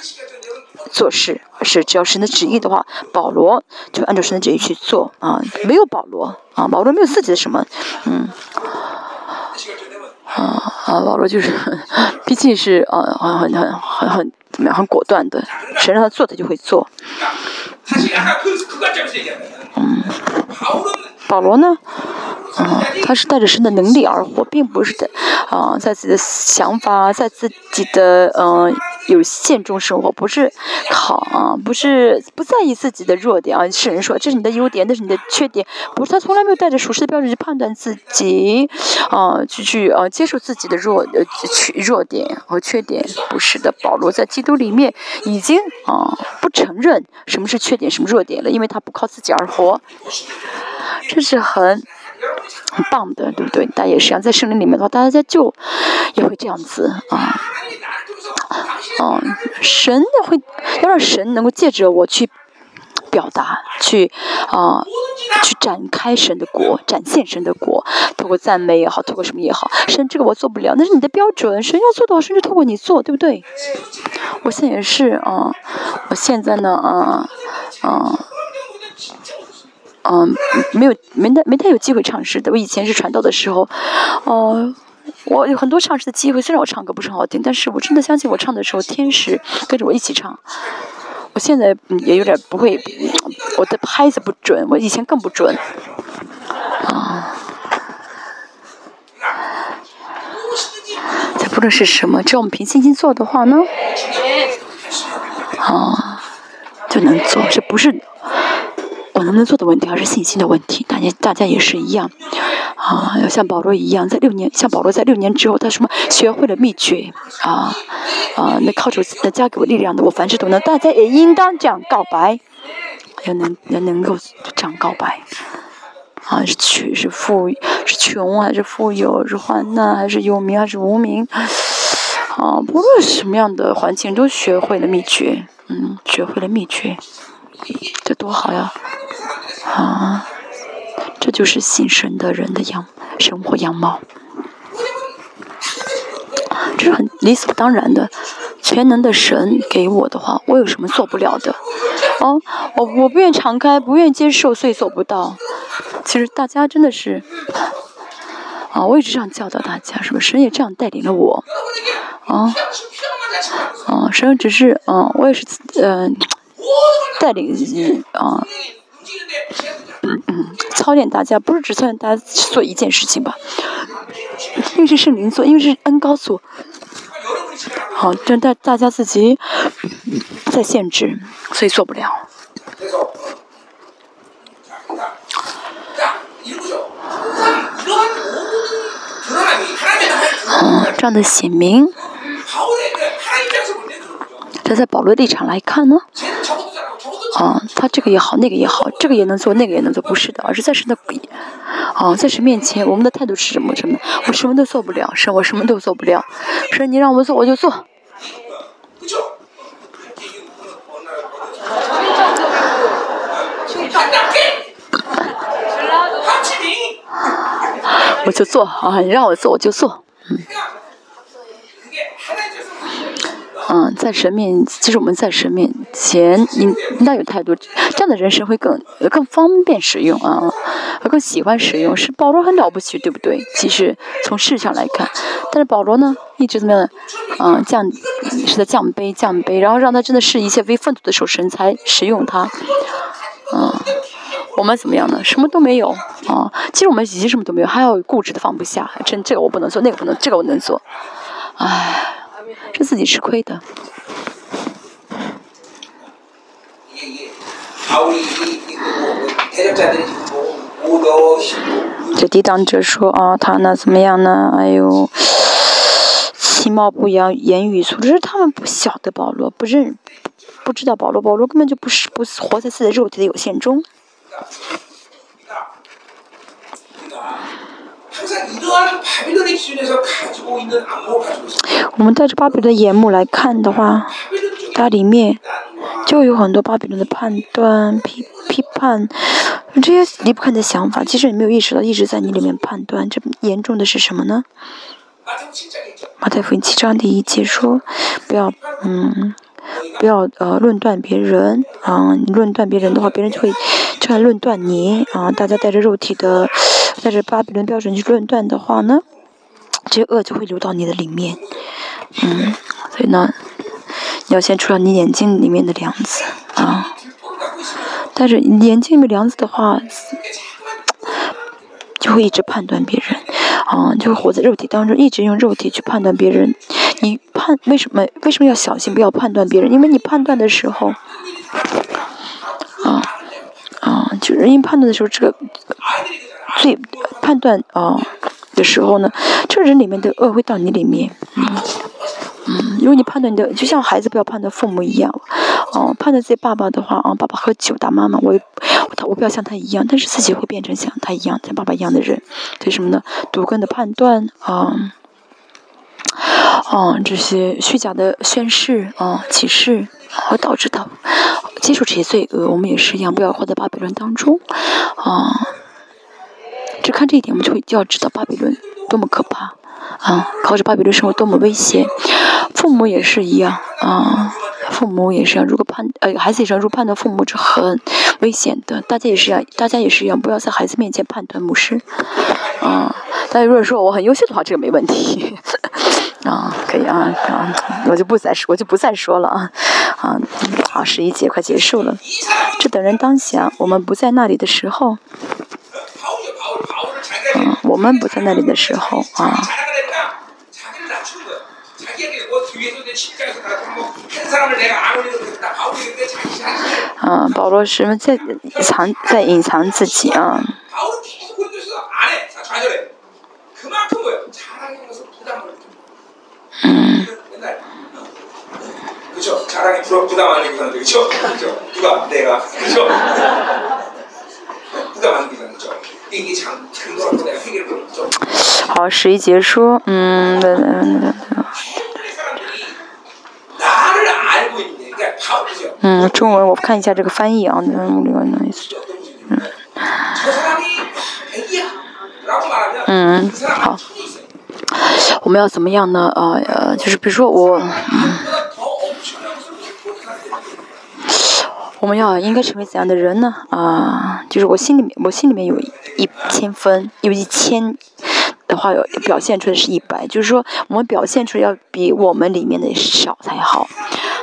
做事，是只要神的旨意的话，保罗就按照神的旨意去做啊。没有保罗啊，保罗没有自己的什么嗯。啊啊！保罗就是，[LAUGHS] 毕竟是啊，很很很很很怎么样，很果断的，谁让他做，他就会做。嗯保罗呢？啊，他是带着神的能力而活，并不是的啊，在自己的想法，在自己的嗯。有限中生活，不是靠啊，不是不在意自己的弱点啊。世人说这是你的优点，那是你的缺点，不是他从来没有带着属实的标准去判断自己，啊，去去啊接受自己的弱呃缺弱点和缺点，不是的。保罗在基督里面已经啊不承认什么是缺点，什么弱点了，因为他不靠自己而活，这是很很棒的，对不对？但也是一样，在圣灵里面的话，大家就也会这样子啊。嗯，神会要让神能够借着我去表达，去啊，去展开神的国，展现神的国，透过赞美也好，透过什么也好，神这个我做不了，那是你的标准，神要做的话，甚至透过你做，对不对？我现在也是啊，我现在呢啊啊嗯，没有没太没太有机会尝试的，我以前是传道的时候，哦。我有很多唱诗的机会，虽然我唱歌不是很好听，但是我真的相信我唱的时候，天使跟着我一起唱。我现在也有点不会，我的拍子不准，我以前更不准。啊，这不论是什么，只要我们凭信心做的话呢，啊，就能做，这不是。我能不能做的问题，而是信心的问题。大家大家也是一样，啊，要像保罗一样，在六年，像保罗在六年之后，他什么学会了秘诀，啊啊，那靠主的加给我力量的，我凡事都能。大家也应当这样告白，要能要能够这样告白，啊，是穷是富，是穷还是富有，是患难还是有名还是无名，啊，不论什么样的环境，都学会了秘诀，嗯，学会了秘诀，这多好呀！啊，这就是信神的人的样生活样貌，这是很理所当然的。全能的神给我的话，我有什么做不了的？哦，我我不愿敞开，不愿接受，所以做不到。其实大家真的是，啊，我一直这样教导大家，是不是？神也这样带领了我，啊，啊，神只是，啊，我也是，嗯，带领，啊。嗯嗯，操练大家不是只操练大家做一件事情吧？因为是市民做，因为是 N 高速。好，但大大家自己在限制，所以做不了。这样的写明。这在保罗地产来看呢。哦他这个也好那个也好这个也能做那个也能做不是的而是在神的笔哦在谁面前我们的态度是什么什么我什么都做不了是我什么都做不了。说你让我做我就做 [LAUGHS] 我就做啊你让我做我就做。嗯。嗯，在神面，其实我们在神面前，应应当有态度，这样的人神会更更方便使用啊，更喜欢使用。是保罗很了不起，对不对？其实从事上来看，但是保罗呢，一直怎么样？嗯，降是在降卑降卑，然后让他真的是一切为粪土的时候，神才使用他。嗯，我们怎么样呢？什么都没有啊！其实我们已经什么都没有，还要固执的放不下，真这个我不能做，那个不能，这个我能做，唉。是自己吃亏的。这抵挡者说啊，他呢怎么样呢？哎呦，其貌不扬，言语粗。只是他们不晓得保罗，不认，不知道保罗，保罗根本就不是不活在自己肉体的有限中。我们带着巴比伦的眼目来看的话，它里面就有很多巴比伦的判断、批批判，这些离不开的想法。其实你没有意识到，一直在你里面判断，这严重的是什么呢？马太福音七章第一节说：“不要，嗯，不要呃，论断别人，嗯，论断别人的话，别人就会就来论断你啊。”大家带着肉体的。但是巴比伦标准去论断的话呢，[TSK] 这恶就会流到你的里面。嗯，所以呢，你要先除了你眼睛里面的梁子啊。但是你眼睛里面梁子的话，[TSK] 就会一直判断别人啊，就会活在肉体当中，一直用肉体去判断别人。你判为什么？为什么要小心不要判断别人？因为你判断的时候啊啊，就人一判断的时候这个。最判断啊的时候呢这人里面的恶会到你里面。嗯嗯如果你判断的就像孩子不要判断父母一样哦判断自己爸爸的话啊爸爸喝酒打妈妈我我我不要像他一样但是自己会变成像他一样像爸爸一样的人所以什么呢？毒根的判断啊啊这些虚假的宣誓啊启示会导致的接受这些罪恶我们也是一样不要活在巴比伦当中啊。只看这一点，我们就会就要知道巴比伦多么可怕啊！靠着巴比伦生活多么危险，父母也是一样啊。父母也是一样，如果判呃孩子也是如果判断父母是很危险的，大家也是一样，大家也是一样，不要在孩子面前判断牧师，啊，大家如果说我很优秀的话，这个没问题，[LAUGHS] 啊，可以啊啊，我就不再说，我就不再说了啊啊，好，十一节快结束了，这等人当下，我们不在那里的时候。嗯，我们不在那里的时候啊，嗯，保罗什么在藏，在隐藏自己啊。嗯。好十一结束。嗯嗯中文我看一下这个翻译啊嗯好。我们要怎么样呢？啊呃就是比如说我我们要应该成为怎样的人呢？啊就是我心里面我心里面有一千分，有一千的话，有表现出来是一百，就是说我们表现出要比我们里面的少才好。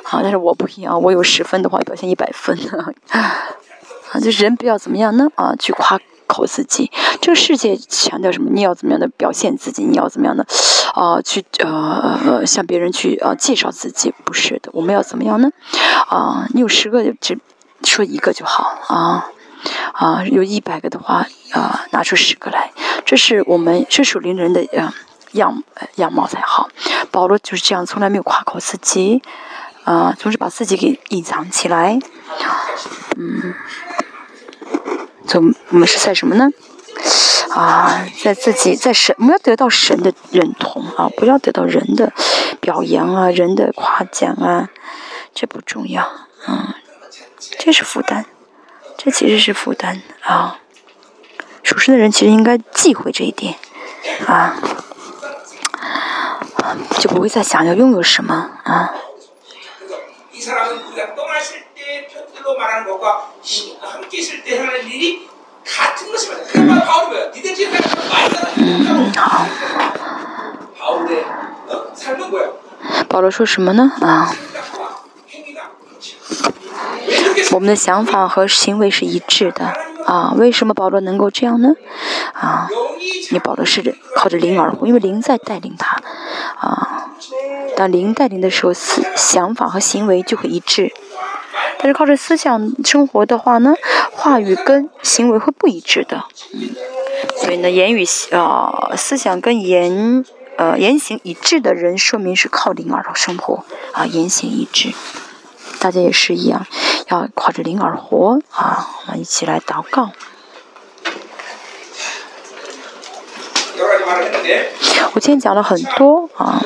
啊，但是我不一样，我有十分的话，表现一百分。[LAUGHS] 啊，就人不要怎么样呢？啊，去夸口自己。这个世界强调什么？你要怎么样的表现自己？你要怎么样的啊？去呃向别人去啊介绍自己？不是的，我们要怎么样呢？啊，你有十个就只说一个就好啊。啊，有一百个的话，啊，拿出十个来，这是我们是属灵人的样样貌才好。保罗就是这样，从来没有夸口自己，啊，总是把自己给隐藏起来。嗯，总我们是在什么呢？啊，在自己在神，我们要得到神的认同啊，不要得到人的表扬啊，人的夸奖啊，这不重要啊，这是负担，这其实是负担啊。属实的人其实应该忌讳这一点啊，就不会再想要拥有什么啊。嗯，好。保罗说什么呢？啊，我们的想法和行为是一致的。啊，为什么保罗能够这样呢？啊，你保罗是靠着灵而活，因为灵在带领他。啊，当灵带领的时候，思想法和行为就会一致。但是靠着思想生活的话呢，话语跟行为会不一致的。嗯，所以呢，言语啊，思想跟言呃言行一致的人，说明是靠灵而生活啊，言行一致。大家也是一样，要靠着灵而活啊！我们一起来祷告。我今天讲了很多啊，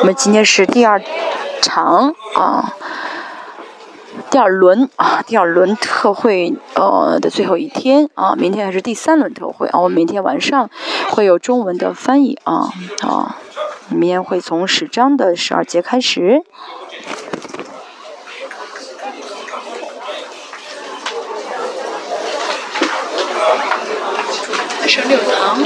我们今天是第二场啊。第二轮啊，第二轮特会呃的最后一天啊，明天还是第三轮特会啊。我明天晚上会有中文的翻译啊啊，明天会从十章的十二节开始。十六堂。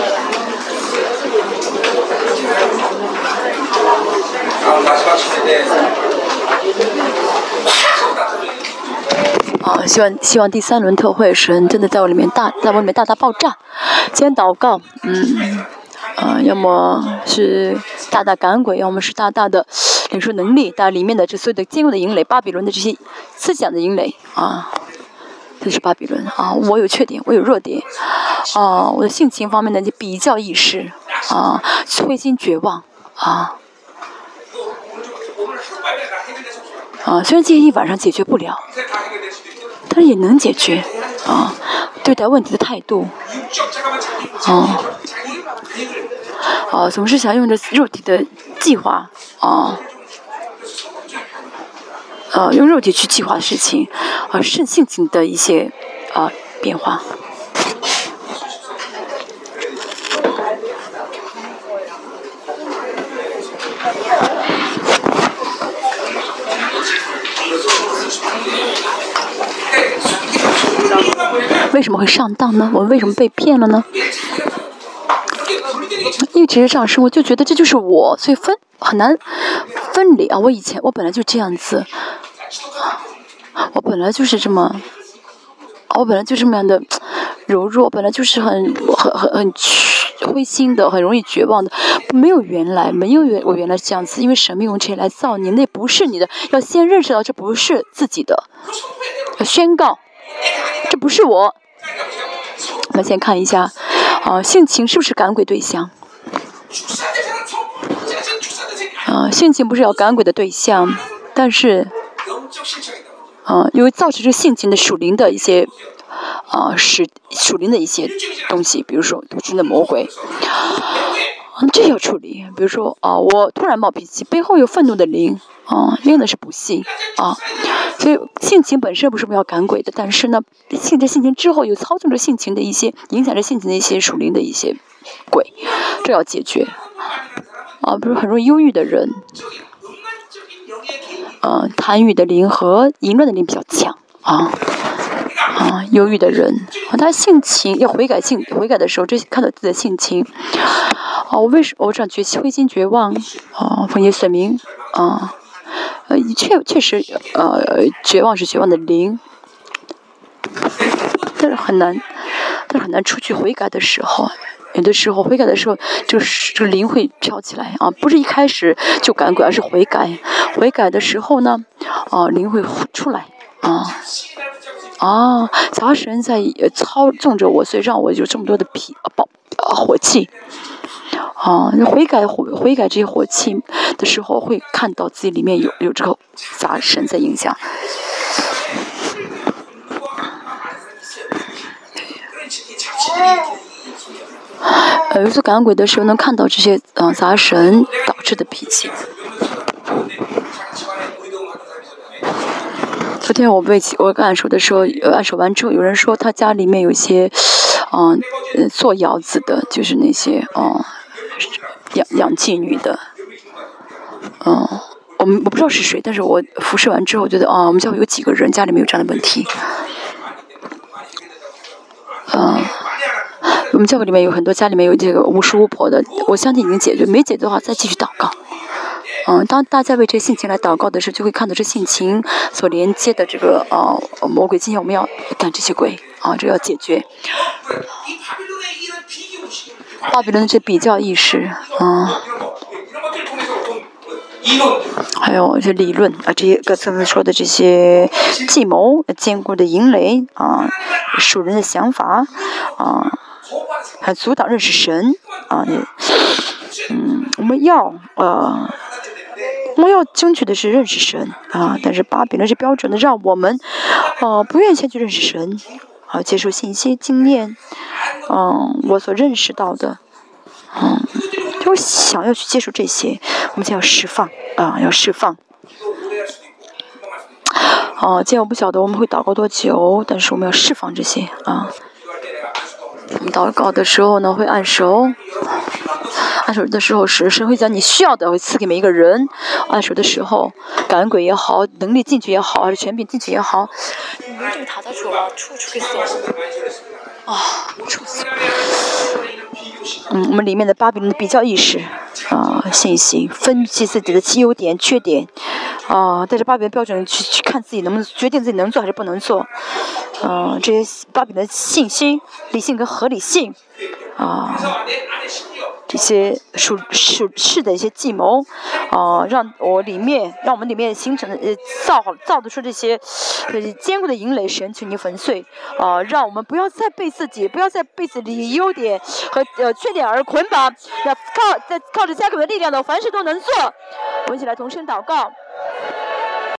啊，希望希望第三轮特会神真的在我里面大，在我里面大大爆炸。今天祷告，嗯，啊，要么是大大赶鬼，要么是大大的领受能力，但里面的这所有的坚固的营垒，巴比伦的这些思想的营垒啊，这是巴比伦啊。我有缺点，我有弱点，啊，我的性情方面的比较意识，啊，灰心绝望，啊。啊，虽然今天一晚上解决不了，但是也能解决。啊，对待问题的态度，啊，啊，总是想用着肉体的计划，啊，呃，用肉体去计划事情，啊，肾性情的一些啊变化。为什么会上当呢？我们为什么被骗了呢？一直这样生活，就觉得这就是我，所以分很难分离啊！我以前我本来就这样子，我本来就是这么，我本来就这么样的柔弱，本来就是很很很很灰心的，很容易绝望的。没有原来，没有原我原来这样子，因为神没用这来造你，那不是你的，要先认识到这不是自己的，宣告。这不是我。我们先看一下，啊，性情是不是赶鬼对象？啊，性情不是要赶鬼的对象，但是，啊，因为造成这性情的属灵的一些，啊，是属灵的一些东西，比如说毒性的魔鬼，这要处理。比如说，啊，我突然冒脾气，背后有愤怒的灵。啊，用的是不幸啊，所以性情本身不是我们要赶鬼的，但是呢，性在性情之后又操纵着性情的一些，影响着性情的一些属灵的一些鬼，这要解决啊，比如很容易忧郁的人，呃，贪欲的灵和淫乱的灵比较强啊啊，忧郁的人，啊他性情要悔改性悔改的时候，这些看到自己的性情，哦，我为什么我这样绝灰心绝望啊？奉耶稣名啊。呃，确确实，呃，绝望是绝望的灵，但是很难，但是很难出去悔改的时候，有的时候悔改的时候，就是这个灵会飘起来啊，不是一开始就赶鬼，而是悔改，悔改的时候呢，啊，灵会出来啊，啊，杂神在操纵着我，所以让我有这么多的脾暴火气。啊，悔改悔悔改这些火气的时候，会看到自己里面有有这个杂神在影响。呃，有次赶鬼的时候，能看到这些嗯杂神导致的脾气。昨天我被我按手的时候，按手完之后，有人说他家里面有些，嗯，做窑子的，就是那些嗯养养妓女的，嗯，我们我不知道是谁，但是我服侍完之后觉得啊，我们教会有几个人家里面有这样的问题，嗯。我们教会里面有很多家里面有这个巫师巫婆的，我相信已经解决，没解决的话再继续祷告。嗯，当大家为这性情来祷告的时候，就会看到这性情所连接的这个呃魔鬼。今天我们要赶这些鬼啊，这要解决。巴比伦的这比较意识啊，还有这理论啊，这些各层次说的这些计谋、坚固的营垒啊，属人的想法啊。还阻挡认识神啊！嗯，我们要呃，我们要争取的是认识神啊。但是巴比伦是标准的，让我们呃不愿意先去认识神啊，接受信息、经验，嗯，我所认识到的，嗯，就想要去接受这些，我们就要释放啊，要释放。哦，今天我不晓得我们会祷告多久，但是我们要释放这些啊。我们祷告的时候呢，会按手，按手的时候是神会将你需要的会赐给每一个人。按手的时候，感恩鬼也好，能力进去也好，还是权柄进去也好。你们这个塔塔出了，出出给送。啊，出死。嗯，我们里面的巴比伦的比较意识啊，信息分析自己的优点、缺点啊，带着巴比伦标准去去看自己能不能决定自己能做还是不能做。嗯，这些巴比伦信心、理性跟合理性啊。这些属属是的一些计谋，啊，让我里面让我们里面形成的呃造好造得出这些呃坚固的营垒，神求你粉碎，啊，让我们不要再被自己不要再被自己优点和有缺点而捆绑，要靠在靠着加给的力量的，凡事都能做。我们一起来同声祷告。